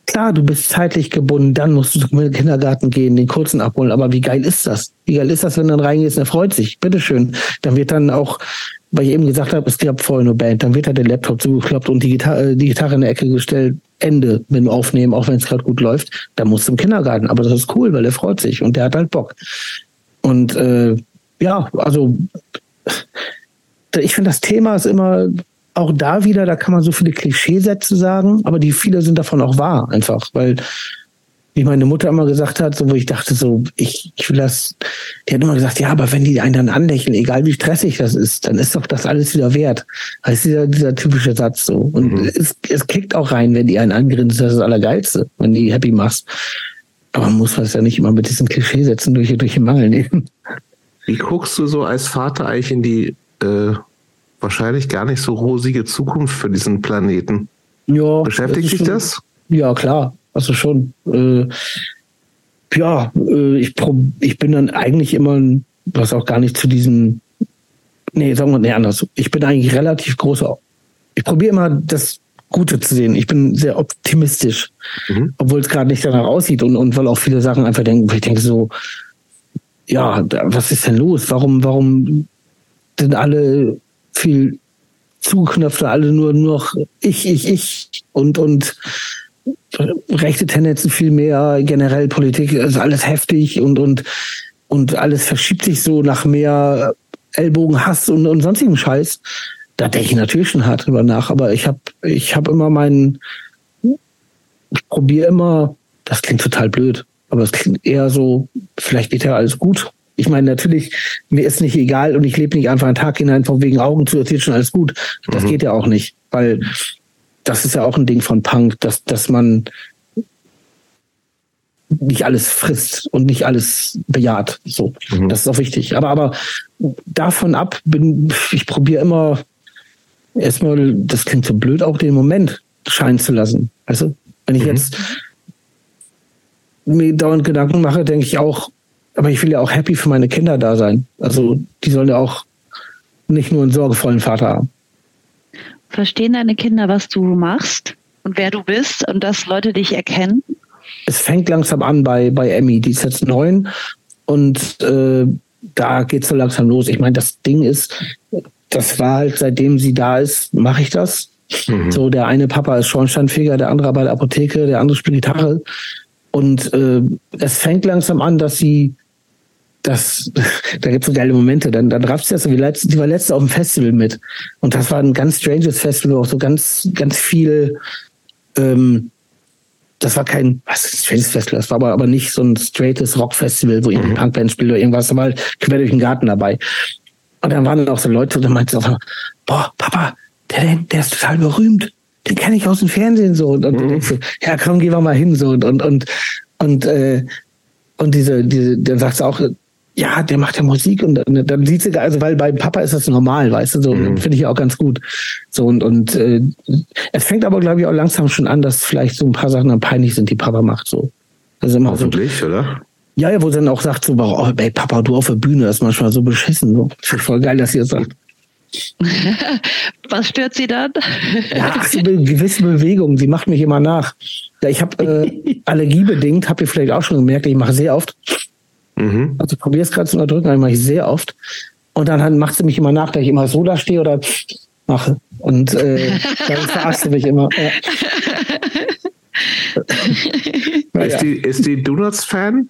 Speaker 3: Klar, du bist zeitlich gebunden, dann musst du zum Kindergarten gehen, den kurzen abholen. Aber wie geil ist das? Wie geil ist das, wenn du dann reingehst und er freut sich? Bitteschön. Dann wird dann auch, weil ich eben gesagt habe, es gab vorher nur Band, dann wird da der Laptop zugeklappt und die Gitarre, die Gitarre in der Ecke gestellt. Ende wenn du Aufnehmen, auch wenn es gerade gut läuft. Da musst du im Kindergarten. Aber das ist cool, weil er freut sich und der hat halt Bock. Und äh, ja, also ich finde, das Thema ist immer auch da wieder, da kann man so viele Klischeesätze sagen, aber die viele sind davon auch wahr, einfach, weil wie meine Mutter immer gesagt hat, so wo ich dachte so, ich, ich will das, die hat immer gesagt, ja, aber wenn die einen dann anlächeln, egal wie stressig das ist, dann ist doch das alles wieder wert. Das ist dieser, dieser typische Satz so. Und mhm. es, es kickt auch rein, wenn die einen angrinsen, das ist das Allergeilste, wenn die happy machst. Aber man muss das ja nicht immer mit diesen Klischeesätzen durch, durch den Mangel nehmen.
Speaker 2: Wie guckst du so als Vater eigentlich in die äh, wahrscheinlich gar nicht so rosige Zukunft für diesen Planeten. Ja. Beschäftigt dich das?
Speaker 3: Ja, klar. Also schon. Äh, ja, äh, ich, ich bin dann eigentlich immer, was auch gar nicht zu diesen, nee, sagen wir nee, anders. Ich bin eigentlich relativ großer, ich probiere immer das Gute zu sehen. Ich bin sehr optimistisch, mhm. obwohl es gerade nicht danach aussieht und, und weil auch viele Sachen einfach denken, ich denke so, ja, was ist denn los? Warum, warum sind alle viel zugeknöpfter, alle nur noch ich, ich, ich und, und rechte Tendenzen viel mehr, generell Politik ist alles heftig und, und, und alles verschiebt sich so nach mehr Ellbogenhass und, und sonstigem Scheiß. Da denke ich natürlich schon hart drüber nach, aber ich habe ich hab immer meinen, ich probiere immer, das klingt total blöd, Aber es klingt eher so, vielleicht geht ja alles gut. Ich meine, natürlich, mir ist nicht egal und ich lebe nicht einfach einen Tag hinein von wegen Augen zu, erzählt schon alles gut. Das mhm. geht ja auch nicht, weil das ist ja auch ein Ding von Punk, dass, dass man nicht alles frisst und nicht alles bejaht. So, mhm. das ist auch wichtig. Aber, aber davon ab bin, ich probiere immer erstmal, das klingt so blöd, auch den Moment scheinen zu lassen. Also, wenn ich mhm. jetzt mir dauernd Gedanken mache, denke ich auch, aber ich will ja auch happy für meine Kinder da sein. Also, die sollen ja auch nicht nur einen sorgevollen Vater haben.
Speaker 1: Verstehen deine Kinder, was du machst und wer du bist und dass Leute dich erkennen?
Speaker 3: Es fängt langsam an bei, bei Emmy, die ist jetzt neun und äh, da geht es so langsam los. Ich meine, das Ding ist, das war halt, seitdem sie da ist, mache ich das. Mhm. So, der eine Papa ist Schornsteinfeger, der andere bei der Apotheke, der andere spielt Gitarre. Und äh, es fängt langsam an, dass sie das, da gibt es so geile Momente. Dann, dann rafft sie das, die, letzte, die war letzte auf dem Festival mit. Und das war ein ganz stranges Festival, auch so ganz, ganz viel, ähm, das war kein, was ist stranges Festival, das war aber, aber nicht so ein straightes Rockfestival, wo irgendwie mhm. Punkband spielt oder irgendwas, da war halt quer durch den Garten dabei. Und dann waren dann auch so Leute und dann meinte sie auch, boah, Papa, der, der ist total berühmt. Den kenne ich aus dem Fernsehen so. Und, und mhm. so, ja, komm, geh mal hin so. Und, und, und, und, äh, und diese, diese, dann sagst du auch, ja, der macht ja Musik und dann sieht sie, also weil bei Papa ist das normal, weißt du, so mhm. finde ich auch ganz gut. So und und äh, es fängt aber glaube ich auch langsam schon an, dass vielleicht so ein paar Sachen dann peinlich sind, die Papa macht so.
Speaker 2: Also immer Hoffentlich, so, oder?
Speaker 3: Ja, ja, wo sie dann auch sagt so, oh, ey, Papa, du auf der Bühne, das ist manchmal so beschissen. So. Das voll geil, dass sie das sagt.
Speaker 1: Was stört sie dann?
Speaker 3: Ja, ach, so eine gewisse Bewegung, sie macht mich immer nach. Ja, ich habe äh, allergiebedingt, habt ihr vielleicht auch schon gemerkt, ich mache sehr oft Mhm. Also ich probiere es gerade zu unterdrücken, das mache ich sehr oft. Und dann macht sie mich immer nach, dass ich immer so da stehe oder mache. Und äh, dann verarscht sie mich immer. Ja.
Speaker 2: ist, die, ist die Donuts-Fan?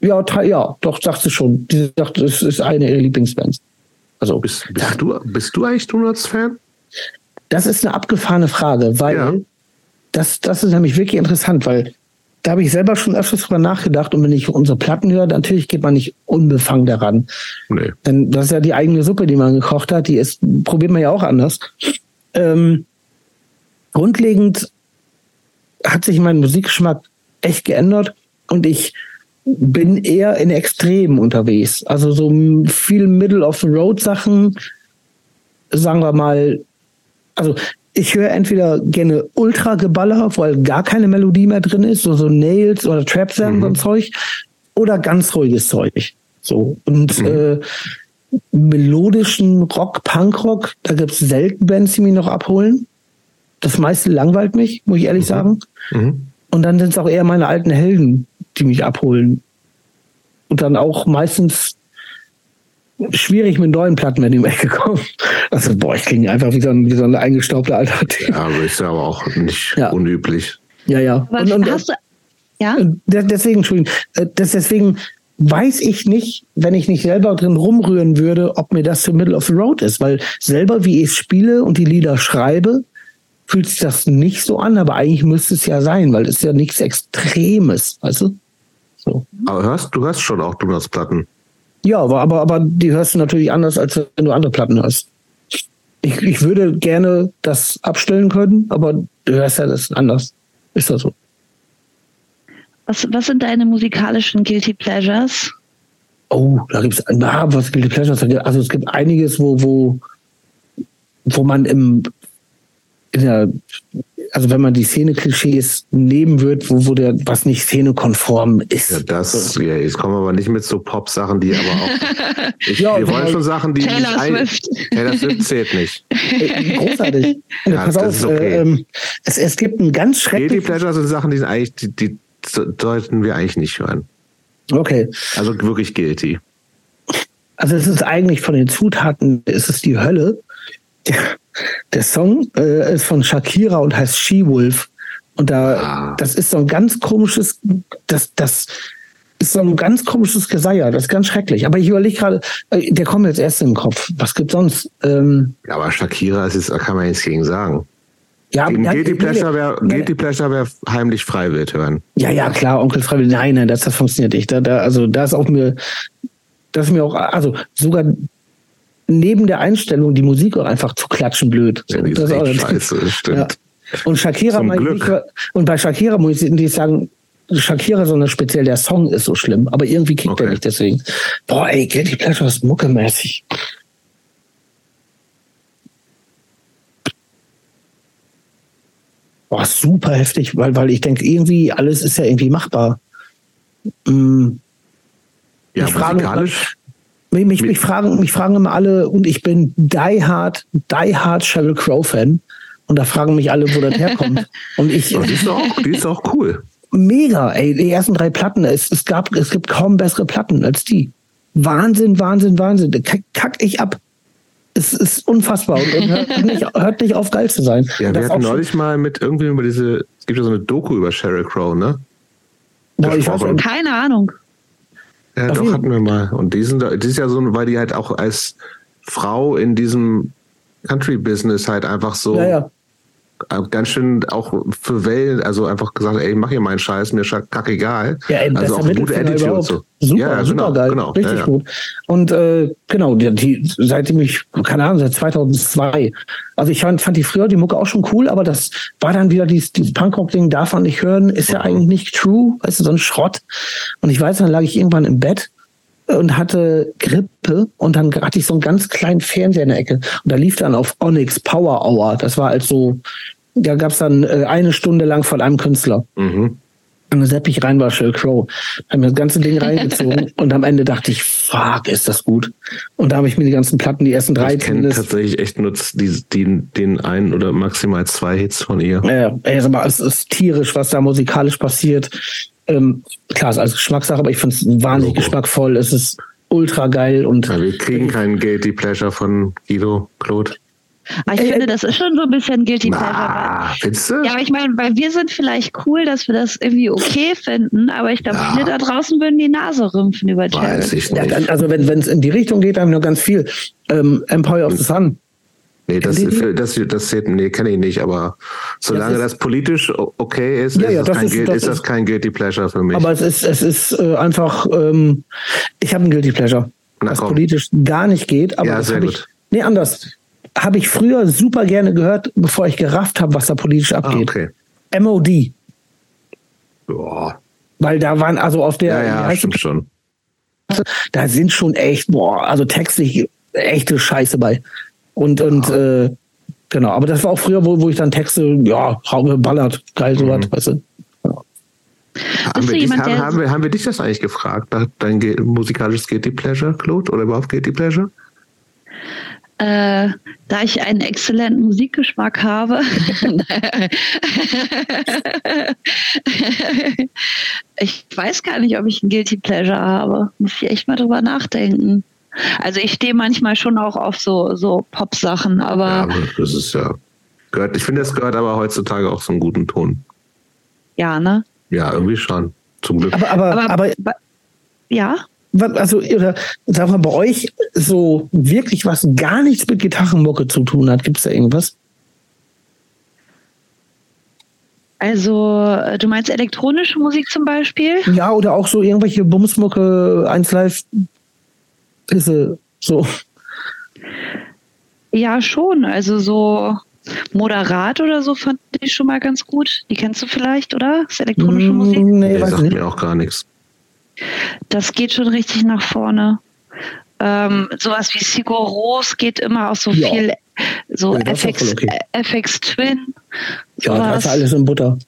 Speaker 3: Ja, ja, doch, sagt sie schon. Die sagt, das ist eine ihrer Lieblingsbands.
Speaker 2: Also, bist, bist, du, bist du eigentlich Donuts-Fan?
Speaker 3: Das ist eine abgefahrene Frage, weil ja. das, das ist nämlich wirklich interessant, weil da habe ich selber schon öfters drüber nachgedacht und wenn ich unsere Platten höre, natürlich geht man nicht unbefangen daran. Nee. Denn das ist ja die eigene Suppe, die man gekocht hat, die ist, probiert man ja auch anders. Ähm, grundlegend hat sich mein Musikgeschmack echt geändert und ich bin eher in Extremen unterwegs. Also so viel Middle of the Road Sachen, sagen wir mal, also ich höre entweder gerne Ultra-Geballer, weil gar keine Melodie mehr drin ist, so, so Nails oder Trap mhm. und Zeug, oder ganz ruhiges Zeug. So. Und mhm. äh, melodischen Rock, Punkrock, da gibt es selten Bands, die mich noch abholen. Das meiste langweilt mich, muss ich ehrlich mhm. sagen. Mhm. Und dann sind es auch eher meine alten Helden, die mich abholen. Und dann auch meistens schwierig mit neuen Platten wenn die weggekommen. Also, boah, ich klinge einfach wie so ein, wie so ein eingestaubter alter Typ.
Speaker 2: Ja, aber ist ja aber auch nicht ja. unüblich.
Speaker 3: Ja, ja. Und, und, hast du, ja? Deswegen, Entschuldigung, äh, deswegen weiß ich nicht, wenn ich nicht selber drin rumrühren würde, ob mir das für Middle of the Road ist, weil selber, wie ich spiele und die Lieder schreibe, fühlt sich das nicht so an, aber eigentlich müsste es ja sein, weil es ist ja nichts Extremes, weißt du?
Speaker 2: So. Aber hörst, du hörst schon auch Donuts-Platten.
Speaker 3: Ja, aber, aber, aber die hörst du natürlich anders, als wenn du andere Platten hörst. Ich, ich würde gerne das abstellen können, aber du hörst ja das anders. Ist das so?
Speaker 1: Was, was sind deine musikalischen Guilty Pleasures?
Speaker 3: Oh, da gibt es, was Guilty Pleasures? Also es gibt einiges, wo, wo, wo man im, in der also wenn man die Szene-Klischees nehmen wird, wo, wo der was nicht szenekonform ist.
Speaker 2: Ja, das, ja, jetzt kommen wir aber nicht mit so Pop-Sachen, die aber auch. Ich, ja, wir wollen schon Sachen, die.
Speaker 1: Taylor Swift.
Speaker 2: Taylor Swift zählt nicht.
Speaker 3: Äh, großartig. Ja, Pass auf, okay. äh, es, es gibt ein ganz schreckliches.
Speaker 2: Guilty Pleasure sind Sachen, die, sind eigentlich, die, die sollten wir eigentlich nicht hören.
Speaker 3: Okay.
Speaker 2: Also wirklich guilty.
Speaker 3: Also es ist eigentlich von den Zutaten, ist es die Hölle. Der Song äh, ist von Shakira und heißt She-Wolf. Und da, ah. das ist so ein ganz komisches, das, das ist so ein ganz komisches Geseier. Das ist ganz schrecklich. Aber ich überlege gerade, äh, der kommt jetzt erst in den Kopf. Was gibt sonst? Ähm,
Speaker 2: ja, aber Shakira, ist, da kann man jetzt gegen sagen. Ja, ja Guilty Pleasure wäre Guilty Pleasure wäre heimlich Freiwild hören.
Speaker 3: Ja, ja, klar, Onkel Freiwild. Nein, nein, das, das funktioniert nicht. Da, da, also da ist auch mir, das ist mir auch, also sogar neben der Einstellung die Musik auch einfach zu klatschen blöd.
Speaker 2: Ja, die
Speaker 3: das
Speaker 2: ist scheiße, stimmt. Ja.
Speaker 3: Und Shakira ich, und bei Shakira muss ich sagen, Shakira, sondern speziell der Song ist so schlimm, aber irgendwie kickt okay. er nicht deswegen. Boah, ey, Guilty Pleasure ist muckemäßig. Boah, super heftig, weil, weil ich denke, irgendwie alles ist ja irgendwie machbar. Hm. Ja, ich frage, mich, mich, mich, fragen, mich fragen immer alle, und ich bin die hard, die hard Sheryl Crow Fan. Und da fragen mich alle, wo das herkommt. Und ich.
Speaker 2: die, ist auch, die ist auch cool.
Speaker 3: Mega, ey. Die ersten drei Platten, es, es, gab, es gibt kaum bessere Platten als die. Wahnsinn, Wahnsinn, Wahnsinn. Kack, kack ich ab. Es ist unfassbar und, und hört, nicht, hört, nicht, auf, geil zu sein.
Speaker 2: Ja, wir hatten neulich mal mit irgendwie über diese, es gibt ja so eine Doku über Sheryl Crow, ne?
Speaker 1: Boah, ich weiß, keine Ahnung.
Speaker 2: Ja, doch, hatten wir mal. Und die, sind, die ist ja so, weil die halt auch als Frau in diesem Country-Business halt einfach so ja, ja. Äh, ganz schön auch für Wellen, also einfach gesagt, ey, mach hier meinen Scheiß, mir kack egal.
Speaker 3: Ja, ey,
Speaker 2: also auch
Speaker 3: gute Attitude und so. Super, ja, super genau, geil. Genau, richtig ja, gut. Und äh, genau, die, die, seitdem ich, keine Ahnung, seit 2002. Also ich fand, fand die früher die Mucke auch schon cool, aber das war dann wieder dieses, dieses Punkrock-Ding, darf man nicht hören, ist ja mhm. eigentlich nicht true, weißt du, so ein Schrott. Und ich weiß, dann lag ich irgendwann im Bett und hatte Grippe und dann hatte ich so einen ganz kleinen Fernseher in der Ecke und da lief dann auf Onyx Power Hour. Das war also, da gab es dann äh, eine Stunde lang von einem Künstler. Mhm. Und dann sepp ich rein war Sheryl Crow. Hab mir das ganze Ding reingezogen und am Ende dachte ich, fuck, ist das gut. Und da habe ich mir die ganzen Platten, die ersten drei
Speaker 2: Ich kenne tatsächlich echt nur die, die, den einen oder maximal zwei Hits von ihr.
Speaker 3: Ja, aber es ist tierisch, was da musikalisch passiert. Ähm, klar, ist alles Geschmackssache, aber ich finde es wahnsinnig Logo. geschmackvoll. Es ist ultra geil und.
Speaker 2: Ja, wir kriegen keinen Guilty Pleasure von Guido, Claude.
Speaker 1: Aber ich äh, finde, das ist schon so ein bisschen Guilty Pleasure.
Speaker 2: Ah, findest du?
Speaker 1: Ja, aber ich meine, weil wir sind vielleicht cool, dass wir das irgendwie okay finden, aber ich glaube, viele da draußen würden die Nase rümpfen über
Speaker 2: Weiß ich nicht. Ja,
Speaker 3: also wenn es in die Richtung geht, haben wir nur ganz viel. Ähm, Empire of the Sun
Speaker 2: Nee, das, das, das, das nee, kenne ich nicht, aber solange das, das politisch okay ist, ja, ist, ja, das, ist, ist, das kein Guilty Pleasure für mich.
Speaker 3: Aber es ist, es ist äh, einfach, ähm, ich habe ein Guilty Pleasure, Na, was komm. politisch gar nicht geht, aber
Speaker 2: ja,
Speaker 3: das
Speaker 2: habe
Speaker 3: ich, nee, anders. Habe ich früher super gerne gehört, bevor ich gerafft habe, was da politisch ah, abgeht. Ah, okay. MOD.
Speaker 2: Boah.
Speaker 3: Weil da waren also auf der.
Speaker 2: Ja, ja, stimmt schon.
Speaker 3: Da sind schon echt, boah, also textlich echte Scheiße bei. Und, und äh, genau, aber das war auch früher, wo, wo ich dann Texte, ja, Haube ballert, geil, so was, mhm. weißt du.
Speaker 2: Haben wir, dich, haben, haben, wir, haben wir dich das eigentlich gefragt, dein musikalisches Guilty Pleasure, Claude, oder überhaupt Guilty Pleasure?
Speaker 1: Äh, da ich einen exzellenten Musikgeschmack habe. ich weiß gar nicht, ob ich ein Guilty Pleasure habe. Muss ich echt mal drüber nachdenken. Also ich stehe manchmal schon auch auf so, so Pop-Sachen, aber. Ja, aber
Speaker 2: das ist ja. Gehört, ich finde, es gehört aber heutzutage auch so einen guten Ton.
Speaker 1: Ja, ne?
Speaker 2: Ja, irgendwie schon. Zum Glück.
Speaker 3: Aber, aber, aber, aber
Speaker 1: ja.
Speaker 3: Also, oder sagen wir bei euch so wirklich was gar nichts mit Gitarrenmucke zu tun hat, gibt es da irgendwas?
Speaker 1: Also, du meinst elektronische Musik zum Beispiel?
Speaker 3: Ja, oder auch so irgendwelche Bumsmucke, 1 Live Pisse, so.
Speaker 1: Ja, schon. Also so moderat oder so fand ich schon mal ganz gut. Die kennst du vielleicht, oder? Das ist elektronische mm, Musik?
Speaker 2: Nee, nee sagt nicht. mir auch gar nichts.
Speaker 1: Das geht schon richtig nach vorne. Ähm, sowas wie Sigur Ros geht immer auch so ja. viel, so ja, FX, okay. FX Twin.
Speaker 3: Ja, sowas. da ist alles in Butter.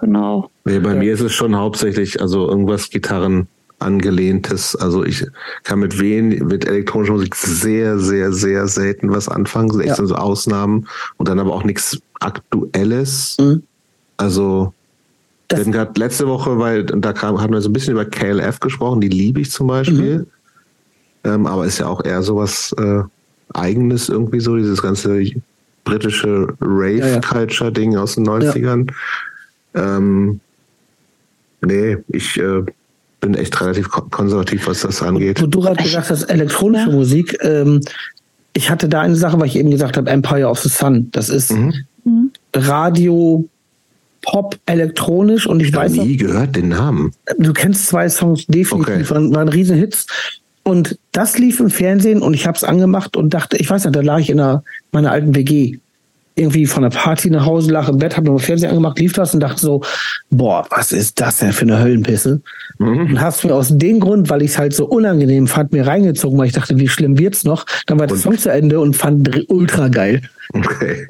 Speaker 1: Genau.
Speaker 2: Nee, bei ja. mir ist es schon hauptsächlich, also irgendwas Gitarren angelehntes. Also ich kann mit wen, mit elektronischer Musik sehr, sehr, sehr selten was anfangen. Echt ja. so Ausnahmen und dann aber auch nichts Aktuelles. Mhm. Also wir hatten gerade letzte Woche, weil da kam, haben wir so ein bisschen über KLF gesprochen, die liebe ich zum Beispiel. Mhm. Ähm, aber ist ja auch eher sowas äh, Eigenes irgendwie so, dieses ganze britische Rave-Culture-Ding aus den 90ern. Ja. Ähm, nee, ich äh, bin echt relativ konservativ, was das angeht.
Speaker 3: Wo du gerade gesagt hast, elektronische ja. Musik, ähm, ich hatte da eine Sache, weil ich eben gesagt habe, Empire of the Sun. Das ist mhm. Radio, Pop, elektronisch und ich, ich weiß.
Speaker 2: nie gehört den Namen.
Speaker 3: Du kennst zwei Songs definitiv, okay. waren, waren Riesenhits. Und das lief im Fernsehen und ich habe es angemacht und dachte, ich weiß nicht, da lag ich in einer, meiner alten WG irgendwie von der Party nach Hause, lag im Bett, habe mir Fernsehen angemacht, lief das und dachte so, boah, was ist das denn für eine Höllenpisse? Mhm. Und hast mir aus dem Grund, weil ich es halt so unangenehm fand, mir reingezogen, weil ich dachte, wie schlimm wird's noch? Dann war der Song zu Ende und fand ultra geil. Okay.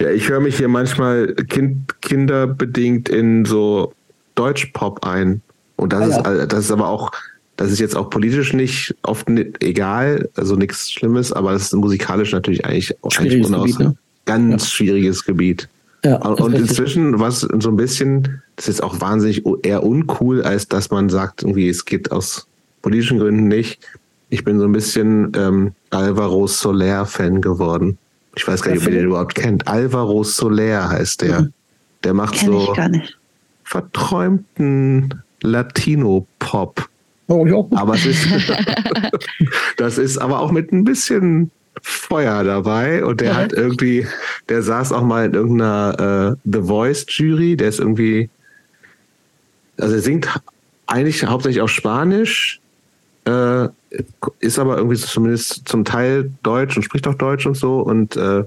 Speaker 2: Ja, ich höre mich hier manchmal kind, kinderbedingt in so Deutschpop ein. Und das, ah, ja. ist, das ist aber auch das ist jetzt auch politisch nicht oft nicht egal, also nichts Schlimmes, aber es ist musikalisch natürlich eigentlich auch eigentlich Gebiet, ne? ganz ja. schwieriges Gebiet. Ja, und inzwischen was so ein bisschen, das ist auch wahnsinnig eher uncool, als dass man sagt, irgendwie, es geht aus politischen Gründen nicht. Ich bin so ein bisschen ähm, Alvaro Soler-Fan geworden. Ich weiß gar nicht, ob ihr den überhaupt kennt. Alvaro Soler heißt der. Mhm. Der macht Kenn so verträumten Latino-Pop. Oh, ja. Aber es ist, das ist aber auch mit ein bisschen Feuer dabei und der hat irgendwie, der saß auch mal in irgendeiner äh, The Voice Jury, der ist irgendwie, also er singt eigentlich hauptsächlich auf Spanisch, äh, ist aber irgendwie zumindest zum Teil Deutsch und spricht auch Deutsch und so und äh,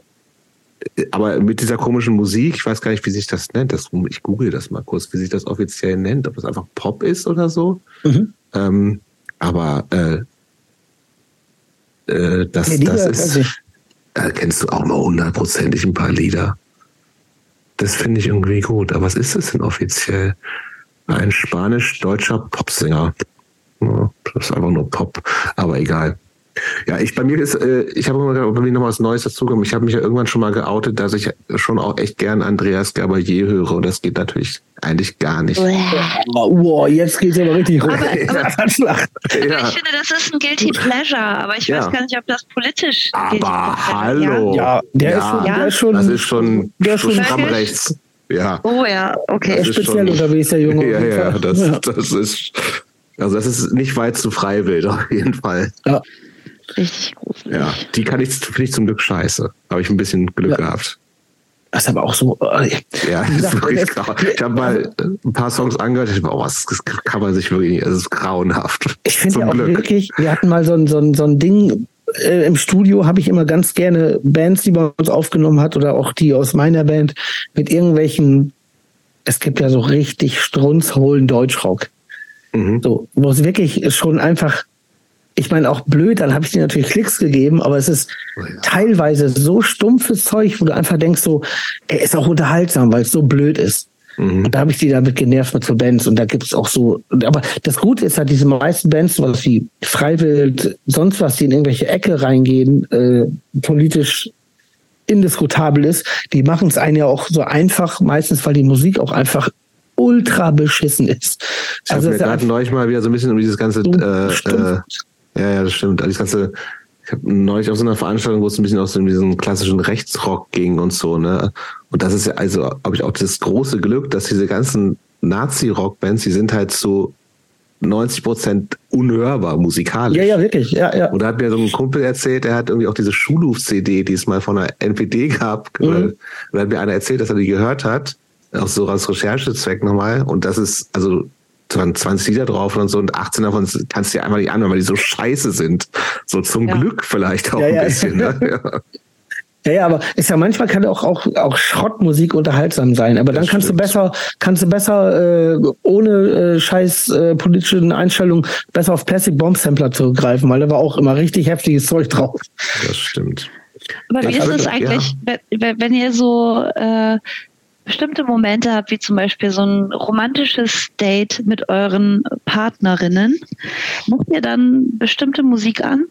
Speaker 2: aber mit dieser komischen Musik, ich weiß gar nicht, wie sich das nennt. Das, ich google das mal kurz, wie sich das offiziell nennt, ob das einfach Pop ist oder so. Mhm. Ähm, aber äh, äh, das, nee, das ist. Da kennst du auch mal hundertprozentig ein paar Lieder. Das finde ich irgendwie gut. Aber was ist das denn offiziell? Ein spanisch-deutscher Popsänger. Ja, das ist einfach nur Pop, aber egal. Ja, ich bei mir ist, äh, ich habe bei mir noch was Neues dazugekommen. Ich habe mich ja irgendwann schon mal geoutet, dass ich schon auch echt gern Andreas Gabalier höre und das geht natürlich eigentlich gar nicht.
Speaker 3: Wow, jetzt geht's aber richtig hoch. Aber, aber,
Speaker 1: ja. aber, ich finde, das ist ein Guilty Pleasure, aber ich ja. weiß gar nicht, ob das politisch
Speaker 2: Aber hallo.
Speaker 3: Ja, der, ja. Ist schon, der ist schon.
Speaker 2: Das ist schon, der schon rechts. Ja.
Speaker 1: Oh ja, okay.
Speaker 3: Das ist speziell unterwegs, der Junge.
Speaker 2: Ja, ja, das, das ist. Also das ist nicht weit zu Freiwild auf jeden Fall.
Speaker 1: Ja. Richtig gruselig.
Speaker 2: Ja, die kann ich, finde ich zum Glück scheiße. Habe ich ein bisschen Glück ja. gehabt.
Speaker 3: Das ist aber auch so. Äh,
Speaker 2: ja, das ist wirklich grau. Ich habe mal ein paar Songs angehört. Ich dachte, oh, das kann man sich wirklich nicht. Es ist grauenhaft.
Speaker 3: Ich finde ja auch Glück. wirklich, wir hatten mal so ein, so ein, so ein Ding. Äh, Im Studio habe ich immer ganz gerne Bands, die man uns aufgenommen hat oder auch die aus meiner Band mit irgendwelchen. Es gibt ja so richtig strunzhohlen Deutschrock. Mhm. So, wo es wirklich schon einfach ich meine, auch blöd, dann habe ich dir natürlich Klicks gegeben, aber es ist oh ja. teilweise so stumpfes Zeug, wo du einfach denkst, so, er ist auch unterhaltsam, weil es so blöd ist. Mhm. Und da habe ich die damit genervt mit so Bands und da gibt es auch so, aber das Gute ist halt, diese meisten Bands, was wie Freiwild, sonst was, die in irgendwelche Ecke reingehen, äh, politisch indiskutabel ist, die machen es einen ja auch so einfach, meistens, weil die Musik auch einfach ultra beschissen ist.
Speaker 2: Ich also mir gerade neulich mal wieder so ein bisschen um dieses ganze äh, äh, ja, ja, das stimmt. Also das ganze, ich habe neulich auf so einer Veranstaltung, wo es ein bisschen aus diesem klassischen Rechtsrock ging und so, ne? Und das ist ja, also, habe ich auch das große Glück, dass diese ganzen Nazi-Rock-Bands, die sind halt so 90 Prozent unhörbar musikalisch.
Speaker 3: Ja, ja, wirklich. Ja, ja.
Speaker 2: Und da hat mir so ein Kumpel erzählt, der hat irgendwie auch diese Schulhof-CD, die es mal von der NPD gab. Mhm. Da hat mir einer erzählt, dass er die gehört hat. Auch so als Recherchezweck nochmal. Und das ist, also 20 Lieder drauf und so und 18 davon kannst du dir einfach nicht anhören, weil die so scheiße sind. So zum ja. Glück vielleicht auch ja, ein bisschen. Ne? Ja.
Speaker 3: Ja, ja, aber ist ja manchmal kann auch auch auch Schrottmusik unterhaltsam sein, aber das dann kannst stimmt. du besser kannst du besser äh, ohne äh, scheiß äh, politische Einstellung besser auf Plastic Bomb Sampler zurückgreifen, weil da war auch immer richtig heftiges Zeug drauf.
Speaker 2: Das stimmt.
Speaker 1: Aber wie ist es eigentlich, ja. wenn ihr so äh, bestimmte Momente habt, wie zum Beispiel so ein romantisches Date mit euren Partnerinnen, macht ihr dann bestimmte Musik an?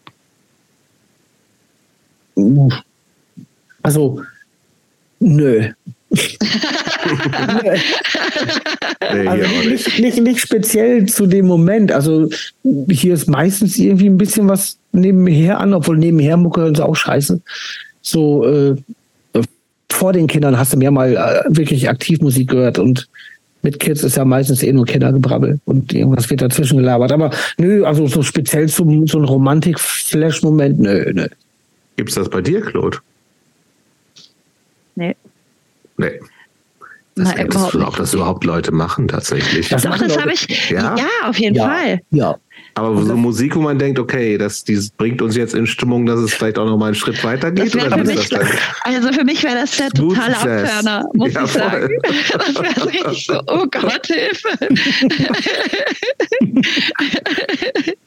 Speaker 3: Also, nö. also nicht, nicht, nicht speziell zu dem Moment. Also hier ist meistens irgendwie ein bisschen was nebenher an, obwohl nebenher Mucke ist auch scheiße. So, äh, vor den Kindern hast du mehr mal äh, wirklich aktiv Musik gehört und mit Kids ist ja meistens eh nur Kindergebrabbel und irgendwas wird dazwischen gelabert. Aber nö, also so speziell zum so ein Romantik-Flash-Moment, nö, nö.
Speaker 2: Gibt's das bei dir, Claude?
Speaker 1: Nee.
Speaker 2: Nee. Das, Na, das, ob das überhaupt Leute machen tatsächlich.
Speaker 1: Das Doch, das habe ich. Ja? ja, auf jeden
Speaker 3: ja.
Speaker 1: Fall.
Speaker 3: Ja.
Speaker 2: Aber so Musik, wo man denkt, okay, das dieses bringt uns jetzt in Stimmung, dass es vielleicht auch noch mal einen Schritt weiter geht.
Speaker 1: Für mich, also für mich wäre das der totale Abhörner, muss ja, ich sagen. Das wäre so richtig so, oh Gott, Hilfe.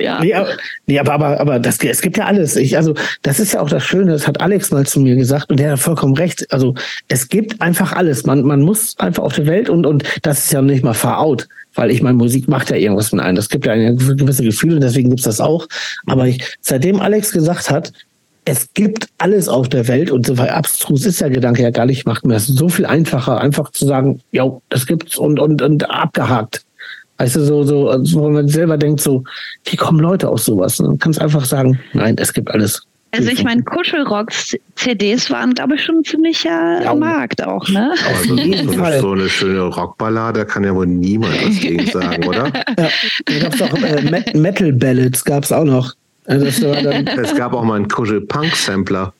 Speaker 3: Ja. Nee, aber, nee, aber, aber, aber das, es gibt ja alles. Ich, also, das ist ja auch das Schöne, das hat Alex mal zu mir gesagt und der hat vollkommen recht. Also, es gibt einfach alles. Man, man muss einfach auf der Welt und, und das ist ja nicht mal far out, weil ich meine, Musik macht ja irgendwas mit einem. Das gibt ja eine gewisse Gefühle, deswegen gibt's das auch. Aber ich, seitdem Alex gesagt hat, es gibt alles auf der Welt und so abstrus ist der Gedanke ja gar nicht, macht mir das so viel einfacher, einfach zu sagen, ja, das gibt's und, und, und abgehakt. Weißt du, so, so, wo man selber denkt, so, wie kommen Leute aus sowas? Du kannst einfach sagen, nein, es gibt alles.
Speaker 1: Also ich meine, Kuschelrocks-CDs waren, glaube ich, schon ein ziemlicher ja, Markt auch, ne?
Speaker 2: Aber so, so, eine, so eine schöne Rockballade kann ja wohl niemand was gegen sagen, oder?
Speaker 3: Ja, da gab es auch äh, Metal Ballads, gab es auch noch.
Speaker 2: Also es gab auch mal einen Kuschel-Punk-Sampler.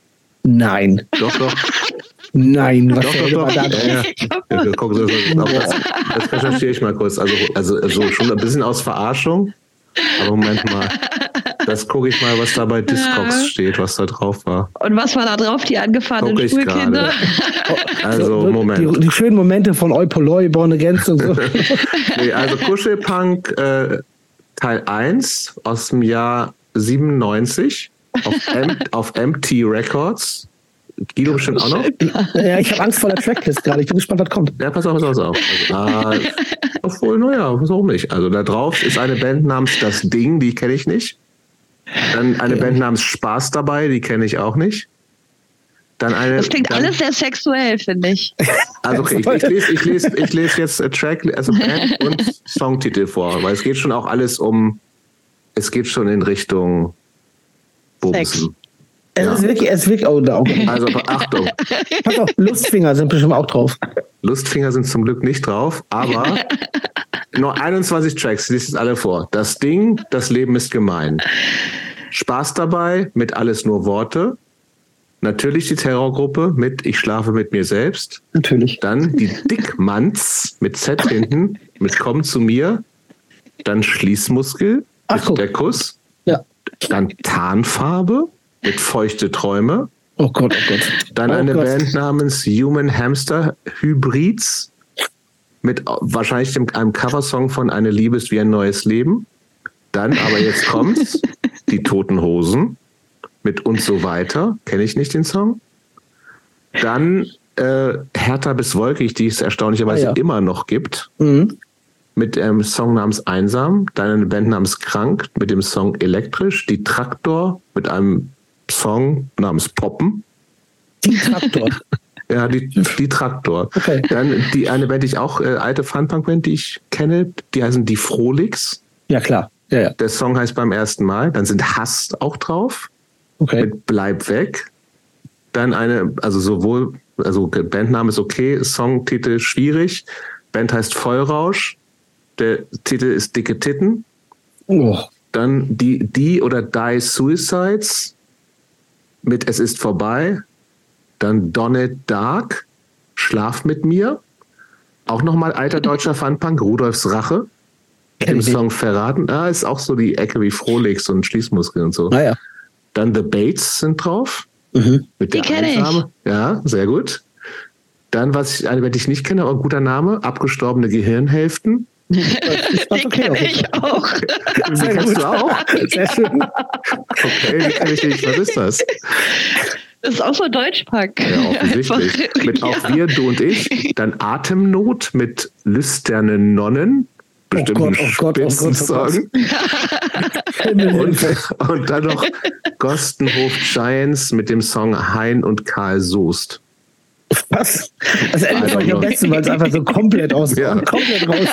Speaker 3: Nein.
Speaker 2: Doch, doch.
Speaker 3: Nein, was
Speaker 2: doch, doch, doch. Ja, ja. ja, guck, das, das, das recherchiere ich mal kurz. Also, also, also schon ein bisschen aus Verarschung. Aber Moment mal. Das gucke ich mal, was da bei Discogs steht, was da drauf war.
Speaker 1: Und was war da drauf? Die angefahrenen Guck Schulkinder?
Speaker 2: also, Moment.
Speaker 3: Die, die, schönen Momente von Eupoloi, Born Against und so.
Speaker 2: nee, also Kuschelpunk äh, Teil 1 aus dem Jahr 97 auf, M auf MT Records. Guido bestimmt auch noch?
Speaker 3: Ja, ich habe Angst vor der Tracklist gerade. Ich bin gespannt, was kommt.
Speaker 2: Ja, pass auf, pass auf. Also, äh, obwohl, naja, warum nicht? Also da drauf ist eine Band namens Das Ding, die kenne ich nicht. Dann eine ja. Band namens Spaß dabei, die kenne ich auch nicht. Dann eine,
Speaker 1: das klingt
Speaker 2: dann,
Speaker 1: alles sehr sexuell, finde ich.
Speaker 2: Also okay, ich, ich, lese, ich, lese, ich lese jetzt Track, also Band und Songtitel vor, weil es geht schon auch alles um, es geht schon in Richtung Bumsen.
Speaker 3: Es ja. ist wirklich, es ist wirklich, oh, okay.
Speaker 2: Also Achtung.
Speaker 3: Pass auf, Lustfinger sind bestimmt auch drauf.
Speaker 2: Lustfinger sind zum Glück nicht drauf, aber nur 21 Tracks, die es alle vor. Das Ding, das Leben ist gemein. Spaß dabei mit alles nur Worte. Natürlich die Terrorgruppe mit Ich schlafe mit mir selbst.
Speaker 3: Natürlich.
Speaker 2: Dann die Dickmanns mit Z hinten, mit Komm zu mir. Dann Schließmuskel
Speaker 3: Ach,
Speaker 2: mit der Kuss.
Speaker 3: Ja.
Speaker 2: Dann Tarnfarbe mit Feuchte Träume.
Speaker 3: Oh Gott, oh Gott.
Speaker 2: Dann
Speaker 3: oh
Speaker 2: eine
Speaker 3: Gott.
Speaker 2: Band namens Human Hamster Hybrids mit wahrscheinlich dem, einem Coversong von Eine Liebe ist wie ein neues Leben. Dann, aber jetzt kommt's, die Toten Hosen mit und so weiter. Kenne ich nicht den Song. Dann äh, Hertha bis Wolkig, die es erstaunlicherweise ah, ja. immer noch gibt.
Speaker 3: Mhm.
Speaker 2: Mit einem Song namens Einsam. Dann eine Band namens Krank mit dem Song Elektrisch. Die Traktor mit einem Song namens Poppen.
Speaker 3: Die Traktor.
Speaker 2: ja, die, die Traktor.
Speaker 3: Okay.
Speaker 2: Dann die eine Band, die ich auch, äh, alte Funpunk-Band, die ich kenne, die heißen die Frolix.
Speaker 3: Ja, klar. Ja, ja.
Speaker 2: Der Song heißt beim ersten Mal. Dann sind Hass auch drauf.
Speaker 3: Okay.
Speaker 2: Mit Bleib weg. Dann eine, also sowohl, also Bandname ist okay, Songtitel schwierig. Band heißt Vollrausch. Der Titel ist Dicke Titten.
Speaker 3: Oh.
Speaker 2: Dann die, die oder Die Suicides mit Es ist vorbei, dann Donne Dark, Schlaf mit mir, auch nochmal alter deutscher Funpunk, Rudolfs Rache, im Song Verraten, ah, ist auch so die Ecke wie Frohlix und Schließmuskel und so.
Speaker 3: Ah, ja.
Speaker 2: Dann The Bates sind drauf.
Speaker 3: Mhm.
Speaker 2: Mit der
Speaker 1: die kenne ich.
Speaker 2: Ja, sehr gut. Dann, was ich, eine, die ich nicht kenne, aber ein guter Name, abgestorbene Gehirnhälften.
Speaker 1: Den kenne ich auch.
Speaker 2: Den kennst du auch?
Speaker 3: Sehr schön.
Speaker 2: Okay, den kenne ich nicht. Was ist das?
Speaker 1: Das ist auch so Deutschpack.
Speaker 2: Ja, offensichtlich. Einfach, mit ja. auch wir, du und ich. Dann Atemnot mit lüsterne Nonnen. Bestimmt oh Gott, oh Gott, oh Gott, oh und, und dann noch Gostenhof Giants mit dem Song Hein und Karl Soest.
Speaker 3: Was? Das endet euch am besten, weil es einfach so komplett aus ja. komplett raus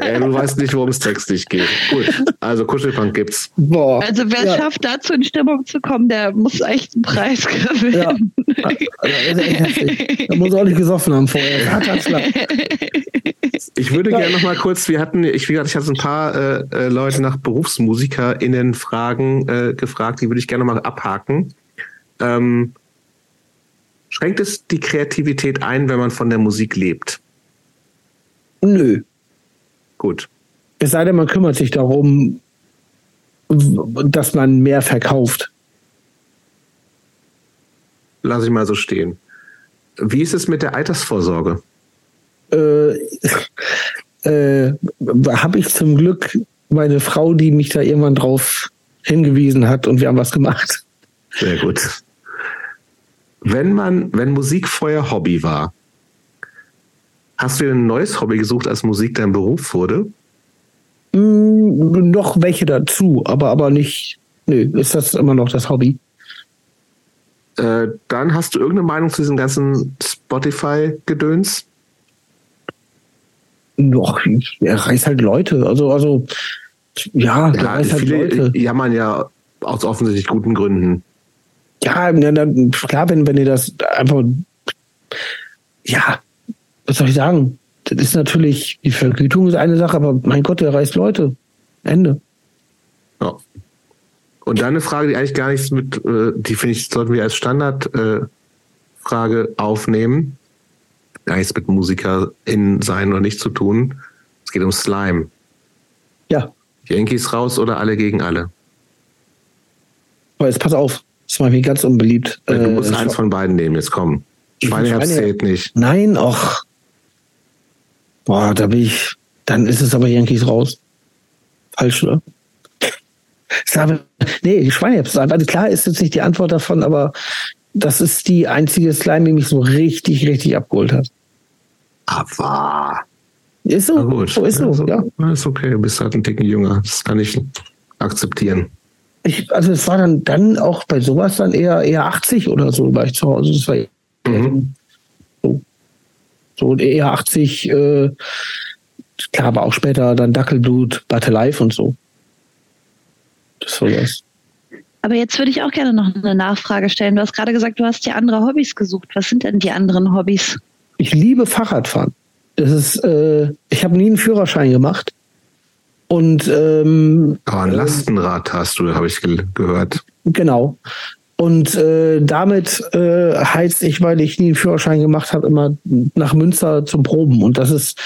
Speaker 2: ja, Du weißt nicht, worum es textlich geht. Gut, also Kuschelpunk gibt's.
Speaker 1: Boah. Also wer ja. schafft, dazu in Stimmung zu kommen, der muss echt einen Preis gewinnen. Ja.
Speaker 3: Also, echt Da muss auch nicht gesoffen haben vorher.
Speaker 2: Ich würde gerne noch mal kurz, wir hatten, ich, wie gesagt, ich hatte ein paar äh, äh Leute nach BerufsmusikerInnen Fragen äh, gefragt, die würde ich gerne noch mal abhaken. Ähm, Schränkt es die Kreativität ein, wenn man von der Musik lebt?
Speaker 3: Nö.
Speaker 2: Gut.
Speaker 3: Es sei denn, man kümmert sich darum, dass man mehr verkauft.
Speaker 2: Lass ich mal so stehen. Wie ist es mit der Altersvorsorge?
Speaker 3: Äh, äh, Habe ich zum Glück meine Frau, die mich da irgendwann drauf hingewiesen hat und wir haben was gemacht.
Speaker 2: Sehr gut. Wenn man, wenn Musik vorher Hobby war, hast du dir ein neues Hobby gesucht, als Musik dein Beruf wurde?
Speaker 3: Mm, noch welche dazu, aber, aber nicht, nö, ist das immer noch das Hobby.
Speaker 2: Äh, dann hast du irgendeine Meinung zu diesem ganzen Spotify-Gedöns?
Speaker 3: Noch, er reißt halt Leute. Also, also, ja,
Speaker 2: ja,
Speaker 3: reißt halt
Speaker 2: viele
Speaker 3: Leute.
Speaker 2: jammern ja aus offensichtlich guten Gründen.
Speaker 3: Ja, klar, wenn, wenn ihr das einfach, ja, was soll ich sagen? Das ist natürlich, die Vergütung ist eine Sache, aber mein Gott, der reißt Leute. Ende.
Speaker 2: Ja. Und dann eine Frage, die eigentlich gar nichts mit, äh, die finde ich, sollten wir als Standardfrage äh, aufnehmen. Gar nichts mit MusikerInnen sein oder nicht zu tun. Es geht um Slime.
Speaker 3: Ja.
Speaker 2: Yankees raus oder alle gegen alle?
Speaker 3: Aber jetzt pass auf, das mal wie ganz unbeliebt.
Speaker 2: Du
Speaker 3: Äh,
Speaker 2: musst eins von beiden nehmen, jetzt komm. Schweineherz
Speaker 3: Schweine-
Speaker 2: zählt nicht.
Speaker 3: Nein, ach. Boah, da bin ich. Dann ist es aber Yankees raus. Falsch, oder? Aber, nee, Schweineherz. Also klar ist jetzt nicht die Antwort davon, aber das ist die einzige Slime, die mich so richtig, richtig abgeholt hat.
Speaker 2: Aber.
Speaker 3: Ist so.
Speaker 2: Na gut.
Speaker 3: So ist so, ja.
Speaker 2: Ist okay, du bist halt ein Ticken jünger. Das kann ich akzeptieren.
Speaker 3: Ich, also es war dann, dann auch bei sowas dann eher, eher 80 oder so, war ich zu Hause. Das war
Speaker 2: Mhm.
Speaker 3: so, so eher 80, äh, klar, aber auch später dann Dackelblut, Battle Life und so. Das war das.
Speaker 1: Aber jetzt würde ich auch gerne noch eine Nachfrage stellen. Du hast gerade gesagt, du hast dir andere Hobbys gesucht. Was sind denn die anderen Hobbys?
Speaker 3: Ich liebe Fahrradfahren. Das ist, äh, ich habe nie einen Führerschein gemacht. Und ähm,
Speaker 2: Aber ein Lastenrad hast du, habe ich ge gehört.
Speaker 3: Genau. Und äh, damit äh, heizt ich, weil ich nie einen Führerschein gemacht habe, immer nach Münster zum Proben. Und das ist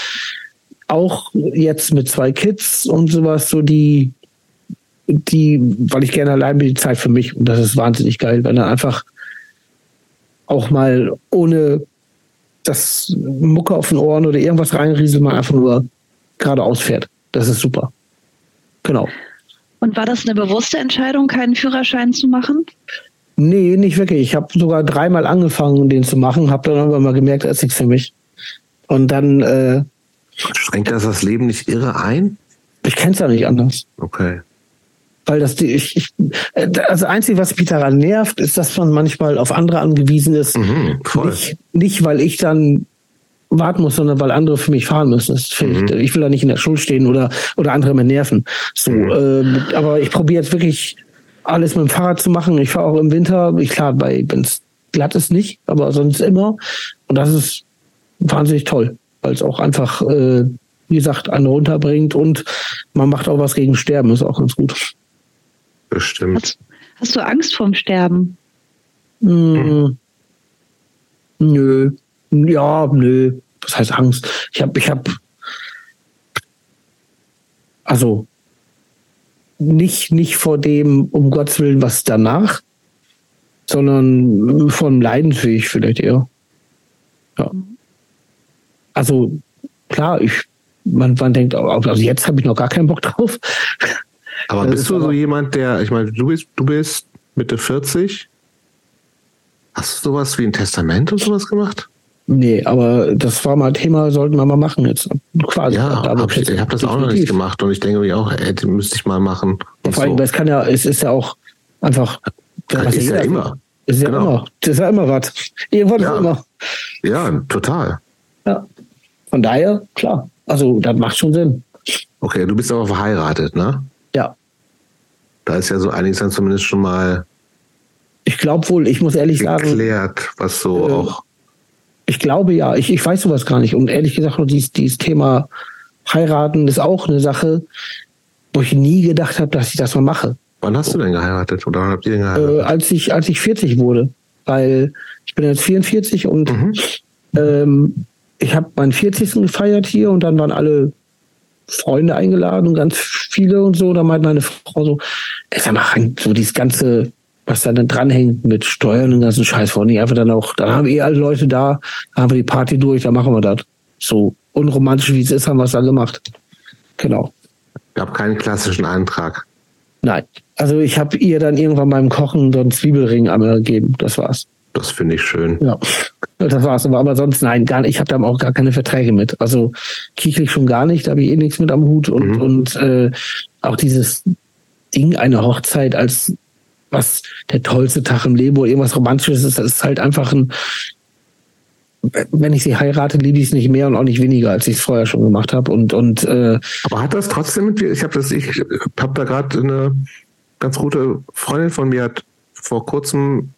Speaker 3: auch jetzt mit zwei Kids und sowas so die, die, weil ich gerne allein bin, die Zeit für mich. Und das ist wahnsinnig geil, wenn er einfach auch mal ohne das Mucke auf den Ohren oder irgendwas reinrieselt, man einfach nur geradeaus fährt. Das ist super. Genau.
Speaker 1: Und war das eine bewusste Entscheidung, keinen Führerschein zu machen?
Speaker 3: Nee, nicht wirklich. Ich habe sogar dreimal angefangen, den zu machen, habe dann irgendwann mal gemerkt, das ist nichts für mich. Und dann, äh,
Speaker 2: Schränkt das das Leben nicht irre ein?
Speaker 3: ich kenne es ja nicht anders.
Speaker 2: Okay.
Speaker 3: Weil das die, ich, ich, das Einzige, was mich daran nervt, ist, dass man manchmal auf andere angewiesen ist.
Speaker 2: Mhm, voll.
Speaker 3: Nicht, nicht, weil ich dann warten muss, sondern weil andere für mich fahren müssen. Das finde ich, ich will da nicht in der Schuld stehen oder, oder andere mehr nerven. So, ähm, aber ich probiere jetzt wirklich alles mit dem Fahrrad zu machen. Ich fahre auch im Winter, ich klar, bei wenn es glatt ist nicht, aber sonst immer. Und das ist wahnsinnig toll, weil es auch einfach, äh, wie gesagt, einen runterbringt und man macht auch was gegen Sterben, ist auch ganz gut.
Speaker 2: Bestimmt.
Speaker 1: Hast, hast du Angst vorm Sterben?
Speaker 3: Hm. Nö. Ja, nö. Was heißt Angst? Ich habe, ich habe, also nicht, nicht vor dem, um Gottes Willen, was danach, sondern vom Leidensfähig vielleicht eher. Ja. Also klar, ich, man, man denkt, also jetzt habe ich noch gar keinen Bock drauf.
Speaker 2: Aber
Speaker 3: Das
Speaker 2: bist
Speaker 3: ist
Speaker 2: du so
Speaker 3: aber-
Speaker 2: jemand, der, ich meine, du bist, du bist Mitte 40? Hast du sowas wie ein Testament und sowas gemacht?
Speaker 3: Nee, aber das war mal Thema, sollten wir mal machen jetzt. Quasi.
Speaker 2: Ja, hab ich, ich habe das auch noch nicht
Speaker 3: definitiv.
Speaker 2: gemacht und ich denke mir auch, hätte, müsste ich mal machen. Und
Speaker 3: Vor allem,
Speaker 2: so.
Speaker 3: es kann ja, es ist ja auch einfach.
Speaker 2: Ja,
Speaker 3: was
Speaker 2: ist ja
Speaker 3: jeder-
Speaker 2: immer.
Speaker 3: Ist ja
Speaker 2: Genau.
Speaker 3: immer. Das ist ja immer was. Irgendwann
Speaker 2: Ja.
Speaker 3: immer.
Speaker 2: Ja, total.
Speaker 3: Ja. Von daher, klar. Also, das macht schon Sinn.
Speaker 2: Okay, du bist aber verheiratet, ne?
Speaker 3: Ja.
Speaker 2: Da ist ja so einiges dann zumindest schon mal
Speaker 3: Ich glaube wohl, ich muss ehrlich sagen,
Speaker 2: geklärt, was so
Speaker 3: Äh,
Speaker 2: auch.
Speaker 3: Ich glaube ja, ich, ich weiß sowas gar nicht. Und ehrlich gesagt, dieses, dieses Thema heiraten ist auch eine Sache, wo ich nie gedacht habe, dass ich das mal mache.
Speaker 2: Wann hast du denn geheiratet? Oder wann habt ihr denn geheiratet?
Speaker 3: Äh, als ich, als ich 40 wurde, weil ich bin jetzt 44 und mhm. ähm, ich habe meinen 40. gefeiert hier und dann waren alle Freunde eingeladen und ganz viele und so. Da meint meine Frau so, ey, sag mal, so dieses ganze, was da dann dranhängt mit Steuern und ganzen Scheiß, wollen die einfach dann auch, dann haben eh alle Leute da, dann haben wir die Party durch, dann machen wir das. So unromantisch wie es ist, haben wir es dann gemacht. Genau.
Speaker 2: Gab keinen klassischen Antrag.
Speaker 3: Nein. Also ich habe ihr dann irgendwann beim Kochen so einen Zwiebelring einmal gegeben. Das war's.
Speaker 2: Das finde ich schön.
Speaker 3: Ja, das war's. Aber, aber sonst nein, gar nicht. Ich habe da auch gar keine Verträge mit. Also kichlig schon gar nicht. Da habe ich eh nichts mit am Hut. Und, mhm. und äh, auch dieses Ding, eine Hochzeit als was der tollste Tag im Leben oder irgendwas Romantisches ist, das ist halt einfach ein, wenn ich sie heirate, liebe ich es nicht mehr und auch nicht weniger, als ich es vorher schon gemacht habe. Und, und, äh,
Speaker 2: Aber hat das trotzdem mit dir, ich habe das, ich habe da gerade eine ganz gute Freundin von mir hat vor kurzem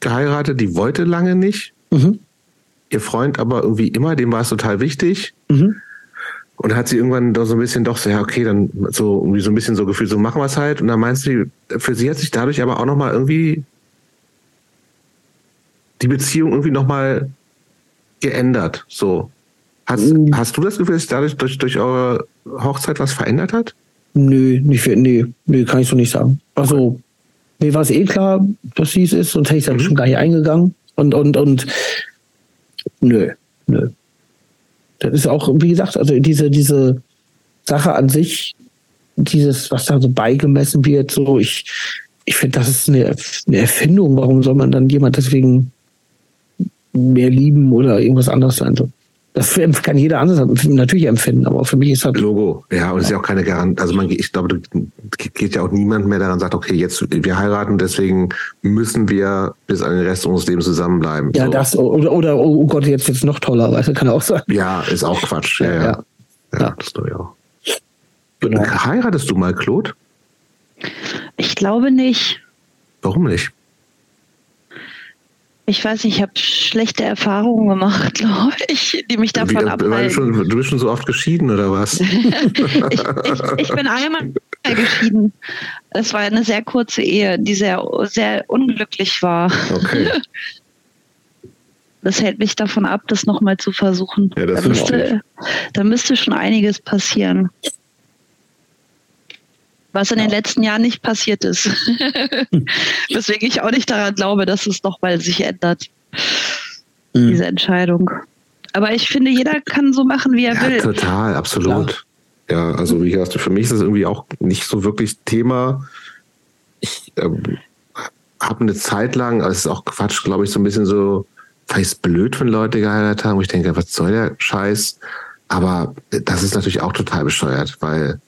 Speaker 2: geheiratet, die wollte lange nicht. Mhm. Ihr Freund aber irgendwie immer, dem war es total wichtig. Mhm. Und hat sie irgendwann doch so ein bisschen doch so, ja, okay, dann so irgendwie so ein bisschen so gefühlt, so machen wir es halt. Und dann meinst du, für sie hat sich dadurch aber auch nochmal irgendwie die Beziehung irgendwie nochmal geändert. So. Hast, mhm. hast du das Gefühl, dass sich dadurch durch, durch eure Hochzeit was verändert hat?
Speaker 3: Nö, nicht für, nee, nee, kann ich so nicht sagen. Also, mir war es eh klar, dass sie es ist, sonst hätte ich da mhm. schon gar nicht eingegangen. Und, und, und, nö, nö. Das ist auch, wie gesagt, also diese, diese Sache an sich, dieses, was da so beigemessen wird, so, ich, ich finde, das ist eine, eine Erfindung. Warum soll man dann jemand deswegen mehr lieben oder irgendwas anderes sein? So. Das kann jeder anders natürlich empfinden, aber für mich ist das.
Speaker 2: Logo, ja, und es ist ja auch keine Garantie. Also man, ich glaube, geht ja auch niemand mehr daran sagt, okay, jetzt wir heiraten, deswegen müssen wir bis an den Rest unseres Lebens zusammenbleiben.
Speaker 3: Ja, so. das oder, oder oh Gott, jetzt jetzt noch toller, weißt du, kann auch sein.
Speaker 2: Ja, ist auch Quatsch. Ja, ja. ja. ja, ja. das glaube ich auch. Genau. Heiratest du mal, Claude?
Speaker 1: Ich glaube nicht.
Speaker 2: Warum nicht?
Speaker 1: Ich weiß nicht, ich habe schlechte Erfahrungen gemacht, glaube ich, die mich davon Wie, abhalten.
Speaker 2: Schon, du bist schon so oft geschieden, oder was? ich,
Speaker 1: ich, ich, bin einmal geschieden. Es war eine sehr kurze Ehe, die sehr, sehr unglücklich war. Okay. Das hält mich davon ab, das nochmal zu versuchen. Ja, das da, müsste, da müsste schon einiges passieren was in den letzten Jahren nicht passiert ist. Weswegen ich auch nicht daran glaube, dass es noch mal sich ändert, mhm. diese Entscheidung. Aber ich finde, jeder kann so machen, wie er ja, will.
Speaker 2: Total, absolut. Klar. Ja, also wie gesagt, für mich ist das irgendwie auch nicht so wirklich Thema. Ich ähm, habe eine Zeit lang, also es ist auch Quatsch, glaube ich, so ein bisschen so, vielleicht blöd, wenn Leute geheiratet haben, wo ich denke, was soll der Scheiß? Aber das ist natürlich auch total bescheuert, weil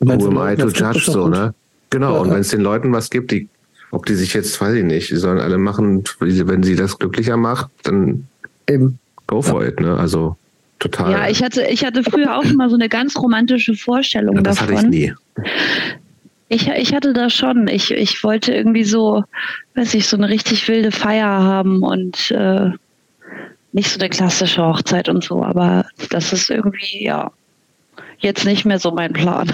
Speaker 2: Who am I to judge, so, ne? Genau, ja, und wenn es den Leuten was gibt, die, ob die sich jetzt, weiß ich nicht, die sollen alle machen, wenn sie das glücklicher macht, dann Eben. go for ja. it, ne? Also total.
Speaker 1: Ja, ich hatte, ich hatte früher auch immer so eine ganz romantische Vorstellung ja, das davon. Das hatte ich nie. Ich, ich hatte das schon. Ich, ich wollte irgendwie so, weiß ich, so eine richtig wilde Feier haben und äh, nicht so eine klassische Hochzeit und so, aber das ist irgendwie, ja, jetzt nicht mehr so mein Plan.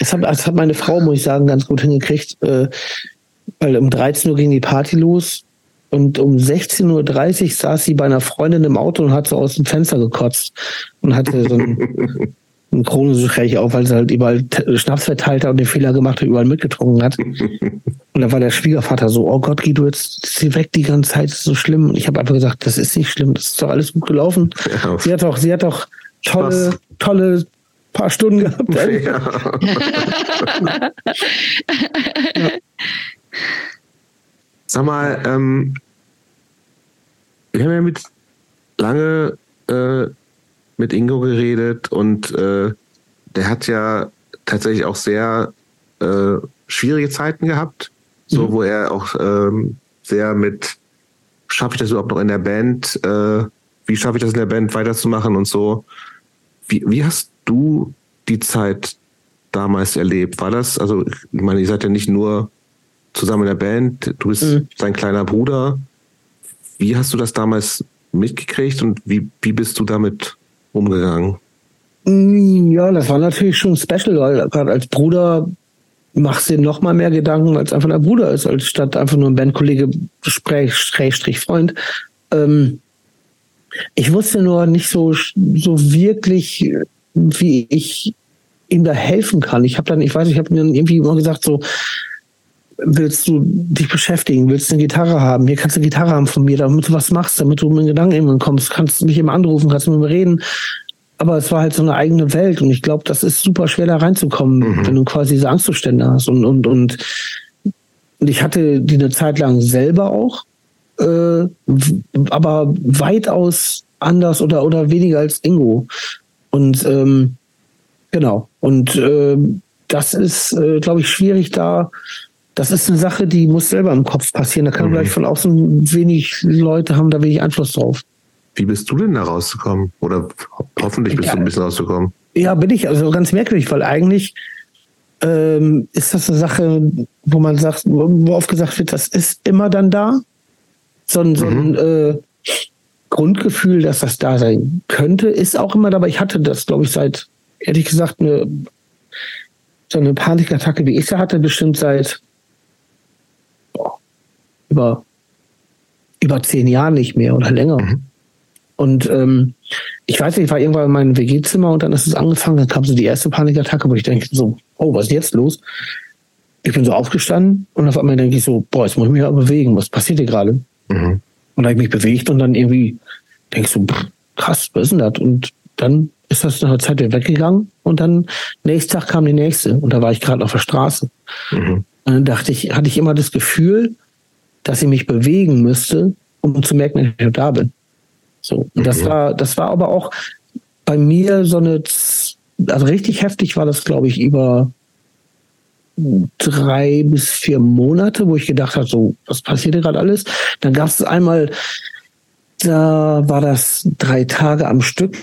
Speaker 3: das, hat, das hat meine Frau, muss ich sagen, ganz gut hingekriegt, äh, weil um 13 Uhr ging die Party los und um 16.30 Uhr saß sie bei einer Freundin im Auto und hat so aus dem Fenster gekotzt und hatte so ein, ein Kronenschräg auf, weil sie halt überall Schnaps verteilt hat und den Fehler gemacht hat, überall mitgetrunken hat. Und da war der Schwiegervater so, oh Gott, geh du jetzt sie weg die ganze Zeit, ist so schlimm. Und ich habe einfach gesagt, das ist nicht schlimm, das ist doch alles gut gelaufen. Ja. Sie hat auch, sie hat auch tolle, Spaß. Tolle paar Stunden gehabt. Ja.
Speaker 2: ja. Sag mal, ähm, wir haben ja mit lange äh, mit Ingo geredet und äh, der hat ja tatsächlich auch sehr äh, schwierige Zeiten gehabt, so mhm. wo er auch ähm, sehr mit schaffe ich das überhaupt noch in der Band, äh, wie schaffe ich das in der Band weiterzumachen und so. Wie, wie hast du die Zeit damals erlebt? War das, also ich meine, ihr seid ja nicht nur zusammen in der Band, du bist mhm. sein kleiner Bruder. Wie hast du das damals mitgekriegt und wie, wie bist du damit umgegangen?
Speaker 3: Ja, das war natürlich schon special, weil gerade als Bruder machst dir noch mal mehr Gedanken, als einfach dein Bruder ist, als statt einfach nur ein Bandkollege, Schrägstrich Freund. Ähm, ich wusste nur nicht so, so wirklich, wie ich ihm da helfen kann. Ich habe dann, ich weiß, ich habe mir irgendwie immer gesagt, so, willst du dich beschäftigen, willst du eine Gitarre haben, hier kannst du eine Gitarre haben von mir, damit du was machst, damit du mit Gedanken irgendwann kommst, kannst du mich immer anrufen, kannst du mit mir reden. Aber es war halt so eine eigene Welt und ich glaube, das ist super schwer da reinzukommen, mhm. wenn du quasi diese Angstzustände hast. Und, und, und, und ich hatte die eine Zeit lang selber auch, äh, aber weitaus anders oder, oder weniger als Ingo. Und ähm, genau. Und äh, das ist, äh, glaube ich, schwierig da das ist eine Sache, die muss selber im Kopf passieren. Da kann mhm. gleich von außen wenig Leute haben da wenig Einfluss drauf.
Speaker 2: Wie bist du denn da rausgekommen? Oder hoffentlich bist ja, du ein bisschen rausgekommen.
Speaker 3: Ja, bin ich. Also ganz merkwürdig, weil eigentlich ähm, ist das eine Sache, wo man sagt, wo oft gesagt wird, das ist immer dann da. So ein, so ein mhm. äh, Grundgefühl, dass das da sein könnte, ist auch immer da. Aber ich hatte das, glaube ich, seit, ehrlich gesagt, eine, so eine Panikattacke, wie ich sie hatte, bestimmt seit über, über zehn Jahren nicht mehr oder länger. Mhm. Und ähm, ich weiß nicht, ich war irgendwann in meinem WG-Zimmer und dann ist es angefangen, dann kam so die erste Panikattacke, wo ich denke so, oh, was ist jetzt los? Ich bin so aufgestanden und auf einmal denke ich so, boah, jetzt muss ich mich ja bewegen, was passiert hier gerade? Mhm. Und da habe ich mich bewegt und dann irgendwie denke ich so, krass, was ist denn das? Und dann ist das nach einer Zeit wieder weggegangen und dann nächsten Tag kam die nächste und da war ich gerade auf der Straße. Mhm. Und dann dachte ich, hatte ich immer das Gefühl, dass ich mich bewegen müsste, um zu merken, dass ich da bin. So. Und das mhm. war, das war aber auch bei mir so eine, also richtig heftig war das, glaube ich, über drei bis vier Monate, wo ich gedacht habe, so, was passiert hier gerade alles? Dann gab es einmal, da war das drei Tage am Stück,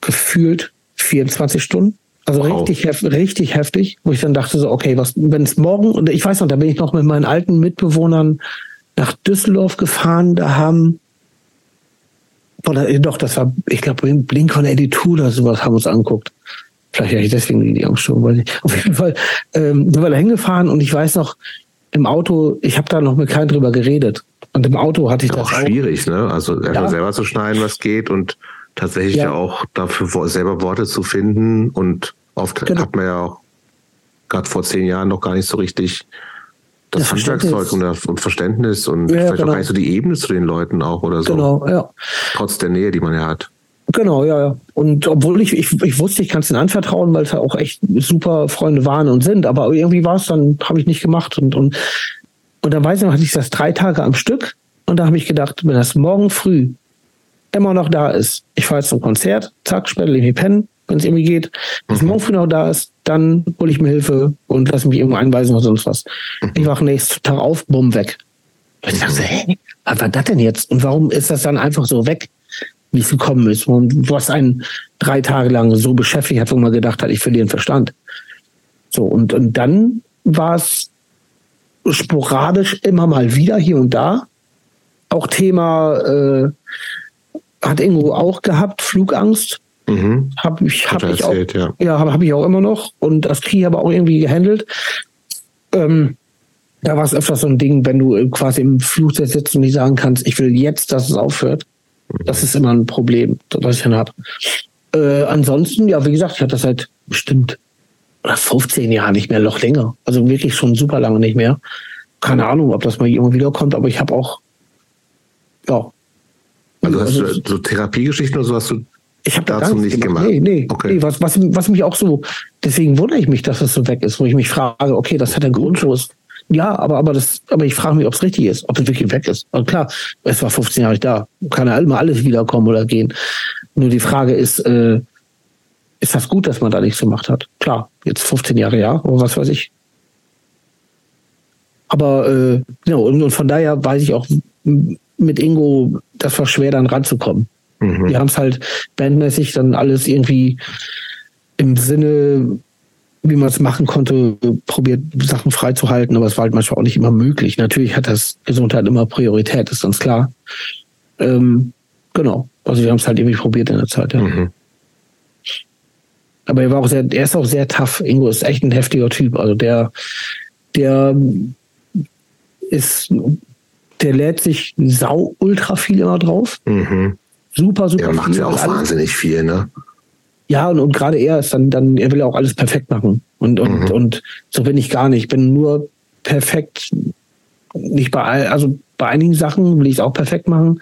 Speaker 3: gefühlt 24 Stunden. Also wow. richtig, hef richtig heftig, wo ich dann dachte so, okay, was, wenn es morgen, und ich weiß noch, da bin ich noch mit meinen alten Mitbewohnern nach Düsseldorf gefahren, da haben, oder doch, das war, ich glaube, Blink-182 oder sowas haben uns angeguckt. Vielleicht hätte ich deswegen die Angststörung, weiß ich. Auf jeden Fall ähm, sind wir da hingefahren und ich weiß noch, im Auto, ich habe da noch mit keinem drüber geredet. Und im Auto hatte ich
Speaker 2: das auch. schwierig, ne? Also ja. selber zu schneiden, was geht und tatsächlich ja, ja auch dafür selber Worte zu finden. Und oft genau. hat man ja auch gerade vor zehn Jahren noch gar nicht so richtig das, das Handwerkszeug und, und, Verständnis und ja, vielleicht genau. auch gar nicht so die Ebene zu den Leuten auch oder so.
Speaker 3: Genau, ja.
Speaker 2: Trotz der Nähe, die man ja hat.
Speaker 3: Genau, ja, ja. Und obwohl ich, ich, ich wusste, ich kann es ihnen anvertrauen, weil es ja auch echt super Freunde waren und sind, aber irgendwie war es dann, habe ich nicht gemacht. Und, und, und dann weiß ich noch, hatte ich das drei Tage am Stück und da habe ich gedacht, wenn das morgen früh immer noch da ist. Ich fahre jetzt zum Konzert, zack, später lege ich pennen, wenn es irgendwie geht. Wenn es mhm. morgen früh noch da ist, dann hole ich mir Hilfe und lasse mich irgendwo einweisen oder sonst was. Mhm. Ich wache nächsten Tag auf, bumm, weg. Und ich dachte, hä, was war das denn jetzt? Und warum ist das dann einfach so weg, wie es gekommen ist? Und was einen drei Tage lang so beschäftigt hat, wo man gedacht hat, ich verliere den Verstand. So, und, und dann war es sporadisch immer mal wieder hier und da. Auch Thema äh, hat Ingo auch gehabt, Flugangst. Mhm. Habe ich, hab ich erzählt, auch, ja, ja habe hab ich auch immer noch. Und das kriege ich aber auch irgendwie gehandelt. Ähm, da war es öfter so ein Ding, wenn du quasi im Flugzeug sitzt und nicht sagen kannst, ich will jetzt, dass es aufhört. Das ist immer ein Problem, das ich dann habe. Äh, ansonsten, ja, wie gesagt, ich hatte das seit bestimmt oder 15 Jahren nicht mehr, noch länger. Also wirklich schon super lange nicht mehr. Keine Ahnung, ob das mal immer wieder kommt, aber ich habe auch, ja,
Speaker 2: also hast du also so Therapiegeschichten oder so hast du
Speaker 3: ich habe dazu nicht gemacht. gemacht. Nee, nee, okay. nee was, was, was mich auch so, deswegen wundere ich mich, dass das so weg ist, wo ich mich frage, okay, das hat einen Grundschuss. Ja, aber, aber, das, aber ich frage mich, ob es richtig ist, ob es wirklich weg ist. Und klar, es war 15 Jahre da. Kann ja immer alles wiederkommen oder gehen. Nur die Frage ist, äh, ist das gut, dass man da nichts gemacht hat? Klar, jetzt 15 Jahre ja, aber was weiß ich. Aber äh, ja, und, und von daher weiß ich auch, mit Ingo, das war schwer dann ranzukommen. Mhm. Die haben es halt bandmäßig dann alles irgendwie im Sinne, wie man es machen konnte, probiert, Sachen freizuhalten, aber es war halt manchmal auch nicht immer möglich. Natürlich hat das Gesundheit immer Priorität, ist ganz klar. Ähm, genau. Also wir haben es halt irgendwie probiert in der Zeit, ja. Mhm. Aber er war auch sehr, er ist auch sehr tough. Ingo ist echt ein heftiger Typ. Also der, der ist, der lädt sich sau ultra viel immer drauf. Mhm. Super, super.
Speaker 2: Der macht ja auch alles. wahnsinnig viel, ne?
Speaker 3: Ja, und, und gerade er ist dann, dann, er will auch alles perfekt machen. Und, und, mhm. und so bin ich gar nicht. Ich bin nur perfekt, nicht bei all, also bei einigen Sachen will ich es auch perfekt machen.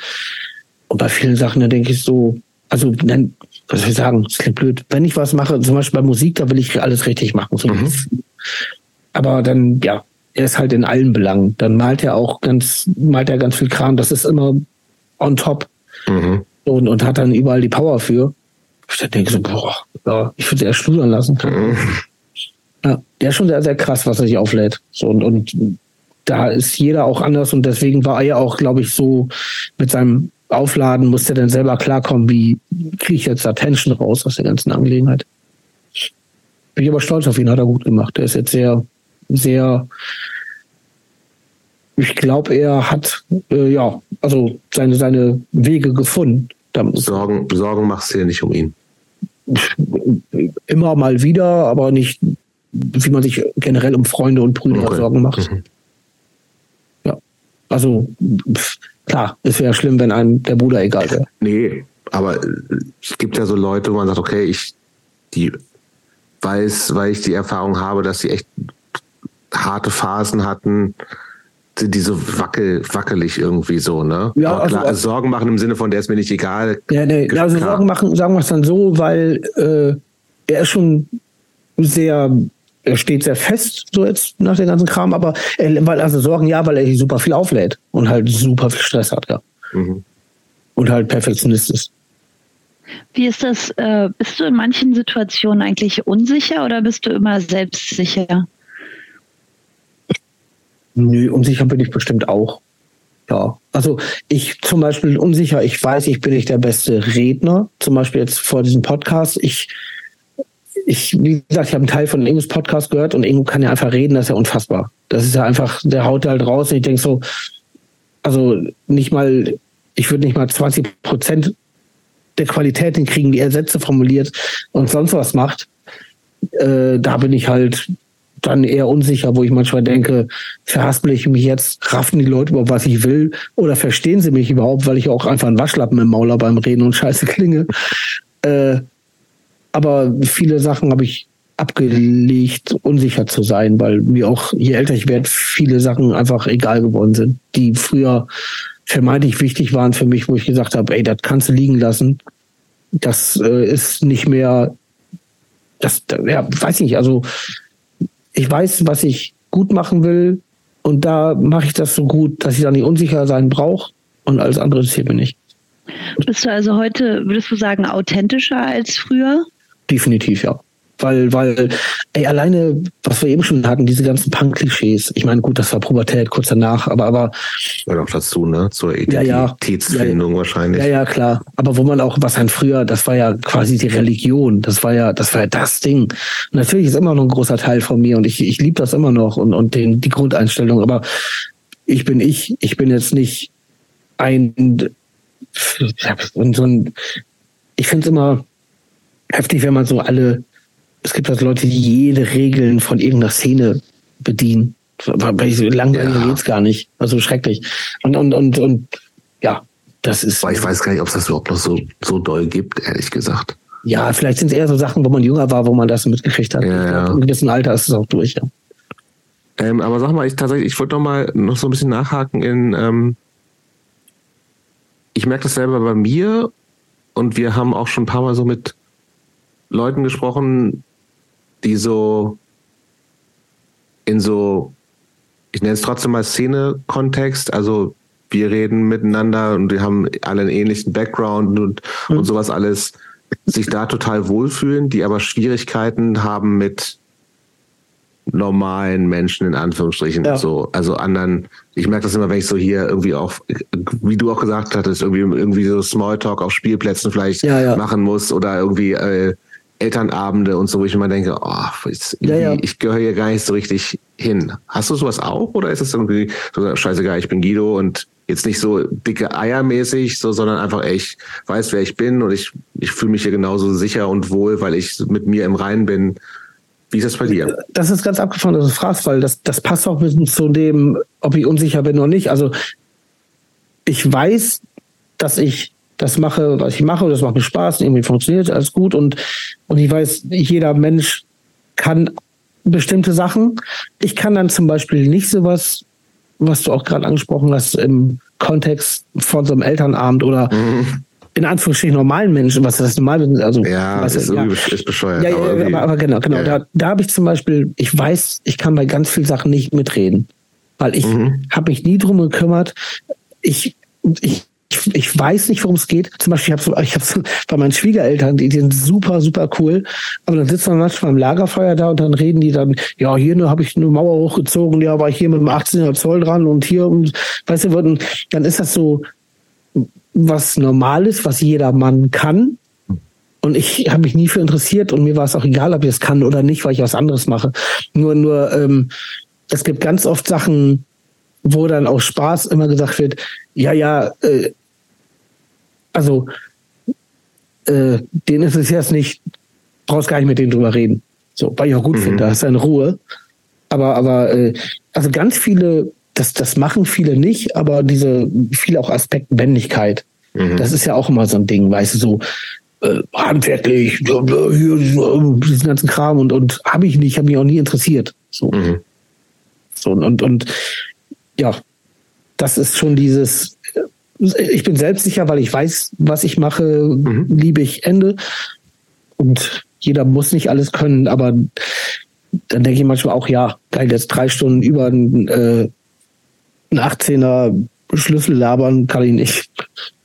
Speaker 3: Und bei vielen Sachen, da denke ich so, also dann, was soll ich sagen, das klingt blöd. Wenn ich was mache, zum Beispiel bei Musik, da will ich alles richtig machen. So mhm. Aber dann, ja, er ist halt in allen Belangen. Dann malt er auch ganz, malt er ganz viel Kram. Das ist immer on top. Mhm. Und, und hat dann überall die Power für. Ich denke so, boah, ja, ich würde es eher schludern lassen. Mhm. Ja, der ist schon sehr, sehr krass, was er sich auflädt. So, und, und da ist jeder auch anders und deswegen war er ja auch, glaube ich, so mit seinem Aufladen, musste er dann selber klarkommen, wie kriege ich jetzt Attention raus aus der ganzen Angelegenheit. Bin ich aber stolz auf ihn, hat er gut gemacht. Er ist jetzt sehr, sehr, ich glaube, er hat, äh, ja, also seine, seine Wege gefunden.
Speaker 2: Sorgen, Sorgen machst du dir nicht um ihn.
Speaker 3: Immer mal wieder, aber nicht, wie man sich generell um Freunde und Brüder okay. Sorgen macht. Mhm. Ja, also pff, klar, es wäre schlimm, wenn einem der Bruder egal wäre.
Speaker 2: Nee, aber es gibt ja so Leute, wo man sagt, okay, ich die weiß, weil ich die Erfahrung habe, dass sie echt harte Phasen hatten, die so wackel, wackelig irgendwie so, ne? Ja, also, klar, also, Sorgen machen im Sinne von, der ist mir nicht egal.
Speaker 3: Ja, nee, also klar. Sorgen machen, sagen wir es dann so, weil äh, er ist schon sehr, er steht sehr fest, so jetzt nach dem ganzen Kram, aber er, weil, also Sorgen ja, weil er super viel auflädt und halt super viel Stress hat, ja. Mhm. Und halt Perfektionist ist.
Speaker 1: Wie ist das? Äh, bist du in manchen Situationen eigentlich unsicher oder bist du immer selbstsicher?
Speaker 3: Nö, unsicher bin ich bestimmt auch. Ja, also ich zum Beispiel unsicher, ich weiß, ich bin nicht der beste Redner, zum Beispiel jetzt vor diesem Podcast. Ich, ich wie gesagt, ich habe einen Teil von Ingos Podcast gehört und Ingo kann ja einfach reden, das ist ja unfassbar. Das ist ja einfach, der haut halt raus und ich denke so, also nicht mal, ich würde nicht mal 20 Prozent der Qualität hinkriegen, die er Sätze formuliert und sonst was macht. Äh, da bin ich halt dann eher unsicher, wo ich manchmal denke, verhaspel ich mich jetzt, raffen die Leute überhaupt, was ich will, oder verstehen sie mich überhaupt, weil ich auch einfach einen Waschlappen im Maul beim Reden und Scheiße klinge. Äh, aber viele Sachen habe ich abgelegt, unsicher zu sein, weil mir auch, je älter ich werde, viele Sachen einfach egal geworden sind, die früher vermeintlich wichtig waren für mich, wo ich gesagt habe, ey, das kannst du liegen lassen. Das äh, ist nicht mehr, das, ja, weiß ich nicht, also ich weiß, was ich gut machen will und da mache ich das so gut, dass ich da nicht unsicher sein brauche und alles andere interessiert mir nicht.
Speaker 1: Bist du also heute, würdest du sagen, authentischer als früher?
Speaker 3: Definitiv, ja. Weil, weil, ey, alleine, was wir eben schon hatten, diese ganzen Punk-Klischees. Ich meine, gut, das war Pubertät kurz danach, aber, aber.
Speaker 2: Ja, auch dazu, ne? Zur Identitätsfindung
Speaker 3: ja, ja,
Speaker 2: wahrscheinlich.
Speaker 3: Ja, ja, klar. Aber wo man auch, was ein früher, das war ja quasi die Religion. Das war ja, das war ja das Ding. Und natürlich ist immer noch ein großer Teil von mir und ich, ich liebe das immer noch und, und den, die Grundeinstellung. Aber ich bin ich. Ich bin jetzt nicht ein, so ein, ich finde es immer heftig, wenn man so alle es gibt halt Leute, die jede Regeln von irgendeiner Szene bedienen. Langweilig ja. geht's gar nicht. Also schrecklich. Und, und, und, und ja, das ist.
Speaker 2: Aber ich weiß gar nicht, ob es das überhaupt noch so, so doll gibt, ehrlich gesagt.
Speaker 3: Ja, vielleicht sind es eher so Sachen, wo man jünger war, wo man das mitgekriegt hat. Ja, ja. In gewissem Alter ist es auch durch, ja.
Speaker 2: Ähm, aber sag mal, ich tatsächlich, ich wollte noch mal noch so ein bisschen nachhaken in, ähm, ich merke das selber bei mir und wir haben auch schon ein paar Mal so mit Leuten gesprochen, die so in so, ich nenne es trotzdem mal Szene-Kontext, also wir reden miteinander und wir haben alle einen ähnlichen Background und, mhm. und sowas alles, sich da total wohlfühlen, die aber Schwierigkeiten haben mit normalen Menschen in Anführungsstrichen ja. so also anderen ich merke das immer wenn ich so hier irgendwie auch wie du auch gesagt hattest irgendwie irgendwie so Smalltalk auf Spielplätzen vielleicht ja, ja. machen muss oder irgendwie äh, Elternabende und so, wo ich immer denke, oh, ja, ja. ich gehöre hier gar nicht so richtig hin. Hast du sowas auch oder ist es irgendwie so scheißegal, ich bin Guido und Jetzt nicht so dicke Eiermäßig, so, sondern einfach, ey, ich weiß, wer ich bin und ich, ich fühle mich hier genauso sicher und wohl, weil ich mit mir im Reinen bin. Wie ist das bei dir?
Speaker 3: Das ist ganz abgefahren, dass du fragst, weil das, das passt auch ein bisschen zu dem, ob ich unsicher bin oder nicht. Also ich weiß, dass ich das mache, was ich mache, das macht mir Spaß, irgendwie funktioniert alles gut und, und ich weiß, jeder Mensch kann bestimmte Sachen. Ich kann dann zum Beispiel nicht sowas was du auch gerade angesprochen hast, im Kontext von so einem Elternabend oder mhm. in Anführungsstrichen normalen Menschen, was das normal also
Speaker 2: ja,
Speaker 3: was
Speaker 2: ist, ja. ist bescheuert.
Speaker 3: Ja, ja, aber, aber, aber, genau, genau. Ja. Da, da habe ich zum Beispiel, ich weiß, ich kann bei ganz vielen Sachen nicht mitreden, weil ich mhm. habe mich nie drum gekümmert. Ich, ich ich, ich weiß nicht, worum es geht. Zum Beispiel, ich habe ich hab so, bei meinen Schwiegereltern, die, die sind super, super cool. Aber dann sitzt man manchmal im Lagerfeuer da und dann reden die dann, ja, hier nur habe ich eine Mauer hochgezogen, ja, war ich hier mit dem 18er Zoll dran und hier und weißt du, dann ist das so was Normales, was jeder Mann kann. Und ich habe mich nie für interessiert und mir war es auch egal, ob ich es kann oder nicht, weil ich was anderes mache. Nur, nur, ähm, es gibt ganz oft Sachen, wo dann auch Spaß immer gesagt wird, ja, ja, äh, also äh, denen ist es jetzt nicht, brauchst gar nicht mit denen drüber reden. So, weil ich auch gut mhm. finde, da ist eine Ruhe. Aber, aber äh, also ganz viele, das, das machen viele nicht, aber diese viele auch Aspekt Männlichkeit. Mhm. Das ist ja auch immer so ein Ding, weißt du, so äh, handwerklich, diesen ganzen Kram und, und habe ich nicht, habe mich auch nie interessiert. So. Mhm. So, und, und ja, das ist schon dieses, ich bin selbstsicher, weil ich weiß, was ich mache, mhm. liebe ich Ende. Und jeder muss nicht alles können, aber dann denke ich manchmal auch, ja, geil, jetzt drei Stunden über einen, äh, einen 18er Schlüssel labern, kann ich nicht.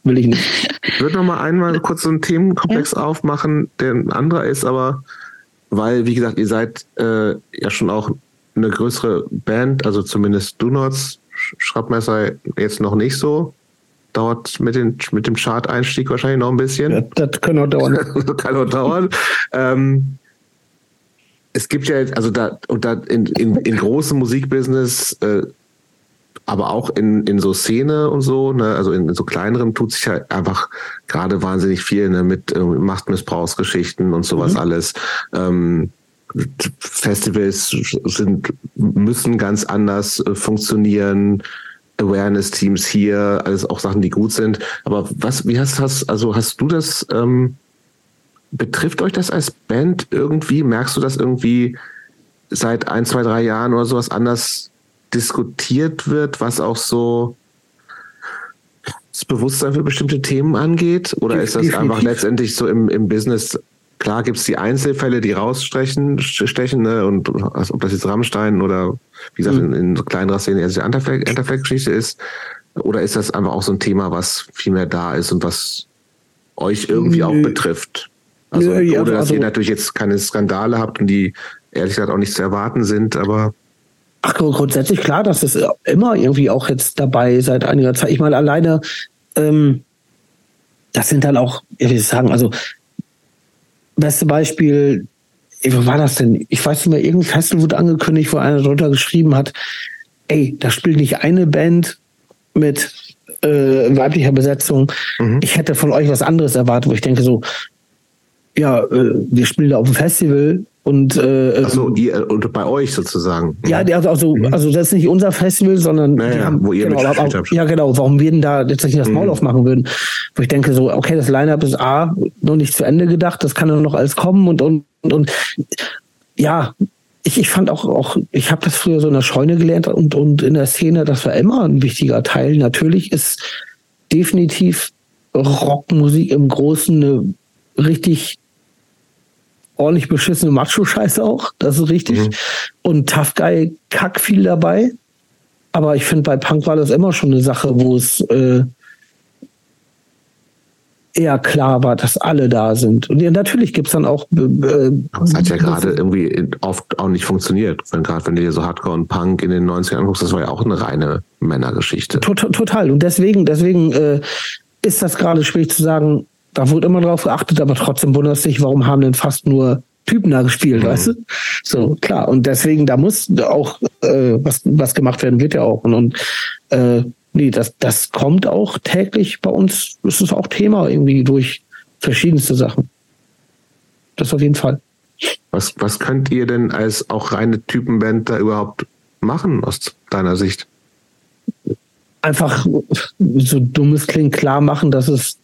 Speaker 3: Will ich nicht.
Speaker 2: Ich würde noch mal einmal kurz so einen Themenkomplex ja. aufmachen, der ein anderer ist, aber weil, wie gesagt, ihr seid äh, ja schon auch eine größere Band, also zumindest Donuts, Schraubmesser jetzt noch nicht so dauert mit, den, mit dem Chart-Einstieg wahrscheinlich noch ein bisschen. Ja,
Speaker 3: das kann auch dauern.
Speaker 2: das kann auch dauern. ähm, es gibt ja, also da, und da in, in, in großem Musikbusiness, äh, aber auch in, in so Szene und so, ne, also in, in so kleineren tut sich ja einfach gerade wahnsinnig viel ne, mit äh, Machtmissbrauchsgeschichten und sowas mhm. alles. Ähm, Festivals sind, müssen ganz anders äh, funktionieren. Awareness-Teams hier, alles auch Sachen, die gut sind. Aber was, wie hast, hast also hast du das, ähm, betrifft euch das als Band irgendwie? Merkst du das irgendwie seit ein, zwei, drei Jahren oder sowas anders diskutiert wird, was auch so das Bewusstsein für bestimmte Themen angeht? Oder ist das einfach letztendlich so im, im Business Klar gibt es die Einzelfälle, die rausstechen, stechen, ne? und also, ob das jetzt Rammstein oder wie gesagt mhm. in, in kleinerer Szene eher die Enterflag-Geschichte ist, oder ist das einfach auch so ein Thema, was viel mehr da ist und was euch irgendwie Nö. auch betrifft? Also, Nö, ja, ohne dass also, ihr natürlich jetzt keine Skandale habt und die ehrlich gesagt auch nicht zu erwarten sind, aber
Speaker 3: Ach, grundsätzlich klar, das ist immer irgendwie auch jetzt dabei seit einiger Zeit. Ich meine, alleine, ähm, das sind dann auch, wie soll ich sagen, also beste Beispiel, wo war das denn? Ich weiß nicht mehr, irgendein Festival wurde angekündigt, wo einer drunter geschrieben hat, ey, da spielt nicht eine Band mit äh, weiblicher Besetzung. Mhm. Ich hätte von euch was anderes erwartet, wo ich denke so, ja, äh, wir spielen da auf dem Festival und äh,
Speaker 2: also ihr und bei euch sozusagen.
Speaker 3: Ja, also, also, mhm. also das ist nicht unser Festival, sondern
Speaker 2: naja, haben, wo ihr
Speaker 3: genau, aber, habt. Ja, genau, warum wir denn da jetzt nicht das Maul mhm. aufmachen würden. Wo ich denke, so, okay, das Line-Up ist A, noch nicht zu Ende gedacht, das kann ja noch alles kommen und und, und, und ja, ich, ich fand auch, auch ich habe das früher so in der Scheune gelernt und, und in der Szene, das war immer ein wichtiger Teil. Natürlich ist definitiv Rockmusik im Großen eine richtig ordentlich beschissene Macho-Scheiße auch, das ist richtig. Mhm. Und Tough Guy kack viel dabei. Aber ich finde, bei Punk war das immer schon eine Sache, wo es äh, eher klar war, dass alle da sind. Und ja, natürlich gibt es dann auch. Äh,
Speaker 2: das hat ja gerade irgendwie oft auch nicht funktioniert. Wenn gerade wenn du dir so Hardcore und Punk in den 90ern anguckst, das war ja auch eine reine Männergeschichte.
Speaker 3: Total. Und deswegen, deswegen äh, ist das gerade schwierig zu sagen, da wurde immer drauf geachtet, aber trotzdem wundert sich, warum haben denn fast nur Typen da gespielt, mhm. weißt du? So, klar. Und deswegen, da muss auch äh, was, was gemacht werden, wird ja auch. Und, und äh, nee, das, das kommt auch täglich bei uns. Das ist auch Thema irgendwie durch verschiedenste Sachen. Das auf jeden Fall.
Speaker 2: Was, was könnt ihr denn als auch reine Typenband da überhaupt machen aus deiner Sicht?
Speaker 3: Einfach so dummes klingt klar machen, dass es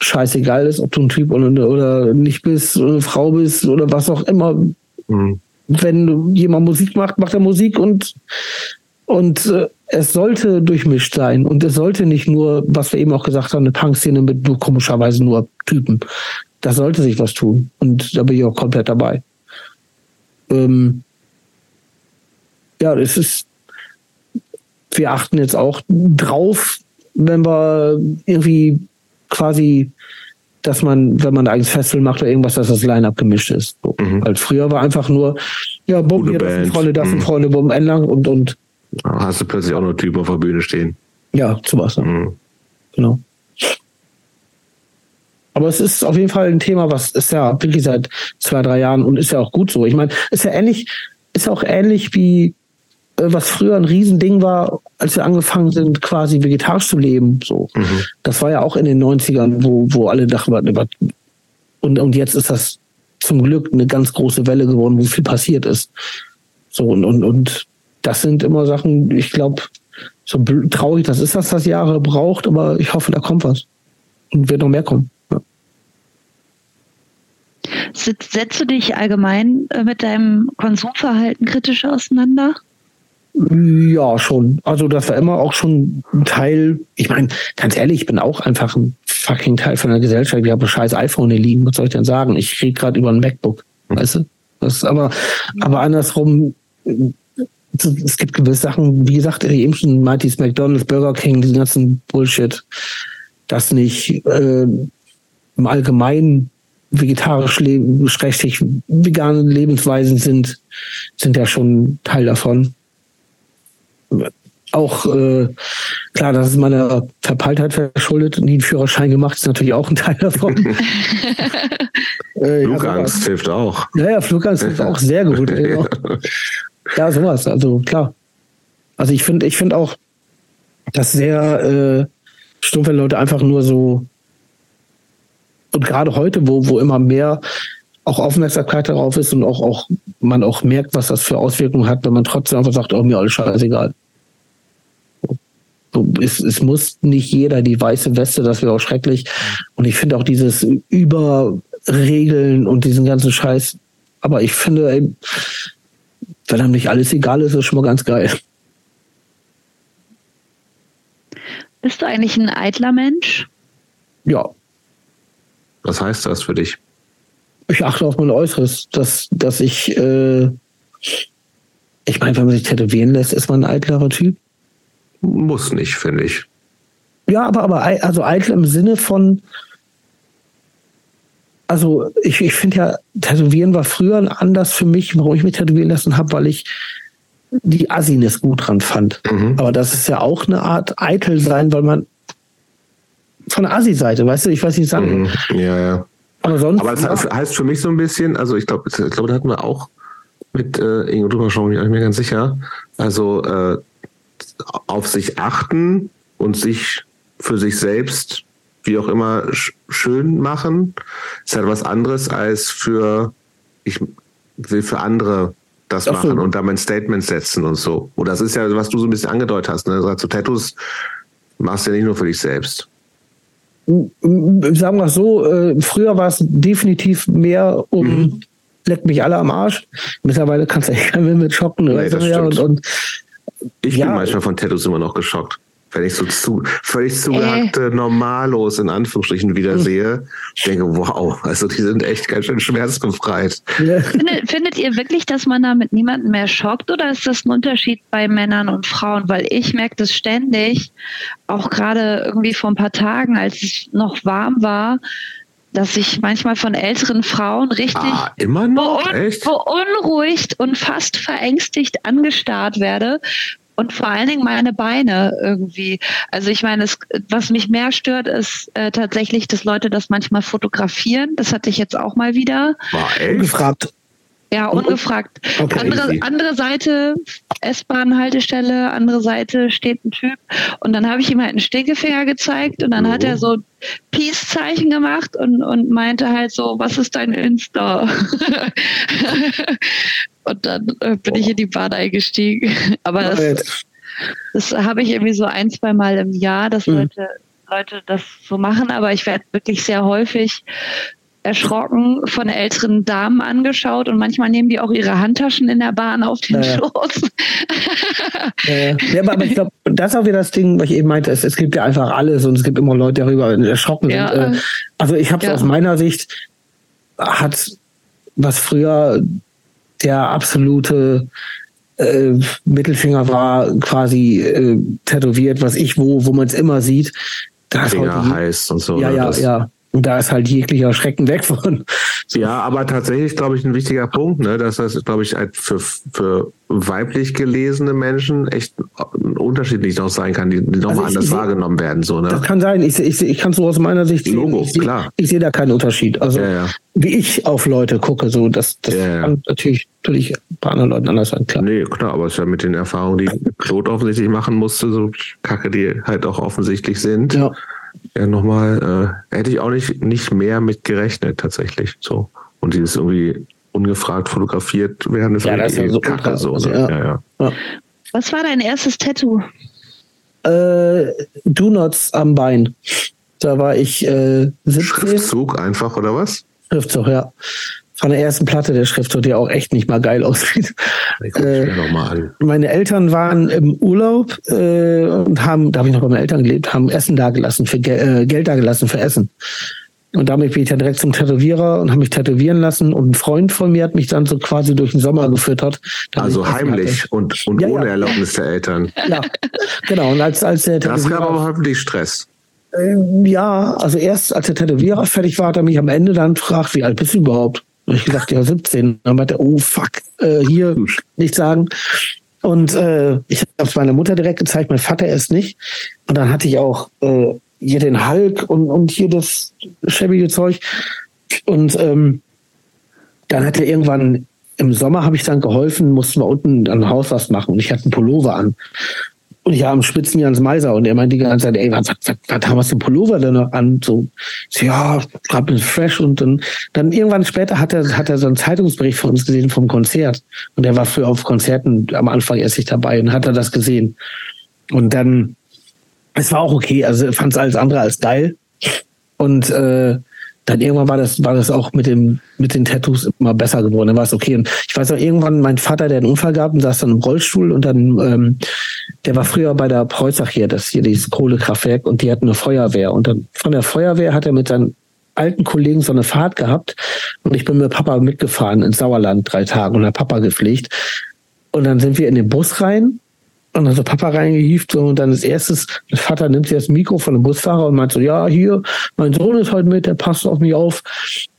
Speaker 3: scheißegal ist, ob du ein Typ oder, oder nicht bist, oder eine Frau bist oder was auch immer. Mhm. Wenn jemand Musik macht, macht er Musik und, und äh, es sollte durchmischt sein und es sollte nicht nur, was wir eben auch gesagt haben, eine Punkszene mit nur komischerweise nur Typen. Da sollte sich was tun und da bin ich auch komplett dabei. Ähm, ja, es ist, wir achten jetzt auch drauf, wenn wir irgendwie quasi, dass man, wenn man ein eigenes Festival macht oder irgendwas, dass das Line-Up gemischt ist. So. Mhm. Weil früher war einfach nur, ja, bumm, hier, das sind Freunde, das sind mhm. Freunde, bumm, entlang und, und.
Speaker 2: Hast du plötzlich auch noch Typen auf der Bühne stehen.
Speaker 3: Ja, sowas. Mhm. Genau. Aber es ist auf jeden Fall ein Thema, was ist ja wirklich seit zwei, drei Jahren und ist ja auch gut so. Ich meine, ist ja ähnlich, ist ja auch ähnlich wie was früher ein Riesending war, als wir angefangen sind, quasi vegetarisch zu leben. So. Mhm. Das war ja auch in den 90ern, wo, wo alle dachten, und, und jetzt ist das zum Glück eine ganz große Welle geworden, wo viel passiert ist. So, und, und, und das sind immer Sachen, ich glaube, so traurig das ist, dass das Jahre braucht, aber ich hoffe, da kommt was. Und wird noch mehr kommen. Ja.
Speaker 1: Setzt du dich allgemein äh, mit deinem Konsumverhalten kritisch auseinander?
Speaker 3: Ja, schon. Also das war immer auch schon ein Teil, ich meine, ganz ehrlich, ich bin auch einfach ein fucking Teil von der Gesellschaft. Ich habe ein scheiß iPhone hier liegen, was soll ich denn sagen? Ich rede gerade über ein MacBook, weißt du? Das ist aber, aber andersrum, es gibt gewisse Sachen, wie gesagt, eben schon Mighty's McDonalds, Burger King, diesen ganzen Bullshit, das nicht äh, im Allgemeinen vegetarisch leben, schrägstrich vegane Lebensweisen sind, sind ja schon Teil davon auch äh, klar, das ist meiner Verpeiltheit verschuldet. Nie einen Führerschein gemacht, ist natürlich auch ein Teil davon.
Speaker 2: äh, Flugangst hilft auch.
Speaker 3: Naja, Flugangst hilft auch sehr gut. ja. ja, sowas. Also klar. Also ich finde, ich finde auch, dass sehr äh, stumpf, wenn Leute einfach nur so und gerade heute, wo, wo immer mehr auch Aufmerksamkeit darauf ist und auch, auch man auch merkt, was das für Auswirkungen hat, wenn man trotzdem einfach sagt, oh, mir alles scheißegal. So, es, es muss nicht jeder die weiße Weste, das wäre auch schrecklich. Und ich finde auch dieses Überregeln und diesen ganzen Scheiß, aber ich finde, ey, wenn einem nicht alles egal ist, ist schon mal ganz geil.
Speaker 1: Bist du eigentlich ein eitler Mensch?
Speaker 3: Ja.
Speaker 2: Was heißt das für dich?
Speaker 3: Ich achte auf mein Äußeres, dass, dass ich, äh, ich meine, wenn man sich tätowieren lässt, ist man ein eitlerer Typ.
Speaker 2: Muss nicht, finde ich.
Speaker 3: Ja, aber, aber also eitel im Sinne von, also ich, ich finde ja, Tätowieren war früher anders für mich, warum ich mich tätowieren lassen habe, weil ich die Assiness gut dran fand. Mhm. Aber das ist ja auch eine Art eitel sein, weil man von der Assi-Seite, weißt du, ich weiß nicht sagen.
Speaker 2: Mhm. Ja, ja. Aber sonst. Aber das heißt, heißt für mich so ein bisschen, also ich glaube, ich glaube, da hatten wir auch mit äh, Ingo drüber schon, bin ich mir ganz sicher. Also äh, auf sich achten und sich für sich selbst, wie auch immer, sch schön machen, ist halt was anderes als für ich will für andere das Ach machen so. und da mein Statement setzen und so. Und das ist ja, was du so ein bisschen angedeutet hast, ne? Also Tattoos machst du ja nicht nur für dich selbst
Speaker 3: sagen wir es so, äh, früher war es definitiv mehr um mhm. leck mich alle am Arsch. Mittlerweile kannst du echt keinen mit schocken. Nee, ja, und, und,
Speaker 2: ich ja, bin manchmal von Tattoos immer noch geschockt wenn ich so zu, völlig zugehackte äh. Normalos in Anführungsstrichen wieder hm. sehe, denke, wow, also die sind echt ganz schön schmerzbefreit.
Speaker 1: Findet, findet ihr wirklich, dass man damit niemanden mehr schockt oder ist das ein Unterschied bei Männern und Frauen? Weil ich merke das ständig, auch gerade irgendwie vor ein paar Tagen, als es noch warm war, dass ich manchmal von älteren Frauen richtig ah,
Speaker 2: immer noch?
Speaker 1: beunruhigt und fast verängstigt angestarrt werde, und vor allen Dingen meine Beine irgendwie. Also ich meine, es, was mich mehr stört, ist äh, tatsächlich, dass Leute das manchmal fotografieren. Das hatte ich jetzt auch mal wieder.
Speaker 3: War gefragt.
Speaker 1: Ja, ungefragt. Okay. Andere, andere Seite, S-Bahn-Haltestelle, andere Seite steht ein Typ und dann habe ich ihm halt einen Stinkefinger gezeigt und dann oh. hat er so Peace-Zeichen gemacht und, und meinte halt so, was ist dein Insta? und dann äh, bin oh. ich in die Bahn eingestiegen. Aber das, das habe ich irgendwie so ein, zwei Mal im Jahr, dass mhm. Leute Leute das so machen, aber ich werde wirklich sehr häufig erschrocken von älteren Damen angeschaut und manchmal nehmen die auch ihre Handtaschen in der Bahn auf den naja. Schoß.
Speaker 3: ja, ja, aber ich glaube, das ist auch wieder das Ding, was ich eben meinte, es, es gibt ja einfach alles und es gibt immer Leute, die darüber erschrocken ja, sind. Äh, also ich habe es ja. aus meiner Sicht, hat was früher der absolute äh, Mittelfinger war quasi äh, tätowiert, was ich wo, wo man es immer sieht.
Speaker 2: Da Finger heiß und so.
Speaker 3: Ja, ja, ja. Und da ist halt jeglicher Schrecken weg von.
Speaker 2: Ja, aber tatsächlich, glaube ich, ein wichtiger Punkt, ne, dass das, glaube ich, halt für, für weiblich gelesene Menschen echt unterschiedlich noch sein kann, die, die nochmal also anders wahrgenommen werden. So, ne?
Speaker 3: Das kann sein. Ich, ich, ich kann so aus meiner Sicht
Speaker 2: sehen. Logo, ich, klar.
Speaker 3: Ich, sehe da keinen Unterschied. Also, ja, ja. wie ich auf Leute gucke, so, das, das ja, kann natürlich, natürlich bei anderen Leuten anders sein,
Speaker 2: klar. Nee, klar, aber es ist ja mit den Erfahrungen, die Claude offensichtlich machen musste, so Kacke, die halt auch offensichtlich sind. Ja ja nochmal, äh, hätte ich auch nicht, nicht mehr mit gerechnet, tatsächlich. So. Und die ist irgendwie ungefragt fotografiert werden.
Speaker 3: Das ja, das ist ja so Kacke, so, also, ja. Ja,
Speaker 1: ja. Was war dein erstes Tattoo?
Speaker 3: Äh, Donuts am Bein. Da war ich äh, 17.
Speaker 2: Schriftzug einfach, oder was?
Speaker 3: Schriftzug, ja von der ersten Platte der Schrift, die auch echt nicht mal geil aussieht. Äh, meine Eltern waren im Urlaub äh, und haben, da habe ich noch bei meinen Eltern gelebt, haben Essen dagelassen, für äh, Geld dagelassen für Essen. Und damit bin ich dann direkt zum Tätowierer und habe mich tätowieren lassen. Und ein Freund von mir hat mich dann so quasi durch den Sommer gefüttert.
Speaker 2: Also heimlich und, und ja, ohne ja. Erlaubnis der Eltern.
Speaker 3: Ja, genau. Und als, als der
Speaker 2: Das gab aber hoffentlich Stress.
Speaker 3: Äh, ja, also erst als der Tätowierer fertig war, hat er mich am Ende dann gefragt, wie alt bist du überhaupt? Und ich gedacht, ja, 17. Dann meinte er, oh fuck, äh, hier nicht sagen. Und äh, ich habe es meiner Mutter direkt gezeigt, mein Vater erst nicht. Und dann hatte ich auch äh, hier den Hulk und, und hier das schäbige Zeug. Und ähm, dann hat er irgendwann im Sommer habe ich dann geholfen, mussten wir unten an Haus was machen. Und ich hatte einen Pullover an. Und ich am Spitzen Jans Meiser und er meinte die ganze Zeit, ey, was, was, was, haben wir für Pullover denn noch an? So, so ja, gerade ein fresh und dann, dann irgendwann später hat er, hat er so einen Zeitungsbericht von uns gesehen vom Konzert. Und er war für auf Konzerten am Anfang erst nicht dabei und hat er das gesehen. Und dann, es war auch okay, also fand es alles andere als geil. Und äh, dann irgendwann war das, war das auch mit dem, mit den Tattoos immer besser geworden. Dann war es okay. Und ich weiß auch irgendwann, mein Vater, der einen Unfall gab und saß dann im Rollstuhl und dann, ähm, der war früher bei der Preußach hier, das hier dieses Kohlekraftwerk und die hatten eine Feuerwehr. Und dann von der Feuerwehr hat er mit seinen alten Kollegen so eine Fahrt gehabt und ich bin mit Papa mitgefahren ins Sauerland drei Tage und hat Papa gepflegt. Und dann sind wir in den Bus rein und dann so Papa reingehieft so, und dann als erstes, der Vater nimmt sich das Mikro von dem Busfahrer und meint so, ja, hier, mein Sohn ist heute mit, der passt auf mich auf.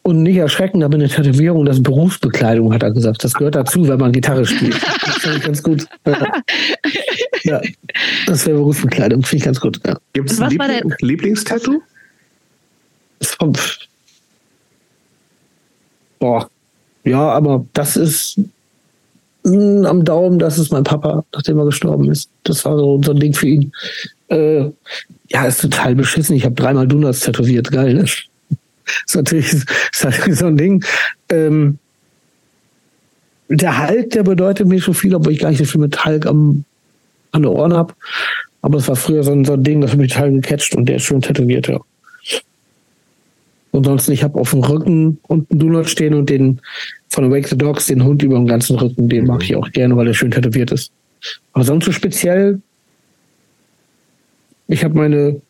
Speaker 3: Und nicht erschrecken, aber eine Tätowierung, das ist Berufsbekleidung, hat er gesagt. Das gehört dazu, wenn man Gitarre spielt. Das finde ich ganz gut. Ja, das wäre Berufsbekleidung, finde ich ganz gut. Ja.
Speaker 2: Gibt es ein Liebling Lieblingstattoo?
Speaker 3: Boah. Ja, aber das ist mh, am Daumen, das ist mein Papa, nachdem er gestorben ist. Das war so, so ein Ding für ihn. Äh, ja, ist total beschissen. Ich habe dreimal Donuts tätowiert. Geil, ne? ist natürlich ist halt so ein Ding. Ähm, der Hulk, der bedeutet mir schon viel, obwohl ich gar nicht so viel mit Hulk am, an den Ohren habe. Aber es war früher so ein, so ein Ding, das hat mich total gecatcht und der ist schön tätowiert, ja. Ansonsten, ich habe auf dem Rücken unten Donut stehen und den von Wake the Dogs, den Hund über dem ganzen Rücken, den mag ich auch gerne, weil er schön tätowiert ist. Aber sonst so speziell, ich habe meine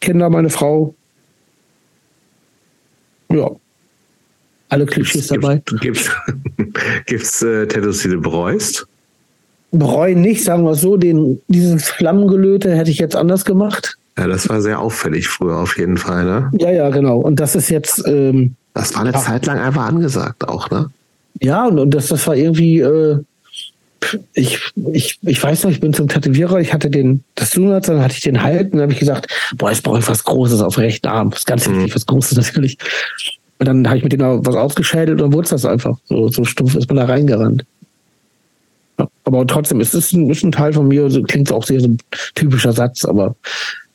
Speaker 3: Kinder, meine Frau, ja, alle Klischees gibt's, dabei.
Speaker 2: Gibt's, gibt's äh, Tattoos, die du bereust?
Speaker 3: Bereuen nicht, sagen wir so, den, dieses Flammengelöte hätte ich jetzt anders gemacht.
Speaker 2: Ja, das war sehr auffällig früher auf jeden Fall, ne?
Speaker 3: Ja, ja, genau. Und das ist jetzt. Ähm,
Speaker 2: das war eine ja. Zeit lang einfach angesagt auch, ne?
Speaker 3: Ja, und, und das, das war irgendwie. Äh, ich, ich, ich weiß noch, ich bin zum Tätowierer, ich hatte den, das Donuts, dann hatte ich den Halt und dann habe ich gesagt, boah, ich brauche was Großes auf rechten Arm. Das ist ganz mhm. wichtig, was Großes natürlich. Und dann habe ich mit dem was aufgeschädelt und wurde es das einfach. So, so stumpf ist man da reingerannt. Ja, aber trotzdem, es ist ein, ist ein Teil von mir, so klingt auch sehr so ein typischer Satz, aber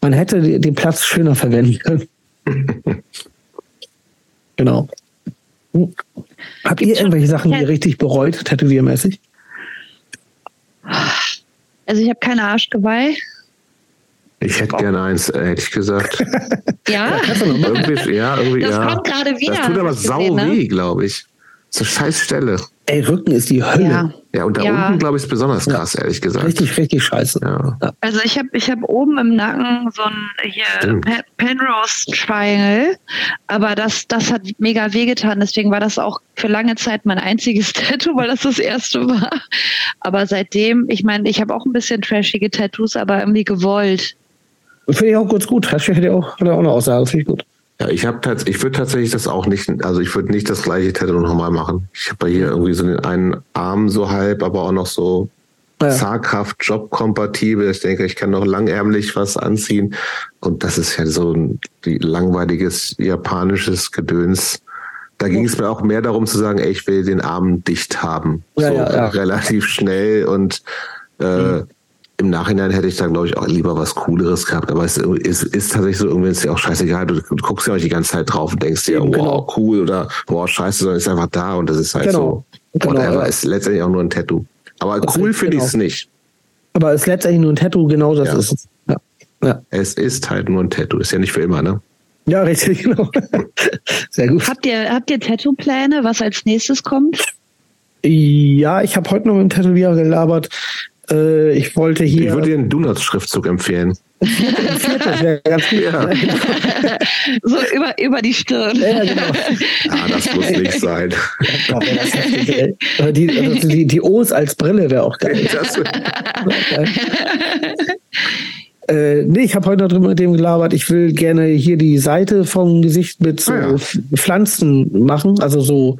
Speaker 3: man hätte den Platz schöner verwenden können. genau. Habt ihr irgendwelche Sachen, die ihr richtig bereut, tätowiermäßig?
Speaker 1: Also ich habe keine Arschgeweih.
Speaker 2: Ich hätte gerne eins, hätte ich gesagt.
Speaker 1: ja?
Speaker 2: irgendwie, ja, irgendwie,
Speaker 1: das
Speaker 2: ja.
Speaker 1: kommt gerade wieder.
Speaker 2: Das tut aber sau ne? weh, glaube ich. So scheiß Stelle.
Speaker 3: Ey, Rücken ist die Hölle.
Speaker 1: Ja,
Speaker 2: ja und da ja. unten, glaube ich, ist besonders krass, ja. ehrlich gesagt.
Speaker 3: Richtig, richtig scheiße.
Speaker 2: Ja.
Speaker 1: Also ich habe ich hab oben im Nacken so ein hier Penrose Triangle, aber das, das hat mega wehgetan. Deswegen war das auch für lange Zeit mein einziges Tattoo, weil das das erste war. Aber seitdem, ich meine, ich habe auch ein bisschen trashige Tattoos, aber irgendwie gewollt.
Speaker 3: Finde ich auch ganz gut. Trashig hätte auch, hat auch eine Aussage, finde ich gut.
Speaker 2: Ja, ich habe ich würde tatsächlich das auch nicht, also ich würde nicht das gleiche Tattoo nochmal machen. Ich habe hier irgendwie so den einen Arm so halb, aber auch noch so ja. zaghaft jobkompatibel. Ich denke, ich kann noch langärmlich was anziehen. Und das ist ja so ein langweiliges japanisches Gedöns. Da ging es mir auch mehr darum zu sagen, ey, ich will den Arm dicht haben. Ja, so ja, relativ schnell und äh, mhm im Nachhinein hätte ich da, glaube ich, auch lieber was Cooleres gehabt. Aber es ist, ist tatsächlich so, irgendwie ist ja auch scheißegal. Du, du guckst ja auch die ganze Zeit drauf und denkst dir, wow, genau. cool oder wow, scheiße, sondern ist einfach da und das ist halt genau. so. Genau, whatever. Ja. Ist letztendlich auch nur ein Tattoo. Aber das cool finde ich es genau. nicht.
Speaker 3: Aber es ist letztendlich nur ein Tattoo, genau das ja. ist es. Ja.
Speaker 2: ja. Es ist halt nur ein Tattoo. Ist ja nicht für immer, ne?
Speaker 3: Ja, richtig, genau. Sehr gut.
Speaker 1: Habt ihr, habt ihr Tattoo-Pläne, was als nächstes kommt?
Speaker 3: Ja, ich habe heute noch mit dem Tätowierer gelabert. Äh, ich wollte hier.
Speaker 2: Ich würde dir einen Donuts-Schriftzug empfehlen.
Speaker 1: ganz gut. Ja. so über, über die Stirn.
Speaker 3: Ja, genau.
Speaker 2: ja das muss nicht sein.
Speaker 3: Ja, das die, also die, die O's als Brille wäre auch geil. Das geil. Äh, nee, ich habe heute noch drüber mit dem gelabert. Ich will gerne hier die Seite vom Gesicht mit so ah, ja. Pflanzen machen, also so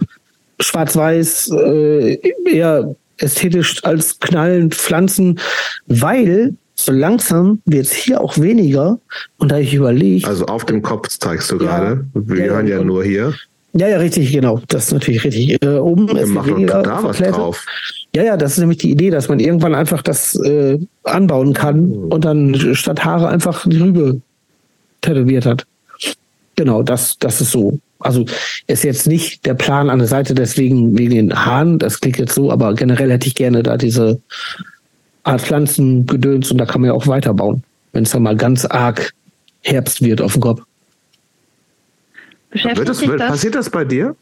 Speaker 3: schwarz-weiß, äh, eher ästhetisch als knallend Pflanzen, weil so langsam wird es hier auch weniger. Und da ich überlege.
Speaker 2: Also auf dem Kopf zeigst du gerade. Wir ja, hören ja nur hier.
Speaker 3: Ja, ja, richtig, genau. Das ist natürlich richtig. Äh, oben
Speaker 2: Wir ist weniger da was drauf.
Speaker 3: Ja, ja, das ist nämlich die Idee, dass man irgendwann einfach das äh, anbauen kann mhm. und dann statt Haare einfach die Rübe tätowiert hat. Genau, das, das ist so also ist jetzt nicht der Plan an der Seite, deswegen wegen den Haaren, das klingt jetzt so, aber generell hätte ich gerne da diese Art Pflanzengedöns und da kann man ja auch weiterbauen, wenn es dann mal ganz arg Herbst wird auf dem Kopf.
Speaker 2: Wird das, wird, passiert das bei dir?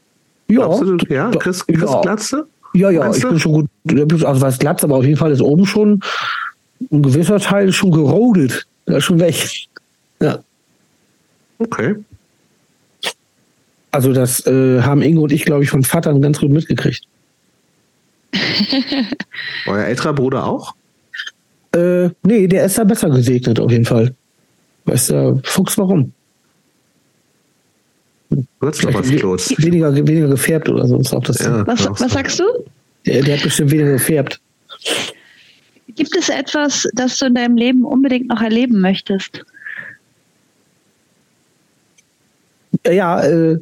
Speaker 3: Ja.
Speaker 2: Du, ja, Chris, Chris ja. Glatze?
Speaker 3: Ja, ja, ich bin schon gut, also was Glatze, aber auf jeden Fall ist oben schon ein gewisser Teil schon gerodet. Da ist schon weg. Ja.
Speaker 2: Okay.
Speaker 3: Also das äh, haben Ingo und ich, glaube ich, von Vater ganz gut mitgekriegt.
Speaker 2: Euer älterer Bruder auch?
Speaker 3: Äh, nee, der ist da besser gesegnet auf jeden Fall. Weißt du, Fuchs, warum?
Speaker 2: Wird's noch was los?
Speaker 3: Weniger, weniger gefärbt oder so. Ist auch das
Speaker 1: ja, was, was sagst du?
Speaker 3: Der, der hat bestimmt weniger gefärbt.
Speaker 1: Gibt es etwas, das du in deinem Leben unbedingt noch erleben möchtest?
Speaker 3: Ja, äh,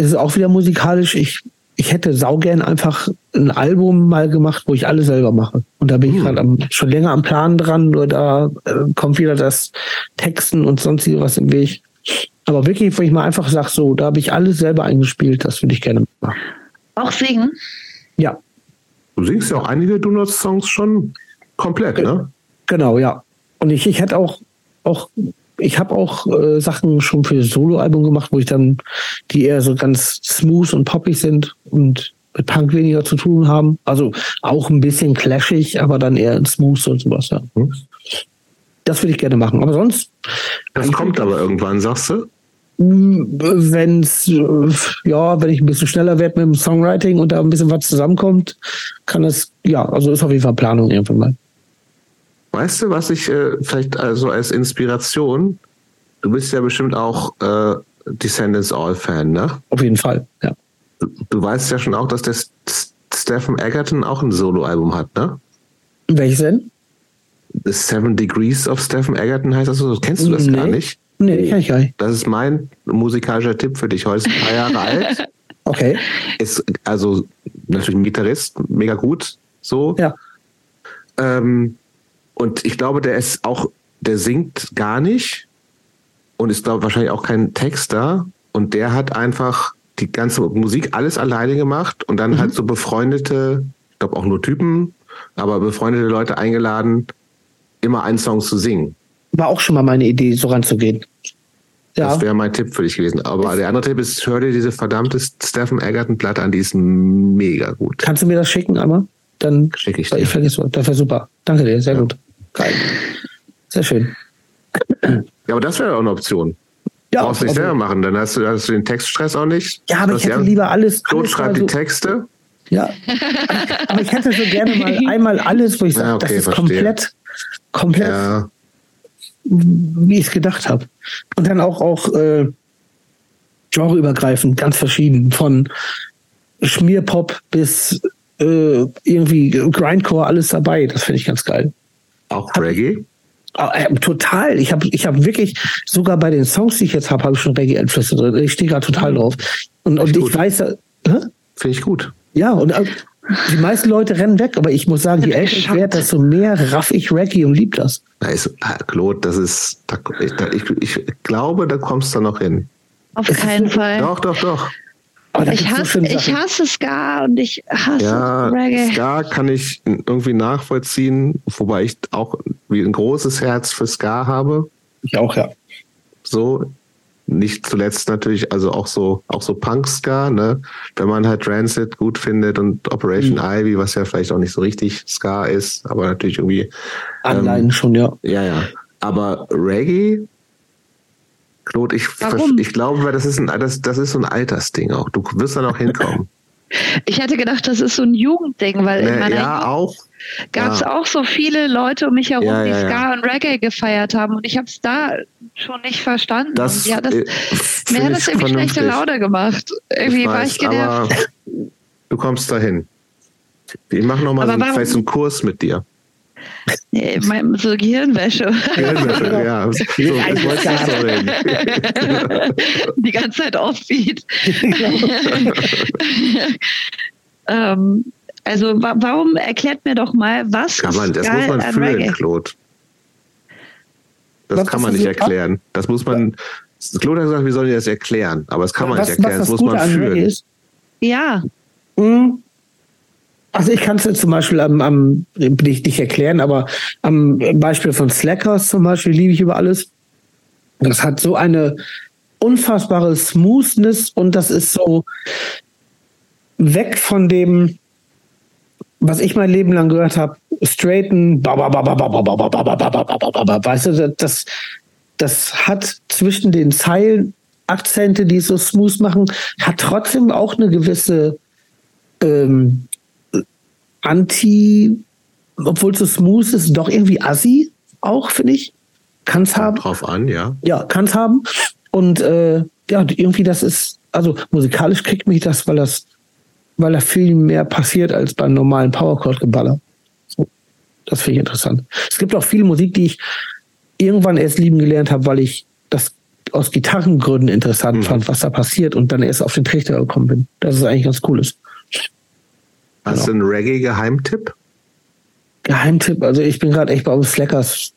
Speaker 3: es ist auch wieder musikalisch. Ich, ich hätte saugern einfach ein Album mal gemacht, wo ich alles selber mache. Und da bin ich gerade hm. schon länger am Plan dran, nur da äh, kommt wieder das Texten und sonst was im Weg. Aber wirklich, wo ich mal einfach sage, so, da habe ich alles selber eingespielt, das würde ich gerne machen.
Speaker 1: Auch singen?
Speaker 3: Ja.
Speaker 2: Du singst ja auch einige Donuts-Songs schon komplett, ne?
Speaker 3: Genau, ja. Und ich, ich hätte auch, auch ich habe auch äh, Sachen schon für Soloalbum gemacht, wo ich dann, die eher so ganz smooth und poppig sind und mit Punk weniger zu tun haben. Also auch ein bisschen clashig, aber dann eher smooth und sowas. Ja. Hm. Das würde ich gerne machen. Aber sonst.
Speaker 2: Das kommt aber irgendwann, sagst du?
Speaker 3: Wenn es, ja, wenn ich ein bisschen schneller werde mit dem Songwriting und da ein bisschen was zusammenkommt, kann es, ja, also ist auf jeden Fall Planung irgendwann mal.
Speaker 2: Weißt du, was ich äh, vielleicht also als Inspiration, du bist ja bestimmt auch äh, Descendants All-Fan, ne?
Speaker 3: Auf jeden Fall, ja.
Speaker 2: Du, du weißt ja schon auch, dass der Stephen Egerton auch ein Soloalbum hat, ne?
Speaker 3: Welches denn?
Speaker 2: The Seven Degrees of Stephen Egerton heißt das so. Kennst du das
Speaker 3: nee.
Speaker 2: gar nicht?
Speaker 3: Nee, kann ich gar nicht.
Speaker 2: Das ist mein musikalischer Tipp für dich. Heute ist ein paar Jahre alt.
Speaker 3: Okay.
Speaker 2: Ist also natürlich ein Gitarrist, mega gut. So.
Speaker 3: Ja.
Speaker 2: Ähm, und ich glaube, der ist auch, der singt gar nicht und ist, glaube wahrscheinlich auch kein Texter. Und der hat einfach die ganze Musik alles alleine gemacht und dann mhm. halt so befreundete, ich glaube auch nur Typen, aber befreundete Leute eingeladen, immer einen Song zu singen.
Speaker 3: War auch schon mal meine Idee, so ranzugehen.
Speaker 2: Ja. Das wäre mein Tipp für dich gewesen. Aber der andere Tipp ist, hör dir diese verdammte Stephen Egerton-Platte an, die ist mega gut.
Speaker 3: Kannst du mir das schicken einmal? Dann
Speaker 2: schicke ich dir.
Speaker 3: Ich vergesse, das wäre super. Danke dir, sehr ja. gut. Geil. Sehr schön.
Speaker 2: Ja, aber das wäre auch eine Option. Ja, Brauchst nicht selber machen, dann hast du, hast du den Textstress auch nicht.
Speaker 3: Ja, aber ich hätte lieber alles.
Speaker 2: Claude schreibt so, die Texte.
Speaker 3: Ja, aber ich hätte so gerne mal einmal alles, wo ich sage, ja, okay, das ist verstehe. komplett, komplett, ja. wie ich es gedacht habe. Und dann auch, auch äh, genreübergreifend, ganz verschieden, von Schmierpop bis äh, irgendwie Grindcore, alles dabei. Das finde ich ganz geil.
Speaker 2: Auch Reggae?
Speaker 3: Ah, äh, total. Ich habe ich hab wirklich, sogar bei den Songs, die ich jetzt habe, habe ich schon Reggae-Einflüsse drin. Ich stehe gerade total drauf. Und, und ich weiß. Äh,
Speaker 2: Finde ich gut.
Speaker 3: Ja, und äh, die meisten Leute rennen weg, aber ich muss sagen, je älter ich werde, desto mehr raff ich Reggae und lieb das.
Speaker 2: Da ist, ah, Claude, das ist, da, ich, ich, glaube, da kommst du noch hin.
Speaker 1: Auf keinen Fall.
Speaker 2: Doch, doch, doch.
Speaker 1: Ich hasse, so ich hasse Ska und ich hasse ja, Reggae.
Speaker 2: Ska kann ich irgendwie nachvollziehen, wobei ich auch wie ein großes Herz für Ska habe.
Speaker 3: Ich auch, ja.
Speaker 2: So, nicht zuletzt natürlich, also auch so, auch so Punk-Ska, ne? Wenn man halt Transit gut findet und Operation mhm. Ivy, was ja vielleicht auch nicht so richtig Ska ist, aber natürlich irgendwie.
Speaker 3: Anleihen ähm, schon, ja.
Speaker 2: Ja, ja. Aber Reggae Claude, ich, ich glaube, das ist, ein, das, das ist so ein Altersding auch. Du wirst da noch hinkommen.
Speaker 1: Ich hätte gedacht, das ist so ein Jugendding, weil in meiner
Speaker 2: ja, auch.
Speaker 1: gab es ja. auch so viele Leute um mich herum, ja, die Ska und Reggae gefeiert haben und ich habe es da schon nicht verstanden.
Speaker 2: Das,
Speaker 1: ja, das, äh, mir hat das irgendwie schlechte Laune gemacht. Irgendwie ich weiß, war ich genervt.
Speaker 2: du kommst dahin. Ich mache nochmal so, vielleicht einen Kurs mit dir.
Speaker 1: Nee, mein, so Gehirnwäsche. Gehirnwäsche, ja. So, Die ganze Zeit offbeat. ähm, also wa warum erklärt mir doch mal, was
Speaker 2: kann man, Das muss man fühlen, Reggae? Claude. Das was kann man nicht erklären. Das muss man. Claude hat gesagt, wir sollen das erklären, aber das kann man was, nicht erklären. Das muss man fühlen.
Speaker 1: Ja.
Speaker 3: Mhm. Also ich kann es zum Beispiel am, am nicht, nicht erklären, aber am Beispiel von Slackers zum Beispiel liebe ich über alles. Das hat so eine unfassbare Smoothness und das ist so weg von dem, was ich mein Leben lang gehört habe, straighten, weißt du, das, das hat zwischen den Zeilen Akzente, die es so smooth machen, hat trotzdem auch eine gewisse ähm, anti, obwohl es so smooth ist, doch irgendwie assi auch, finde ich. Kann es haben.
Speaker 2: Drauf an, ja.
Speaker 3: Ja, kann es haben. Und äh, ja, irgendwie das ist, also musikalisch kriegt mich das, weil das, weil da viel mehr passiert als beim normalen Powerchord-Geballer. So, das finde ich interessant. Es gibt auch viel Musik, die ich irgendwann erst lieben gelernt habe, weil ich das aus Gitarrengründen interessant mhm. fand, was da passiert und dann erst auf den Trichter gekommen bin. Das ist eigentlich ganz cool
Speaker 2: Hast genau. du einen Reggae-Geheimtipp?
Speaker 3: Geheimtipp, also ich bin gerade echt bei uns Fleckers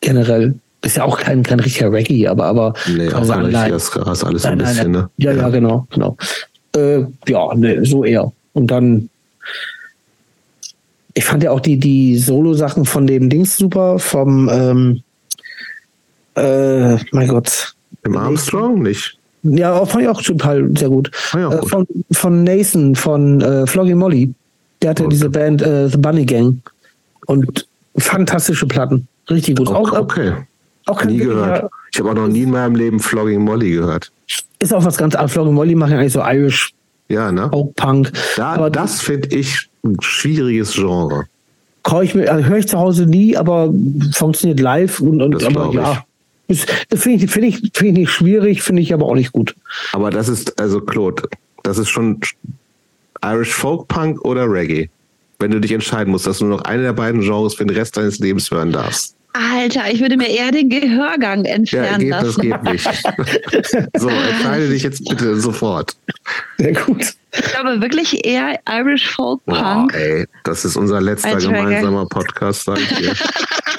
Speaker 3: generell. Ist ja auch kein, kein richtiger Reggae, aber, aber
Speaker 2: nee, auch sagen, nein, das ist alles nein, ein bisschen, nein,
Speaker 3: ne? Ja, ja, ja, genau, genau. Äh, ja, ne, so eher. Und dann, ich fand ja auch die, die Solo-Sachen von dem Dings super, vom, ähm, äh, mein Gott.
Speaker 2: Im Armstrong nicht?
Speaker 3: Ja, fand ich auch total sehr gut. Ja, äh, gut. Von, von Nathan, von äh, Floggy Molly. Der hatte okay. diese Band äh, The Bunny Gang. Und fantastische Platten. Richtig gut.
Speaker 2: Okay. Auch, okay. Auch nie gehört. Ich habe auch noch nie in meinem Leben Flogging Molly gehört.
Speaker 3: Ist auch was ganz anderes. Flogging Molly machen ja eigentlich so Irish
Speaker 2: ja, ne?
Speaker 3: Folk Punk.
Speaker 2: Da, aber das finde ich ein schwieriges Genre.
Speaker 3: Höre ich, also hör ich zu Hause nie, aber funktioniert live und, und aber ja. Das finde ich, find ich, find ich nicht schwierig, finde ich aber auch nicht gut.
Speaker 2: Aber das ist, also Claude, das ist schon Irish Folk Punk oder Reggae. Wenn du dich entscheiden musst, dass du nur noch eine der beiden Genres für den Rest deines Lebens hören darfst.
Speaker 1: Alter, ich würde mir eher den Gehörgang entfernen
Speaker 2: ja, geht, lassen. Das geht nicht. so, entscheide dich jetzt bitte sofort.
Speaker 3: Sehr gut.
Speaker 1: Ich glaube wirklich eher Irish Folk Punk.
Speaker 2: Wow, ey, das ist unser letzter gemeinsamer Podcast, sag ich dir.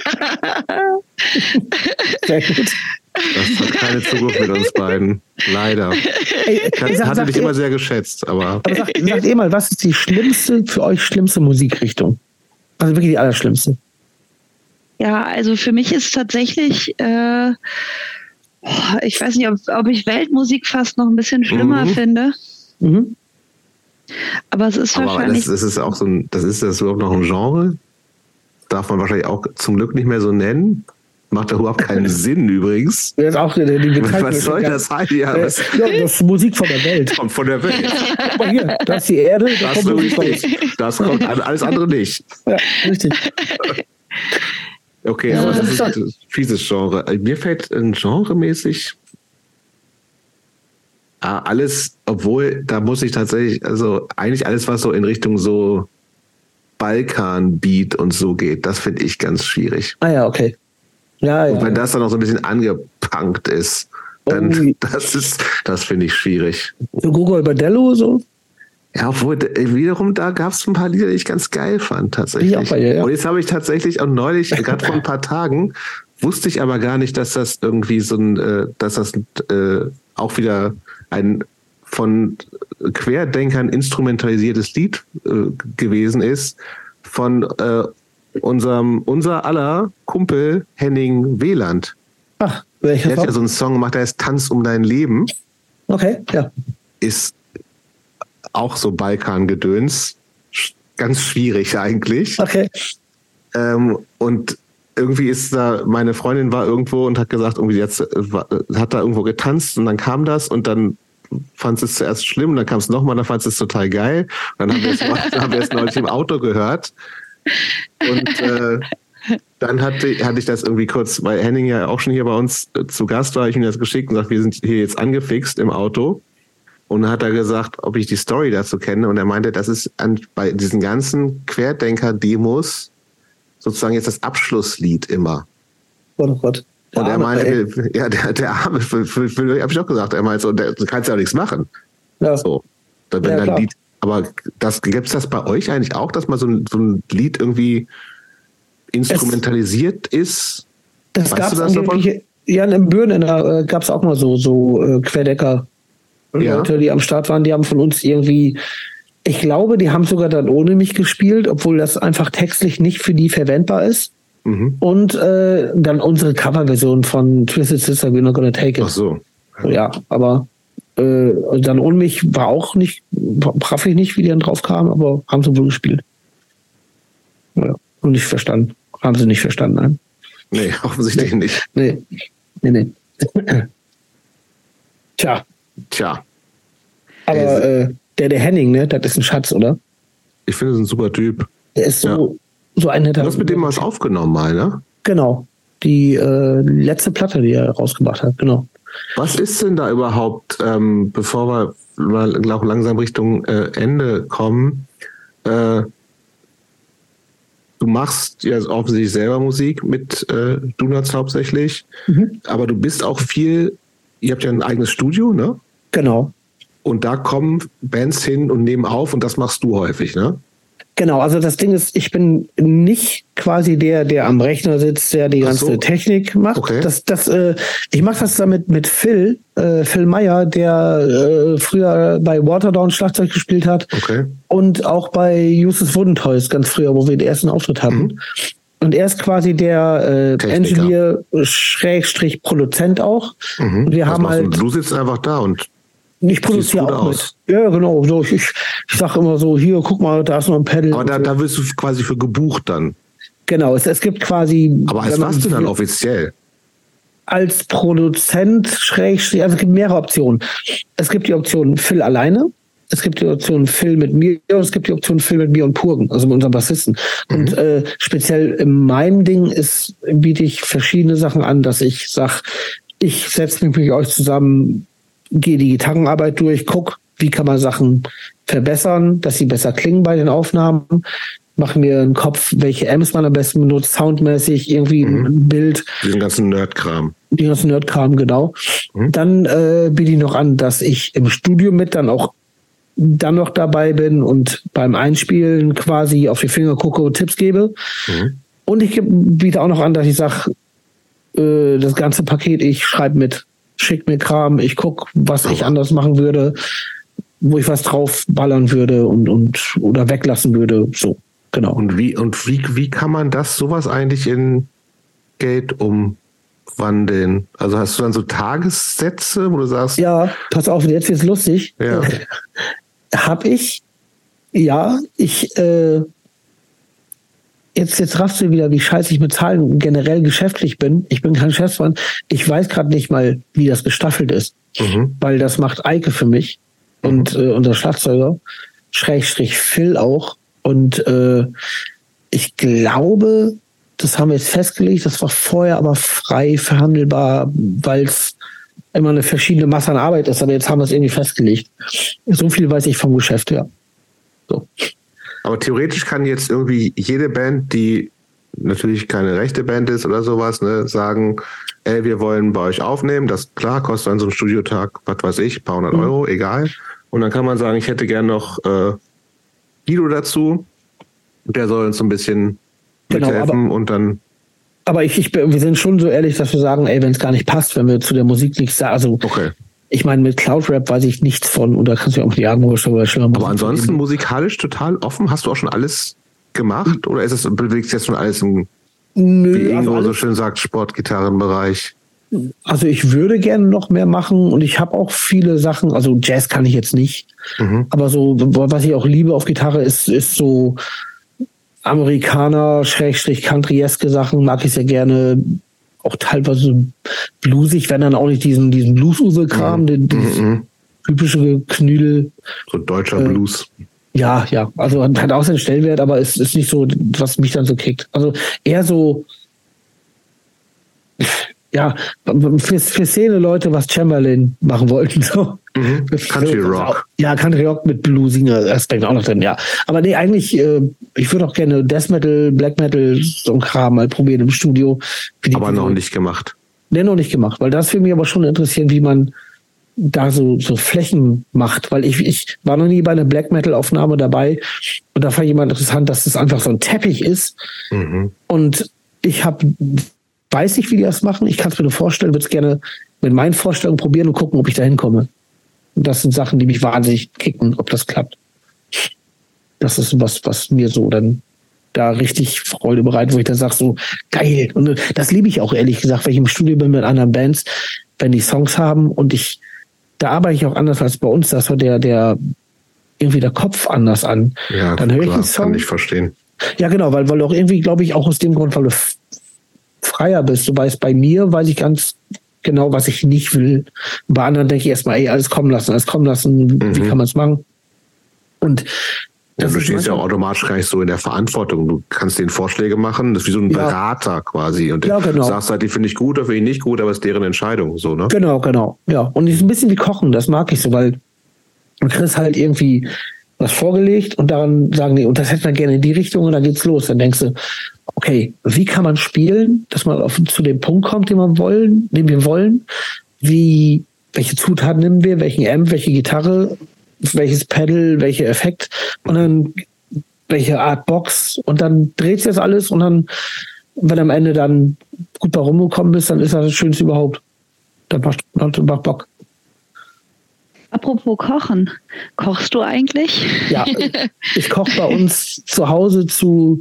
Speaker 2: Sehr gut. Das hat keine Zukunft mit uns beiden. Leider. Ey, ich hatte dich immer sehr geschätzt, aber.
Speaker 3: aber sagt, sagt ihr mal, was ist die schlimmste, für euch schlimmste Musikrichtung? Also wirklich die allerschlimmste.
Speaker 1: Ja, also für mich ist tatsächlich, äh, ich weiß nicht, ob, ob, ich Weltmusik fast noch ein bisschen schlimmer mhm. finde. Mhm. Aber es ist
Speaker 2: Aber
Speaker 1: wahrscheinlich.
Speaker 2: Das, das ist auch so ein, das ist das überhaupt noch ein Genre? Darf man wahrscheinlich auch zum Glück nicht mehr so nennen. Macht doch überhaupt keinen Sinn übrigens.
Speaker 3: Das auch die,
Speaker 2: Was soll das sein? Ja,
Speaker 3: äh, das, ist Musik von der Welt.
Speaker 2: Kommt von der Welt.
Speaker 3: Guck mal hier, das ist die Erde,
Speaker 2: das, das kommt Musik Das kommt alles andere nicht.
Speaker 3: Ja, richtig.
Speaker 2: Okay, ja, aber das, ist ein fieses Genre. Mir fällt ein genremäßig ah, alles, obwohl da muss ich tatsächlich, also eigentlich alles, was so in Richtung so Balkan-Beat und so geht, das finde ich ganz schwierig.
Speaker 3: Ah ja, okay. Ja,
Speaker 2: und wenn das dann noch so ein bisschen angepunkt ist, dann oh. das ist, das finde ich schwierig.
Speaker 3: So Google Badello so?
Speaker 2: Ja, obwohl wiederum da gab es ein paar Lieder, die ich ganz geil fand tatsächlich. Ja, ja. Und jetzt habe ich tatsächlich auch neulich, gerade vor ein paar Tagen, wusste ich aber gar nicht, dass das irgendwie so ein, äh, dass das äh, auch wieder ein von Querdenkern instrumentalisiertes Lied äh, gewesen ist von äh, unserem unser aller Kumpel Henning Wieland.
Speaker 3: Ach, welcher
Speaker 2: Der hat ja so einen Song gemacht, der heißt Tanz um dein Leben.
Speaker 3: Okay, ja.
Speaker 2: Ist auch so Balkan-Gedöns. Ganz schwierig eigentlich.
Speaker 3: Okay.
Speaker 2: Ähm, und irgendwie ist da, meine Freundin war irgendwo und hat gesagt, irgendwie jetzt hat da irgendwo getanzt und dann kam das und dann fand es zuerst schlimm, dann kam es nochmal, dann fand es total geil. Dann haben wir es, neulich im Auto gehört. Und äh, dann hatte, hatte ich das irgendwie kurz, weil Henning ja auch schon hier bei uns zu Gast war, ich ihm das geschickt und gesagt, wir sind hier jetzt angefixt im Auto. Und dann hat er gesagt, ob ich die Story dazu kenne. Und er meinte, das ist an, bei diesen ganzen Querdenker-Demos sozusagen jetzt das Abschlusslied immer.
Speaker 3: Oh Gott.
Speaker 2: Der und er meinte, ja, der, der Arme, für, für, für, hab ich auch gesagt, er meinte so, der, du kannst ja auch nichts machen.
Speaker 3: Ja.
Speaker 2: So. Wenn ja, dann Lied, aber das, gibt es das bei euch eigentlich auch, dass mal so ein, so ein Lied irgendwie instrumentalisiert es, ist?
Speaker 3: Das gab es ja, in Birnen äh, gab es auch mal so, so äh, Querdecker ja. Leute, die am Start waren, die haben von uns irgendwie, ich glaube, die haben sogar dann ohne mich gespielt, obwohl das einfach textlich nicht für die verwendbar ist. Mhm. Und äh, dann unsere Coverversion von Twisted Sister, We're Not Gonna Take It.
Speaker 2: Ach so.
Speaker 3: Ja, ja aber äh, dann ohne mich war auch nicht, brav ich nicht, wie die dann drauf kamen, aber haben sie wohl gespielt. Ja, und nicht verstanden. Haben sie nicht verstanden, nein.
Speaker 2: Nee, offensichtlich nee. nicht.
Speaker 3: Nee, nee, nee. Tja.
Speaker 2: Tja.
Speaker 3: Aber äh, der, der Henning, ne, das ist ein Schatz, oder?
Speaker 2: Ich finde, das ist ein super Typ.
Speaker 3: Der ist so. So ein netter.
Speaker 2: Du hast mit dem was aufgenommen, mal, ne?
Speaker 3: Genau. Die äh, letzte Platte, die er rausgebracht hat, genau.
Speaker 2: Was ist denn da überhaupt, ähm, bevor wir mal auch langsam Richtung äh, Ende kommen? Äh, du machst ja offensichtlich selber Musik mit äh, Donuts hauptsächlich, mhm. aber du bist auch viel, ihr habt ja ein eigenes Studio, ne?
Speaker 3: Genau.
Speaker 2: Und da kommen Bands hin und nehmen auf und das machst du häufig, ne?
Speaker 3: Genau, also das Ding ist, ich bin nicht quasi der, der am Rechner sitzt, der die ganze so. Technik macht. Okay. Das, das, äh, ich mache das damit mit Phil, äh, Phil Meyer, der äh, früher bei Waterdown Schlagzeug gespielt hat
Speaker 2: okay.
Speaker 3: und auch bei Justus Wooden Toys ganz früher, wo wir den ersten Auftritt hatten. Mhm. Und er ist quasi der äh, Engineer Schrägstrich Produzent auch.
Speaker 2: Mhm. Und wir haben halt. Du sitzt einfach da und
Speaker 3: ich produziere auch aus. mit. Ja, genau. So, ich, ich sage immer so, hier, guck mal, da ist noch ein Pedal.
Speaker 2: Aber da, da wirst du quasi für gebucht dann.
Speaker 3: Genau, es, es gibt quasi.
Speaker 2: Aber als was du dann offiziell?
Speaker 3: Als Produzent, schräg, also es gibt mehrere Optionen. Es gibt die Option Phil alleine, es gibt die Option Phil mit mir und es gibt die Option Phil mit mir und Purgen, also mit unserem Bassisten. Mhm. Und äh, speziell in meinem Ding ist, biete ich verschiedene Sachen an, dass ich sage, ich setze mich mit euch zusammen, gehe die Gitarrenarbeit durch, guck, wie kann man Sachen verbessern, dass sie besser klingen bei den Aufnahmen. mache mir einen Kopf, welche Amps man am besten benutzt, soundmäßig, irgendwie mhm. ein Bild.
Speaker 2: Diesen ganzen Nerdkram.
Speaker 3: Den ganzen Nerdkram, genau. Mhm. Dann äh, biete ich noch an, dass ich im Studio mit dann auch dann noch dabei bin und beim Einspielen quasi auf die Finger gucke und Tipps gebe. Mhm. Und ich biete auch noch an, dass ich sage, äh, das ganze Paket, ich schreibe mit, schick mir Kram, ich gucke, was ich anders machen würde, wo ich was drauf ballern würde und, und oder weglassen würde. So, genau.
Speaker 2: Und wie, und wie, wie kann man das sowas eigentlich in Geld umwandeln? Also hast du dann so Tagessätze, wo du sagst.
Speaker 3: Ja, pass auf, jetzt wird's lustig. Ja. Hab ich, ja, ich, äh, jetzt, jetzt raffst du wieder, wie scheiße ich mit Zahlen generell geschäftlich bin. Ich bin kein Geschäftsmann. Ich weiß gerade nicht mal, wie das gestaffelt ist. Mhm. Weil das macht Eike für mich mhm. und äh, unser Schlagzeuger. Schrägstrich Phil auch. Und äh, ich glaube, das haben wir jetzt festgelegt, das war vorher aber frei verhandelbar, weil es immer eine verschiedene Masse an Arbeit ist, aber jetzt haben wir es irgendwie festgelegt. So viel weiß ich vom Geschäft, ja. So.
Speaker 2: Aber theoretisch kann jetzt irgendwie jede Band, die natürlich keine rechte Band ist oder sowas, ne, sagen, ey, wir wollen bei euch aufnehmen. Das klar kostet an so einem Studiotag, was weiß ich, paar hundert mhm. Euro, egal. Und dann kann man sagen, ich hätte gern noch äh, Guido dazu. Der soll uns so ein bisschen genau, mithelfen und dann.
Speaker 3: Aber ich, ich, wir sind schon so ehrlich, dass wir sagen, ey, wenn es gar nicht passt, wenn wir zu der Musik nichts sagen, also okay ich meine, mit Cloud Rap weiß ich nichts von, und da kannst du ja auch die Augen schon
Speaker 2: Aber ansonsten geben. musikalisch total offen. Hast du auch schon alles gemacht? Oder ist es, bewegst du jetzt schon alles im, Nö, wie Ingo also so schön sagt, Sportgitarrenbereich?
Speaker 3: Also ich würde gerne noch mehr machen und ich habe auch viele Sachen, also Jazz kann ich jetzt nicht, mhm. aber so, was ich auch liebe auf Gitarre ist, ist so Amerikaner, Schrägstrich, Countryeske Sachen, mag ich sehr gerne auch teilweise bluesig, wenn dann auch nicht diesen, diesen Blues-Uwe-Kram, mhm. den, mhm. typische Knüdel.
Speaker 2: So deutscher äh, Blues.
Speaker 3: Ja, ja, also hat auch seinen Stellwert, aber es ist nicht so, was mich dann so kickt. Also eher so, ja, für, für Szene-Leute, was Chamberlain machen wollten. So.
Speaker 2: Mhm. Country Rock.
Speaker 3: Ja, Country Rock mit bluesiger Aspekt auch noch drin, ja. Aber nee, eigentlich, äh, ich würde auch gerne Death Metal, Black Metal, so ein Kram mal probieren im Studio.
Speaker 2: Aber noch nicht gemacht.
Speaker 3: Nee, noch nicht gemacht, weil das würde mich aber schon interessieren, wie man da so, so Flächen macht, weil ich, ich war noch nie bei einer Black Metal Aufnahme dabei und da fand jemand interessant, dass das einfach so ein Teppich ist mhm. und ich habe weiß nicht, wie die das machen. Ich kann es mir nur vorstellen, würde es gerne mit meinen Vorstellungen probieren und gucken, ob ich da hinkomme. Das sind Sachen, die mich wahnsinnig kicken, ob das klappt. Das ist was, was mir so dann da richtig Freude bereitet, wo ich dann sage, so geil. Und das liebe ich auch ehrlich gesagt, wenn ich im Studio bin mit anderen Bands, wenn die Songs haben und ich, da arbeite ich auch anders als bei uns, das war der, der irgendwie der Kopf anders an.
Speaker 2: Ja, dann höre ich einen Song. Kann ich verstehen.
Speaker 3: Ja, genau, weil, weil auch irgendwie, glaube ich, auch aus dem Grund, weil du freier bist. Du weißt, bei mir weiß ich ganz genau, was ich nicht will. Bei anderen denke ich erstmal, ey, alles kommen lassen, alles kommen lassen. Mhm. Wie kann man es machen? Und
Speaker 2: ja, du stehst ja auch automatisch gar nicht so in der Verantwortung. Du kannst denen Vorschläge machen, das ist wie so ein ja. Berater quasi. Und ja, genau. du sagst halt, die finde ich gut, oder finde ich nicht gut, aber es ist deren Entscheidung, so, ne?
Speaker 3: Genau, genau. Ja. Und es ist ein bisschen wie Kochen, das mag ich so, weil du kriegst halt irgendwie was vorgelegt und daran sagen die, und das hätten wir gerne in die Richtung und dann geht's los. Dann denkst du, okay, wie kann man spielen, dass man auf, zu dem Punkt kommt, den wir wollen, den wir wollen? Wie, welche Zutaten nehmen wir, welchen Amp, welche Gitarre, welches Pedal, welcher Effekt und dann welche Art Box und dann dreht sich das alles und dann, wenn am Ende dann gut bei rumgekommen bist, dann ist das das Schönste überhaupt. Das macht, macht Bock.
Speaker 1: Apropos Kochen, kochst du eigentlich?
Speaker 3: Ja, ich koche bei uns zu Hause zu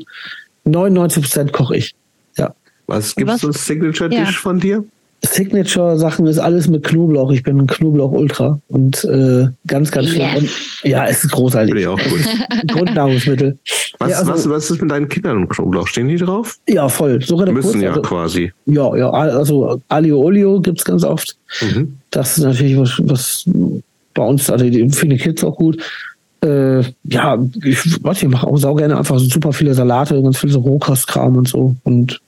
Speaker 3: 99 Prozent koche ich. Ja.
Speaker 2: Was gibt es so Signature-Dish ja. von dir?
Speaker 3: Signature-Sachen ist alles mit Knoblauch. Ich bin ein Knoblauch-Ultra und äh, ganz, ganz schön. Yes. Ja, es ist großartig. Finde ich auch gut. Grundnahrungsmittel.
Speaker 2: Was, ja, also, was, was ist mit deinen Kindern im Knoblauch? Stehen die drauf?
Speaker 3: Ja, voll.
Speaker 2: So Müssen kurz, ja also, quasi.
Speaker 3: Ja, ja. Also Alio Olio gibt es ganz oft. Mhm. Das ist natürlich was, was bei uns, also für die Kids auch gut äh, ja, ich weiß ich mache auch sau gerne einfach so super viele Salate, ganz viel so Rohkostkram und so. Und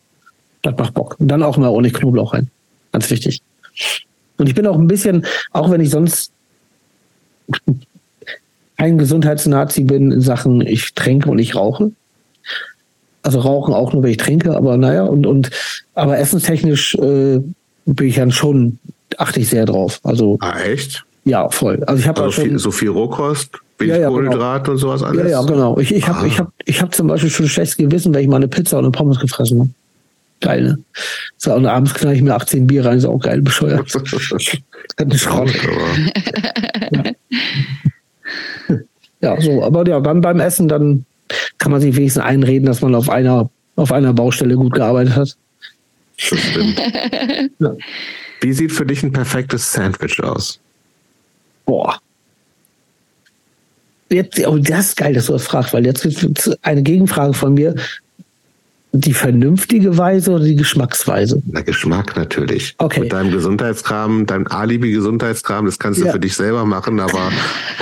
Speaker 3: das macht Bock. Und dann auch mal ohne Knoblauch rein. Ganz wichtig. Und ich bin auch ein bisschen, auch wenn ich sonst kein Gesundheitsnazi bin in Sachen, ich trinke und ich rauche, Also rauchen auch nur, wenn ich trinke, aber naja, und, und aber essenstechnisch äh, bin ich dann schon, achte ich sehr drauf. Also.
Speaker 2: Ah, echt?
Speaker 3: Ja, voll. Also ich habe
Speaker 2: also viel, so viel Rohkost, wenig ja, ja, Kohlenhydrat
Speaker 3: genau.
Speaker 2: und sowas alles.
Speaker 3: Ja, ja, genau. Ich, ich habe ah. ich hab, ich hab zum Beispiel schon schlechtes Gewissen, wenn ich mal eine Pizza und eine Pommes gefressen habe. Geil, ne? So, und abends knall ich mir 18 Bier rein, ist auch geil, bescheuert. Eine Schrott. ja. ja, so, aber ja, dann beim Essen, dann kann man sich wenigstens einreden, dass man auf einer, auf einer Baustelle gut gearbeitet hat. Das stimmt.
Speaker 2: ja. Wie sieht für dich ein perfektes Sandwich aus?
Speaker 3: Boah. Jetzt, oh, das ist geil, dass du das fragst, weil jetzt gibt eine Gegenfrage von mir. Die vernünftige Weise oder die Geschmacksweise?
Speaker 2: Na, Geschmack natürlich.
Speaker 3: Okay.
Speaker 2: Mit deinem Gesundheitskram, deinem Alibi-Gesundheitskram, das kannst du ja. für dich selber machen, aber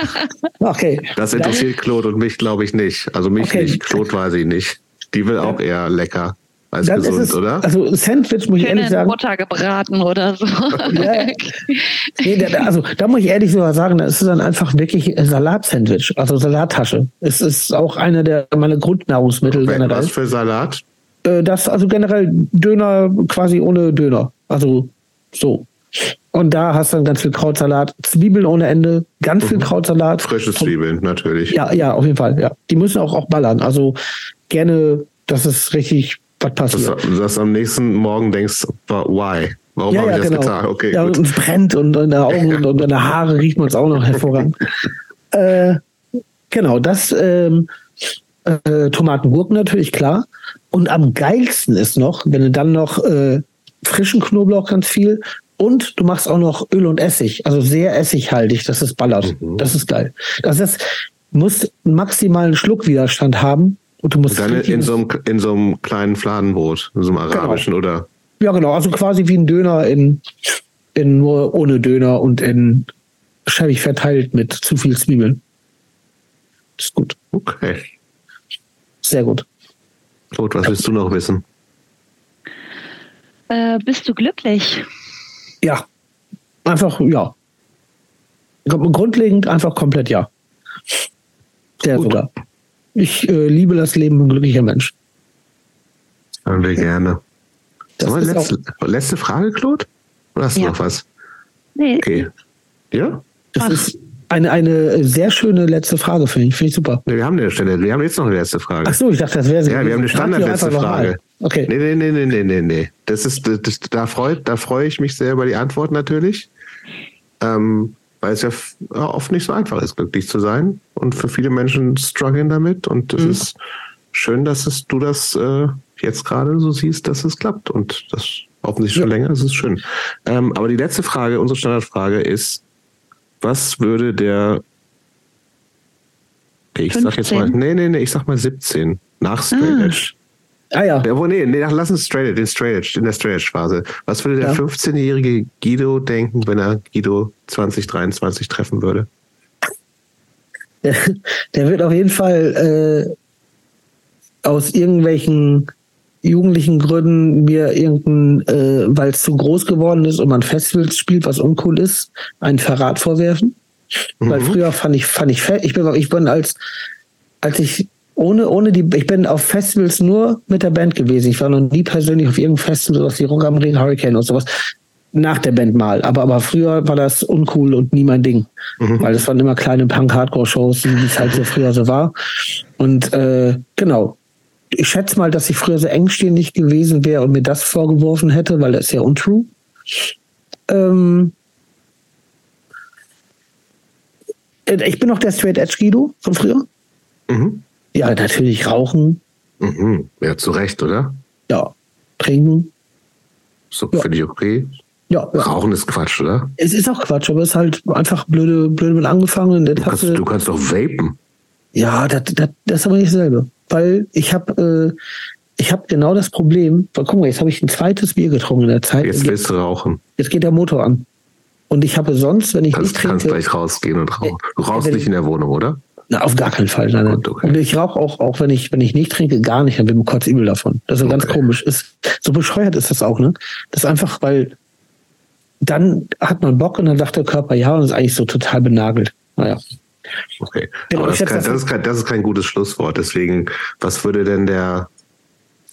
Speaker 3: okay.
Speaker 2: das interessiert Claude und mich, glaube ich, nicht. Also mich okay. nicht, Claude weiß ich nicht. Die will auch eher lecker als dann gesund,
Speaker 3: es,
Speaker 2: oder?
Speaker 3: Also Sandwich muss ich ehrlich sagen.
Speaker 1: Butter gebraten oder so.
Speaker 3: Ja, nee, da, also da muss ich ehrlich sogar sagen, das ist dann einfach wirklich Salatsandwich, also Salattasche. Es ist auch einer der meine Grundnahrungsmittel
Speaker 2: Wenn, generell. Was für Salat?
Speaker 3: Äh, das also generell Döner quasi ohne Döner, also so. Und da hast du dann ganz viel Krautsalat, Zwiebeln ohne Ende, ganz mhm. viel Krautsalat.
Speaker 2: Frische Zwiebeln, natürlich.
Speaker 3: Ja, ja, auf jeden Fall. Ja, die müssen auch auch ballern. Also gerne, das ist richtig was passiert.
Speaker 2: Dass, dass du am nächsten Morgen denkst, why? Warum ja, habe ja, ich das genau. getan? Okay,
Speaker 3: ja, gut. und es brennt und in der Augen und, in der Haare riecht man es auch noch hervorragend. äh, genau, das ähm, äh, Tomaten, Gurken natürlich, klar. Und am geilsten ist noch, wenn du dann noch äh, frischen Knoblauch ganz viel und du machst auch noch Öl und Essig, also sehr essighaltig, dass es ballert. Mhm. Das ist geil. Das ist, muss maximalen Schluckwiderstand haben und du musst
Speaker 2: und dann in so, einem, in so einem kleinen Fladenbrot, in so einem genau. arabischen genau. oder?
Speaker 3: Ja, genau. Also quasi wie ein Döner in, in nur ohne Döner und in schäbig verteilt mit zu viel Zwiebeln. Das ist gut.
Speaker 2: Okay.
Speaker 3: Sehr gut.
Speaker 2: Gut, was willst du noch wissen?
Speaker 1: Äh, bist du glücklich?
Speaker 3: Ja. Einfach ja. Grundlegend einfach komplett ja. Sehr Gut. sogar. Ich äh, liebe das Leben ein glücklicher Mensch.
Speaker 2: Hören wir gerne. Das ist letzte, letzte Frage, Claude? Oder hast du ja. noch was?
Speaker 1: Nee.
Speaker 2: Okay. Ja?
Speaker 3: Das Ach. ist eine, eine sehr schöne letzte Frage, finde ich. Finde ich super.
Speaker 2: Nee, wir haben eine Stelle. Wir haben jetzt noch eine letzte Frage.
Speaker 3: Ach so, ich dachte, das wäre
Speaker 2: Ja, wir haben eine standardletzte Frage.
Speaker 3: Okay.
Speaker 2: Nee, nee, nee, nee, nee, nee, nee. Das ist, das, da freut, da freue ich mich sehr über die Antwort natürlich. Ähm, weil es ja oft nicht so einfach ist, glücklich zu sein. Und für viele Menschen strugglen damit. Und es mhm. ist schön, dass es, du das äh, jetzt gerade so siehst, dass es klappt. Und das offensichtlich schon ja. länger, das ist schön. Ähm, aber die letzte Frage, unsere Standardfrage ist, was würde der ich 15? sag jetzt mal, nee, nee, nee, ich sag mal 17 nach Straight Edge.
Speaker 3: Ah ja.
Speaker 2: ja nee, nee, lass uns straight, den straight, in der Straight Phase. Was würde der ja. 15-jährige Guido denken, wenn er Guido 2023 treffen würde?
Speaker 3: Der, der wird auf jeden Fall äh, aus irgendwelchen jugendlichen Gründen mir irgendein, äh, weil es zu groß geworden ist und man Festivals spielt, was uncool ist, einen Verrat vorwerfen. Mhm. Weil früher fand ich, fand ich, ich bin, ich bin als, als ich ohne, ohne die, ich bin auf Festivals nur mit der Band gewesen. Ich war noch nie persönlich auf irgendeinem Festival, sowas wie Rock am Ring, Hurricane und sowas. Nach der Band mal. Aber, aber früher war das uncool und nie mein Ding. Mhm. Weil das waren immer kleine Punk-Hardcore-Shows, wie es halt so früher so war. Und äh, genau. Ich schätze mal, dass ich früher so engstirnig gewesen wäre und mir das vorgeworfen hätte, weil das ist ja untrue. Ähm, äh, ich bin noch der Straight Edge Guido von früher. Mhm. Ja, natürlich rauchen.
Speaker 2: Mhm. Ja, zu Recht, oder?
Speaker 3: Ja. Trinken.
Speaker 2: So, ja. finde ich okay.
Speaker 3: Ja,
Speaker 2: ja, Rauchen ist Quatsch, oder?
Speaker 3: Es ist auch Quatsch, aber es ist halt einfach blöde, blöde mit angefangen.
Speaker 2: Du kannst, du kannst doch vapen.
Speaker 3: Ja, das, das, das ist aber nicht dasselbe. Weil ich habe äh, ich habe genau das Problem, weil guck mal, jetzt habe ich ein zweites Bier getrunken in der Zeit.
Speaker 2: Jetzt willst du rauchen.
Speaker 3: Jetzt geht der Motor an. Und ich habe sonst, wenn ich
Speaker 2: kannst,
Speaker 3: nicht trinke...
Speaker 2: kannst gleich rausgehen und rauchen. Du rauchst nicht in der Wohnung, oder?
Speaker 3: Na, auf gar keinen Fall. Nein, okay. Und ich rauche auch, auch wenn ich, wenn ich nicht trinke, gar nicht, dann bin ich kurz übel davon. Das ist okay. ganz komisch. Ist, so bescheuert ist das auch, ne? Das ist einfach, weil dann hat man Bock und dann sagt der Körper ja und ist eigentlich so total benagelt. Naja.
Speaker 2: Okay. Genau, Aber das, ist kein, das, ist kein, das ist kein gutes Schlusswort. Deswegen, was würde denn der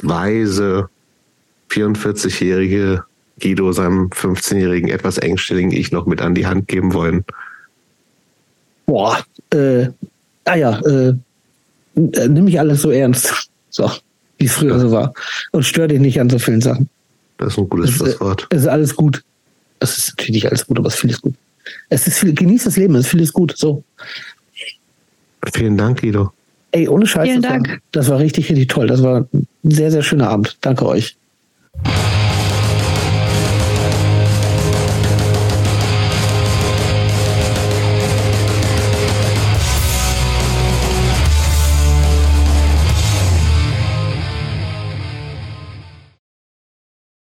Speaker 2: weise 44-jährige Guido seinem 15-jährigen, etwas engstelligen Ich noch mit an die Hand geben wollen?
Speaker 3: Boah, äh, ah ja, äh, äh nimm mich alles so ernst. So, wie es früher ja. so war. Und stör dich nicht an so vielen Sachen.
Speaker 2: Das ist ein gutes Schlusswort.
Speaker 3: Es ist alles gut. Es ist natürlich nicht alles gut, aber es ist vieles gut. Es ist viel, genieß das Leben, es ist vieles gut. So.
Speaker 2: Vielen Dank, Guido.
Speaker 3: Ey, ohne Scheiß.
Speaker 1: Vielen
Speaker 3: das
Speaker 1: Dank.
Speaker 3: War, das war richtig, richtig toll. Das war ein sehr, sehr schöner Abend. Danke euch.